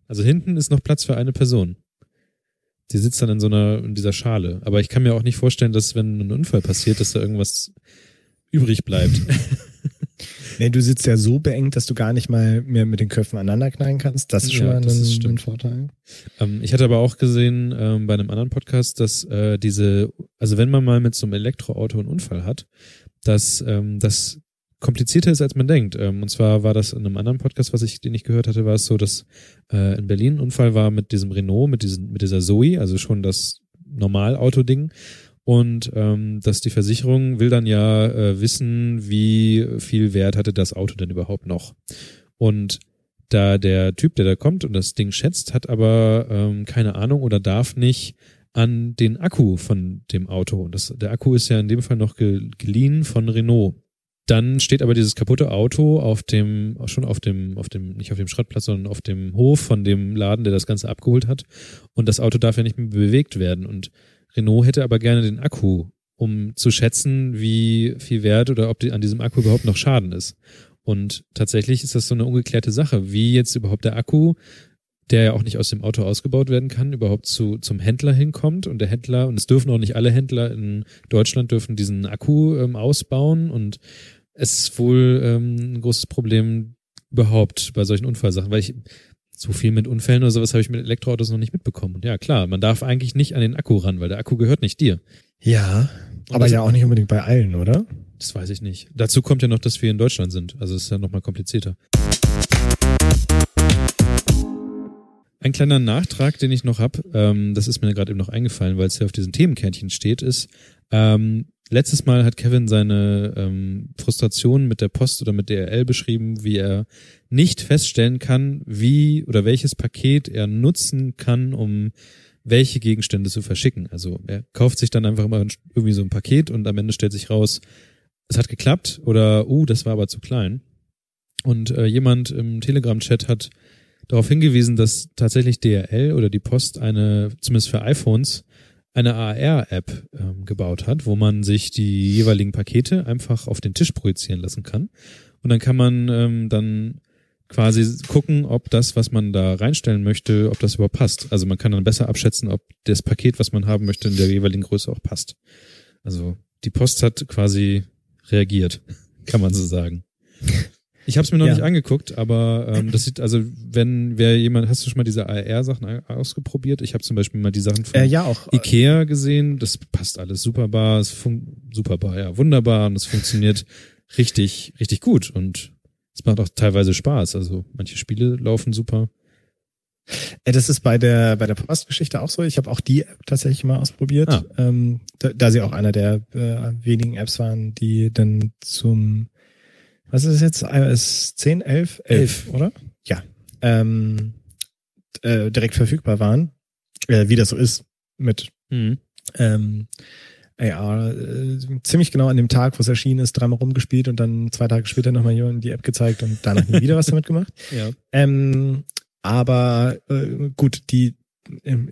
Also hinten ist noch Platz für eine Person. Die sitzt dann in so einer in dieser Schale. Aber ich kann mir auch nicht vorstellen, dass wenn ein Unfall passiert, dass da irgendwas übrig bleibt.
Nee, du sitzt ja so beengt, dass du gar nicht mal mehr mit den Köpfen aneinander knallen kannst. Das ist schon
Ja,
mal ein, ein Vorteil.
Ähm, ich hatte aber auch gesehen ähm, bei einem anderen Podcast, dass äh, diese, also wenn man mal mit so einem Elektroauto einen Unfall hat, dass ähm, das komplizierter ist, als man denkt. Ähm, und zwar war das in einem anderen Podcast, was ich, den ich gehört hatte, war es so, dass äh, in Berlin ein Unfall war mit diesem Renault, mit diesem, mit dieser Zoe, also schon das Normalauto-Ding. Und ähm, dass die Versicherung will dann ja äh, wissen, wie viel Wert hatte das Auto denn überhaupt noch. Und da der Typ, der da kommt und das Ding schätzt, hat aber ähm, keine Ahnung oder darf nicht an den Akku von dem Auto. Und das, der Akku ist ja in dem Fall noch ge geliehen von Renault. Dann steht aber dieses kaputte Auto auf dem, schon auf dem, auf dem, nicht auf dem Schrottplatz, sondern auf dem Hof von dem Laden, der das Ganze abgeholt hat. Und das Auto darf ja nicht mehr bewegt werden. Und Renault hätte aber gerne den Akku, um zu schätzen, wie viel Wert oder ob die, an diesem Akku überhaupt noch Schaden ist. Und tatsächlich ist das so eine ungeklärte Sache, wie jetzt überhaupt der Akku, der ja auch nicht aus dem Auto ausgebaut werden kann, überhaupt zu, zum Händler hinkommt. Und der Händler, und es dürfen auch nicht alle Händler in Deutschland dürfen diesen Akku ähm, ausbauen. Und es ist wohl ähm, ein großes Problem überhaupt bei solchen Unfallsachen, weil ich so viel mit Unfällen oder sowas habe ich mit Elektroautos noch nicht mitbekommen. Und ja, klar, man darf eigentlich nicht an den Akku ran, weil der Akku gehört nicht dir.
Ja, aber
das-
ja auch nicht unbedingt bei allen, oder?
Das weiß ich nicht. Dazu kommt ja noch, dass wir in Deutschland sind. Also es ist ja nochmal komplizierter. Ein kleiner Nachtrag, den ich noch hab, ähm, das ist mir gerade eben noch eingefallen, weil es ja auf diesen Themenkärtchen steht, ist, ähm, letztes Mal hat Kevin seine ähm, Frustration mit der Post oder mit DRL beschrieben, wie er nicht feststellen kann, wie oder welches Paket er nutzen kann, um welche Gegenstände zu verschicken. Also er kauft sich dann einfach immer irgendwie so ein Paket und am Ende stellt sich raus, es hat geklappt oder uh, das war aber zu klein. Und äh, jemand im Telegram-Chat hat darauf hingewiesen, dass tatsächlich DRL oder die Post eine, zumindest für iPhones, eine AR-App ähm, gebaut hat, wo man sich die jeweiligen Pakete einfach auf den Tisch projizieren lassen kann. Und dann kann man ähm, dann quasi gucken, ob das, was man da reinstellen möchte, ob das überhaupt passt. Also man kann dann besser abschätzen, ob das Paket, was man haben möchte, in der jeweiligen Größe auch passt. Also die Post hat quasi reagiert, kann man so sagen. Ich habe es mir noch
Ja.
nicht angeguckt, aber ähm, das sieht also, wenn wer jemand, hast du schon mal diese AR-Sachen ausgeprobiert? Ich habe zum Beispiel mal die Sachen von
Äh, ja, auch.
Ikea gesehen. Das passt alles superbar, es superbar, ja, wunderbar und es funktioniert richtig, richtig gut und es macht auch teilweise Spaß. Also manche Spiele laufen super.
Äh, Das ist bei der bei der Postgeschichte auch so. Ich habe auch die App tatsächlich mal ausprobiert,
Ah.
ähm, da, da sie auch einer der äh, wenigen Apps waren, die dann zum was ist es jetzt? iOS 10, 11, 11, oder? Ja. Ähm, äh, direkt verfügbar waren, äh, wie das so ist mit
Mhm.
ähm, AR, äh, ziemlich genau an dem Tag, wo es erschienen ist, dreimal rumgespielt und dann zwei Tage später nochmal jemand die App gezeigt und danach nie wieder was damit gemacht.
Ja.
Ähm, aber äh, gut, die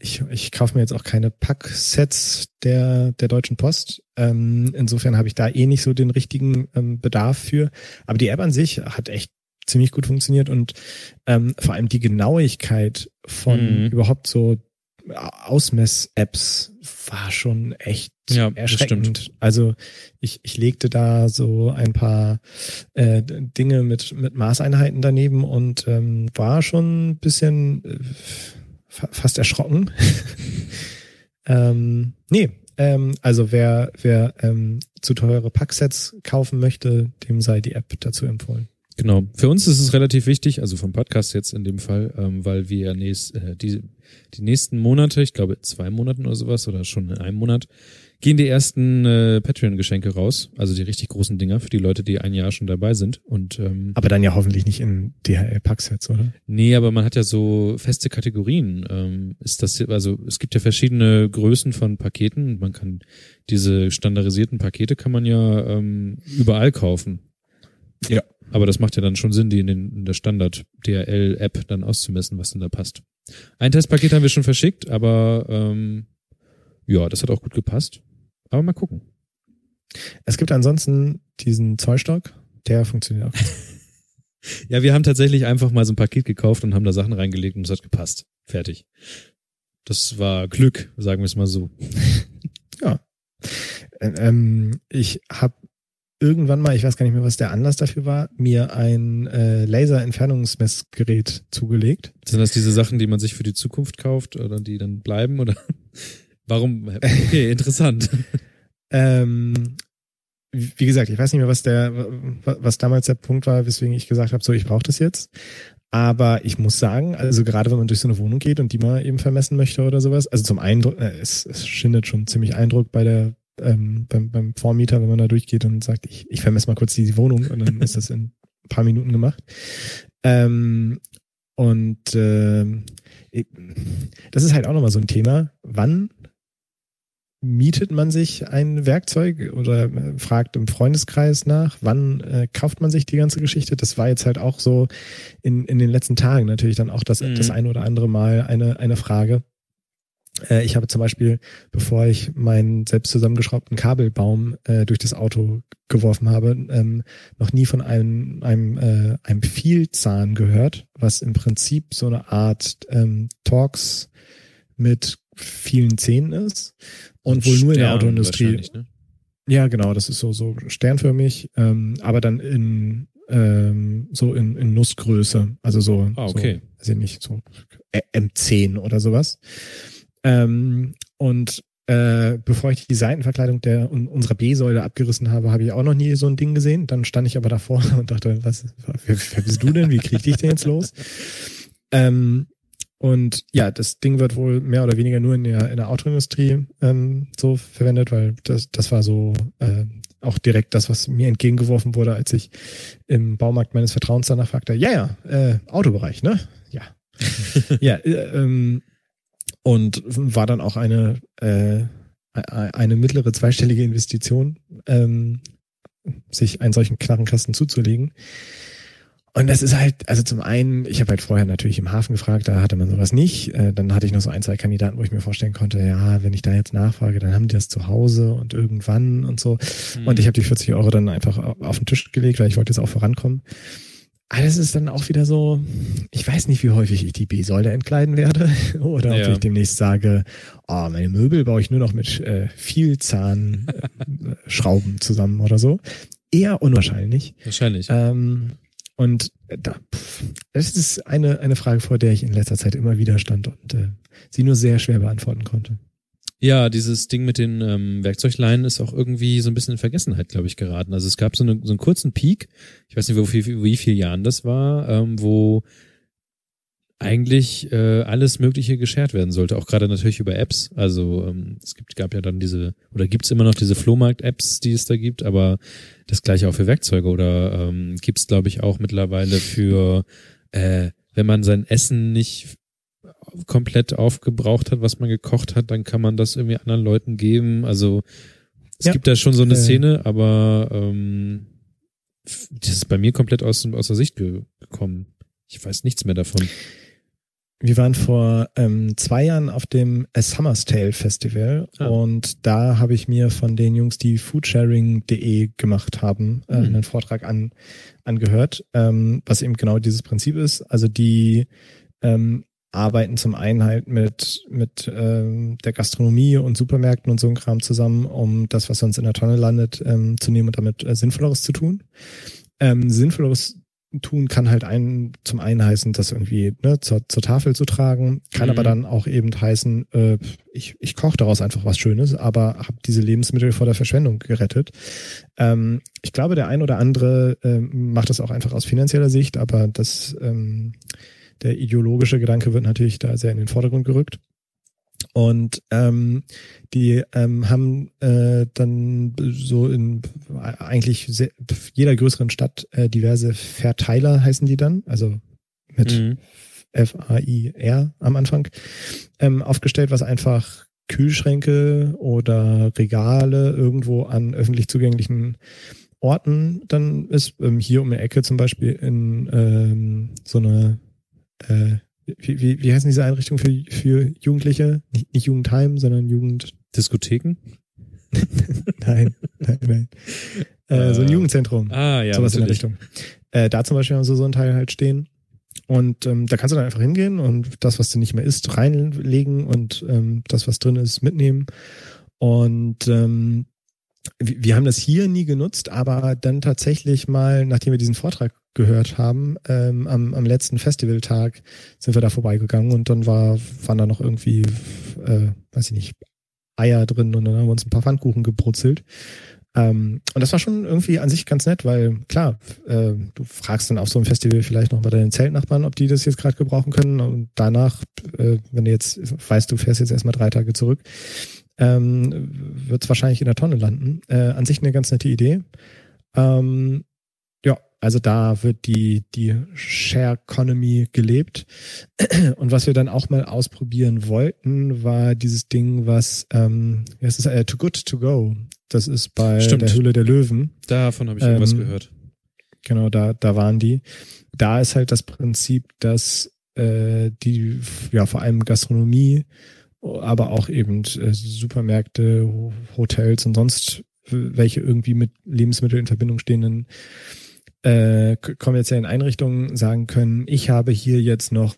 ich, ich kaufe mir jetzt auch keine Packsets der, der Deutschen Post. Ähm, insofern habe ich da eh nicht so den richtigen ähm, Bedarf für. Aber die App an sich hat echt ziemlich gut funktioniert und ähm, vor allem die Genauigkeit von
Mhm.
überhaupt so Ausmess-Apps war schon echt
Ja, das
erschreckend. Also ich, ich legte da so ein paar äh, Dinge mit, mit Maßeinheiten daneben und ähm, war schon ein bisschen äh, fa fast erschrocken. ähm, nee, ähm, also wer, wer ähm, zu teure Packsets kaufen möchte, dem sei die App dazu empfohlen.
Genau. Für uns ist es relativ wichtig, also vom Podcast jetzt in dem Fall, ähm, weil wir nächst, äh, die, die nächsten Monate, ich glaube zwei Monaten oder sowas oder schon in einem Monat, gehen die ersten äh, Patreon-Geschenke raus, also die richtig großen Dinger für die Leute, die ein Jahr schon dabei sind. Und ähm,
Aber dann ja hoffentlich nicht in DHL-Packsets, oder?
Nee, aber man hat ja so feste Kategorien. Ähm, ist das, also es gibt ja verschiedene Größen von Paketen und man kann diese standardisierten Pakete kann man ja ähm, überall kaufen.
Ja.
Aber das macht ja dann schon Sinn, die in, den, in der Standard-DRL-App dann auszumessen, was denn da passt. Ein Testpaket haben wir schon verschickt, aber ähm, ja, das hat auch gut gepasst. Aber mal gucken.
Es gibt ansonsten diesen Zollstock, der funktioniert auch.
Ja, wir haben tatsächlich einfach mal so ein Paket gekauft und haben da Sachen reingelegt und es hat gepasst. Fertig. Das war Glück, sagen wir es mal so.
Ä- ähm, ich habe irgendwann mal, ich weiß gar nicht mehr, was der Anlass dafür war, mir ein äh, Laser-Entfernungsmessgerät zugelegt.
Sind das diese Sachen, die man sich für die Zukunft kauft oder die dann bleiben oder warum? Okay, interessant.
Ähm, wie gesagt, ich weiß nicht mehr, was der, wa- was damals der Punkt war, weswegen ich gesagt habe, so ich brauche das jetzt. Aber ich muss sagen, also gerade wenn man durch so eine Wohnung geht und die mal eben vermessen möchte oder sowas, also zum Eindruck, äh, es, es schindet schon ziemlich Eindruck bei der ähm, beim, beim Vormieter, wenn man da durchgeht und sagt, ich, ich vermesse mal kurz die Wohnung und dann ist das in ein paar Minuten gemacht. Ähm, und äh, das ist halt auch nochmal so ein Thema. Wann mietet man sich ein Werkzeug oder äh, fragt im Freundeskreis nach, wann äh, kauft man sich die ganze Geschichte? Das war jetzt halt auch so in, in den letzten Tagen natürlich dann auch das,
Mhm.
das ein oder andere Mal eine, eine Frage. Äh, ich habe zum Beispiel, bevor ich meinen selbst zusammengeschraubten Kabelbaum äh, durch das Auto geworfen habe, ähm, noch nie von einem, einem, äh, einem Vielzahn gehört, was im Prinzip so eine Art ähm, Talks mit vielen Zähnen ist und wohl nur in der
Stern
Autoindustrie.
Ne?
Ja, genau, das ist so, so sternförmig, ähm, aber dann in ähm, so in, in Nussgröße, also so,
Ah, okay.
so, weiß ich nicht, so äh, M10 oder sowas. Ähm, und äh, bevor ich die Seitenverkleidung der un, unserer B-Säule abgerissen habe, habe ich auch noch nie so ein Ding gesehen. Dann stand ich aber davor und dachte, was, wer, wer bist du denn? Wie krieg ich dich denn jetzt los? Ähm, und ja, das Ding wird wohl mehr oder weniger nur in der, in der Autoindustrie ähm, so verwendet, weil das, das war so äh, auch direkt das, was mir entgegengeworfen wurde, als ich im Baumarkt meines Vertrauens danach fragte. Ja, ja, äh, Autobereich, ne? Ja. ja, äh, ähm, und war dann auch eine, äh, eine mittlere zweistellige Investition, ähm, sich einen solchen Knarrenkasten zuzulegen. Und das ist halt, also zum einen, ich habe halt vorher natürlich im Hafen gefragt, da hatte man sowas nicht. Äh, dann hatte ich noch so ein, zwei Kandidaten, wo ich mir vorstellen konnte, ja, wenn ich da jetzt nachfrage, dann haben die das zu Hause und irgendwann und so.
Hm.
Und ich habe die 40 Euro dann einfach au- auf den Tisch gelegt, weil ich wollte jetzt auch vorankommen. Aber das ist dann auch wieder so, ich weiß nicht, wie häufig ich die B-Säule entkleiden werde. Oder ob
Ja.
ich demnächst sage, oh, meine Möbel baue ich nur noch mit äh, Vielzahnschrauben zusammen oder so. Eher unwahrscheinlich.
Wahrscheinlich.
Ähm, und da, pff, das ist eine, eine Frage, vor der ich in letzter Zeit immer wieder stand und äh, sie nur sehr schwer beantworten konnte.
Ja, dieses Ding mit den ähm, Werkzeugleinen ist auch irgendwie so ein bisschen in Vergessenheit, glaube ich, geraten. Also es gab so, eine, so einen kurzen Peak, ich weiß nicht, wie viel, wie viel Jahren das war, ähm, wo eigentlich äh, alles Mögliche geshared werden sollte, auch gerade natürlich über Apps. Also ähm, es gibt, gab ja dann diese, oder gibt's immer noch diese Flohmarkt-Apps, die es da gibt, aber das gleiche auch für Werkzeuge oder ähm, gibt's glaube ich, auch mittlerweile für, äh, wenn man sein Essen nicht komplett aufgebraucht hat, was man gekocht hat, dann kann man das irgendwie anderen Leuten geben. Also es
Ja.
gibt da schon so eine
Äh.
Szene, aber ähm, das ist bei mir komplett aus, aus der Sicht ge gekommen. Ich weiß nichts mehr davon.
Wir waren vor ähm, zwei Jahren auf dem A Summer's Tale Festival
Ah.
und da habe ich mir von den Jungs, die foodsharing.de gemacht haben, äh,
Mhm.
einen Vortrag an, angehört, ähm, was eben genau dieses Prinzip ist. Also die ähm, arbeiten zum einen halt mit, mit ähm, der Gastronomie und Supermärkten und so ein Kram zusammen, um das, was sonst in der Tonne landet, ähm, zu nehmen und damit äh, Sinnvolleres zu tun. Ähm, Sinnvolleres tun kann halt ein, zum einen heißen, das irgendwie ne, zur, zur Tafel zu tragen, kann
Mhm.
aber dann auch eben heißen, äh, ich, ich koche daraus einfach was Schönes, aber habe diese Lebensmittel vor der Verschwendung gerettet. Ähm, ich glaube, der ein oder andere ähm, macht das auch einfach aus finanzieller Sicht, aber das ähm, der ideologische Gedanke wird natürlich da sehr in den Vordergrund gerückt. Und ähm, die ähm, haben äh, dann so in eigentlich sehr, jeder größeren Stadt äh, diverse Verteiler heißen die dann, also mit
Mhm.
F-A-I-R am Anfang, ähm, aufgestellt, was einfach Kühlschränke oder Regale irgendwo an öffentlich zugänglichen Orten dann ist. Ähm, hier um die Ecke zum Beispiel in ähm, so eine, äh, wie, wie, wie heißen diese Einrichtungen für, für Jugendliche? Nicht, nicht Jugendheim, sondern Jugend...
Diskotheken?
Nein, nein, nein. Äh, so ein
Äh,
Jugendzentrum.
Ah, ja.
sowas in der
natürlich.
Richtung. Äh, da zum Beispiel haben sie so ein Teil halt stehen. Und ähm, da kannst du dann einfach hingehen und das, was du nicht mehr isst, reinlegen und ähm, das, was drin ist, mitnehmen. Und ähm, wir, haben das hier nie genutzt, aber dann tatsächlich mal, nachdem wir diesen Vortrag gehört haben, ähm, am, am letzten Festivaltag sind wir da vorbeigegangen und dann war, waren da noch irgendwie, äh, weiß ich nicht, Eier drin und dann haben wir uns ein paar Pfannkuchen gebrutzelt. Ähm, und das war schon irgendwie an sich ganz nett, weil klar, äh, du fragst dann auf so einem Festival vielleicht noch bei deinen Zeltnachbarn, ob die das jetzt gerade gebrauchen können. Und danach, äh, wenn du jetzt weißt, du fährst jetzt erstmal drei Tage zurück, ähm, wird es wahrscheinlich in der Tonne landen. Äh, an sich eine ganz nette Idee. Ähm, ja, also da wird die, die Share Economy gelebt. Und was wir dann auch mal ausprobieren wollten, war dieses Ding, was, ähm, wie heißt das, äh, Too Good To Go. Das ist bei
Stimmt.
der Höhle der Löwen.
Davon habe ich irgendwas
Ähm,
gehört.
Genau, da, da waren die. Da ist halt das Prinzip, dass äh, die, ja, vor allem Gastronomie, aber auch eben äh, Supermärkte, Ho- Hotels und sonst welche irgendwie mit Lebensmitteln in Verbindung stehenden äh, kommerziellen Einrichtungen sagen können, ich habe hier jetzt noch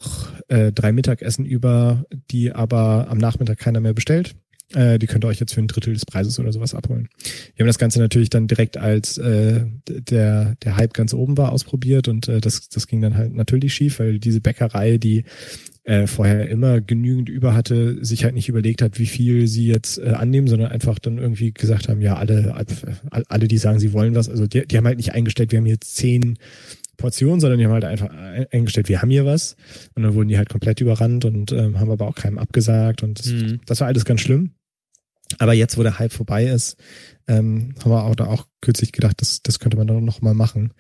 äh, drei Mittagessen über, die aber am Nachmittag keiner mehr bestellt. Äh, die könnt ihr euch jetzt für ein Drittel des Preises oder sowas abholen. Wir haben das Ganze natürlich dann direkt als äh, der, der Hype ganz oben war ausprobiert und äh, das, das ging dann halt natürlich schief, weil diese Bäckerei, die äh, vorher immer genügend über hatte, sich halt nicht überlegt hat, wie viel sie jetzt äh, annehmen, sondern einfach dann irgendwie gesagt haben, ja, alle, all- alle, die sagen, sie wollen was, also die, die haben halt nicht eingestellt, wir haben hier zehn Portionen, sondern die haben halt einfach ein- eingestellt, wir haben hier was und dann wurden die halt komplett überrannt und ähm, haben aber auch keinem abgesagt und das,
Mhm.
das war alles ganz schlimm. Aber jetzt, wo der Hype vorbei ist, ähm, haben wir auch da auch kürzlich gedacht, das, das könnte man doch noch mal machen.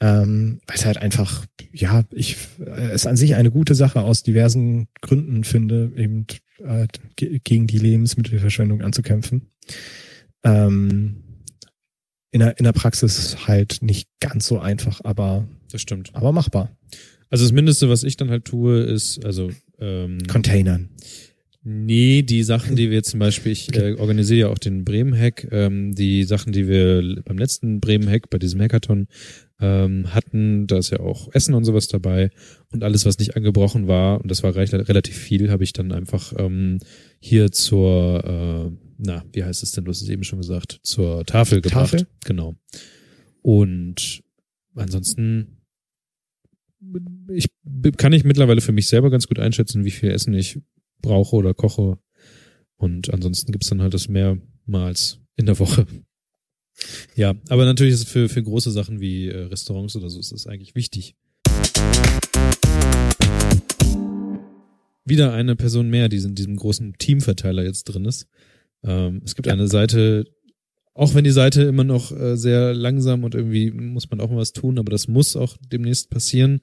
Ähm, weil es halt einfach, ja, ich äh, es an sich eine gute Sache aus diversen Gründen finde, eben äh, ge- gegen die Lebensmittelverschwendung anzukämpfen. Ähm, in der, in der Praxis halt nicht ganz so einfach, aber,
Das stimmt.
aber machbar.
Also das Mindeste, was ich dann halt tue, ist, also ähm,
Containern.
Nee, die Sachen, die wir zum Beispiel, ich äh, organisiere ja auch den Bremen-Hack, ähm, die Sachen, die wir beim letzten Bremen-Hack, bei diesem Hackathon ähm, hatten, da ist ja auch Essen und sowas dabei und alles, was nicht angebrochen war, und das war recht, relativ viel, habe ich dann einfach ähm, hier zur, äh, na, wie heißt es denn, du hast es eben schon gesagt, zur Tafel gebracht.
Tafel?
Genau. Und ansonsten ich kann ich mittlerweile für mich selber ganz gut einschätzen, wie viel Essen ich brauche oder koche. Und ansonsten gibt's dann halt das mehrmals in der Woche. Ja, aber natürlich ist es für, für große Sachen wie äh, Restaurants oder so ist das eigentlich wichtig. Wieder eine Person mehr, die in diesem großen Teamverteiler jetzt drin ist. Ähm, es gibt eine Seite, auch wenn die Seite immer noch äh, sehr langsam und irgendwie muss man auch mal was tun, aber das muss auch demnächst passieren,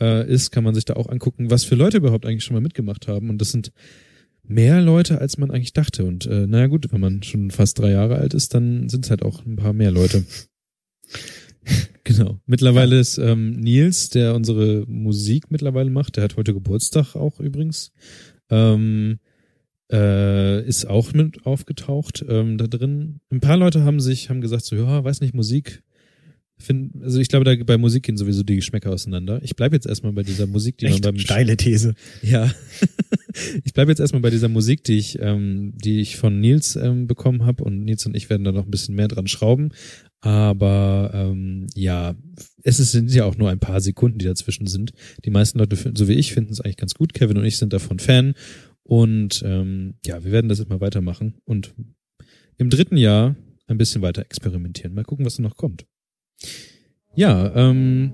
äh, ist, kann man sich da auch angucken, was für Leute überhaupt eigentlich schon mal mitgemacht haben. Und das sind mehr Leute, als man eigentlich dachte. Und äh, naja gut, wenn man schon fast drei Jahre alt ist, dann sind es halt auch ein paar mehr Leute. genau. Mittlerweile ist ähm, Nils, der unsere Musik mittlerweile macht, der hat heute Geburtstag auch übrigens. Ähm, äh, ist auch mit aufgetaucht ähm, da drin. Ein paar Leute haben sich, haben gesagt so, ja, weiß nicht, Musik. Find, also ich glaube, da bei Musik gehen sowieso die Geschmäcker auseinander. Ich bleibe jetzt erstmal bei dieser Musik, die man
Echt
beim
steile These.
ja. ich bleibe jetzt erstmal bei dieser Musik, die ich, ähm, die ich von Nils ähm, bekommen habe und Nils und ich werden da noch ein bisschen mehr dran schrauben. Aber ähm, ja, es sind ja auch nur ein paar Sekunden, die dazwischen sind. Die meisten Leute, finden, so wie ich, finden es eigentlich ganz gut. Kevin und ich sind davon Fan. Und ähm, ja, wir werden das immer weitermachen und im dritten Jahr ein bisschen weiter experimentieren. Mal gucken, was da noch kommt. Ja, ähm,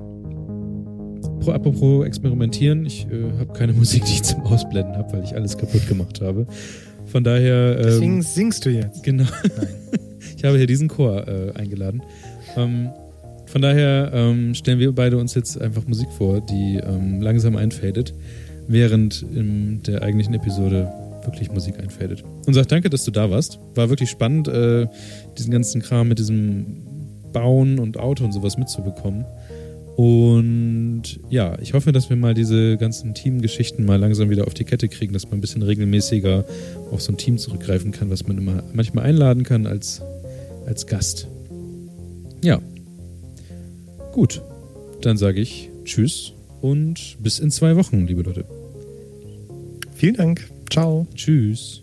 pro, apropos experimentieren, ich äh, habe keine Musik, die ich zum Ausblenden habe, weil ich alles kaputt gemacht habe. Von daher. Ähm,
Deswegen singst du jetzt.
Genau. ich habe hier diesen Chor äh, eingeladen. Ähm, von daher ähm, stellen wir beide uns jetzt einfach Musik vor, die ähm, langsam einfadet, während in der eigentlichen Episode wirklich Musik einfadet. Und sag danke, dass du da warst. War wirklich spannend, äh, diesen ganzen Kram mit diesem Bauen und Auto und sowas mitzubekommen. Und ja, ich hoffe, dass wir mal diese ganzen Teamgeschichten mal langsam wieder auf die Kette kriegen, dass man ein bisschen regelmäßiger auf so ein Team zurückgreifen kann, was man immer manchmal einladen kann als, als Gast. Ja. Gut. Dann sage ich Tschüss und bis in zwei Wochen, liebe Leute.
Vielen Dank. Ciao.
Tschüss.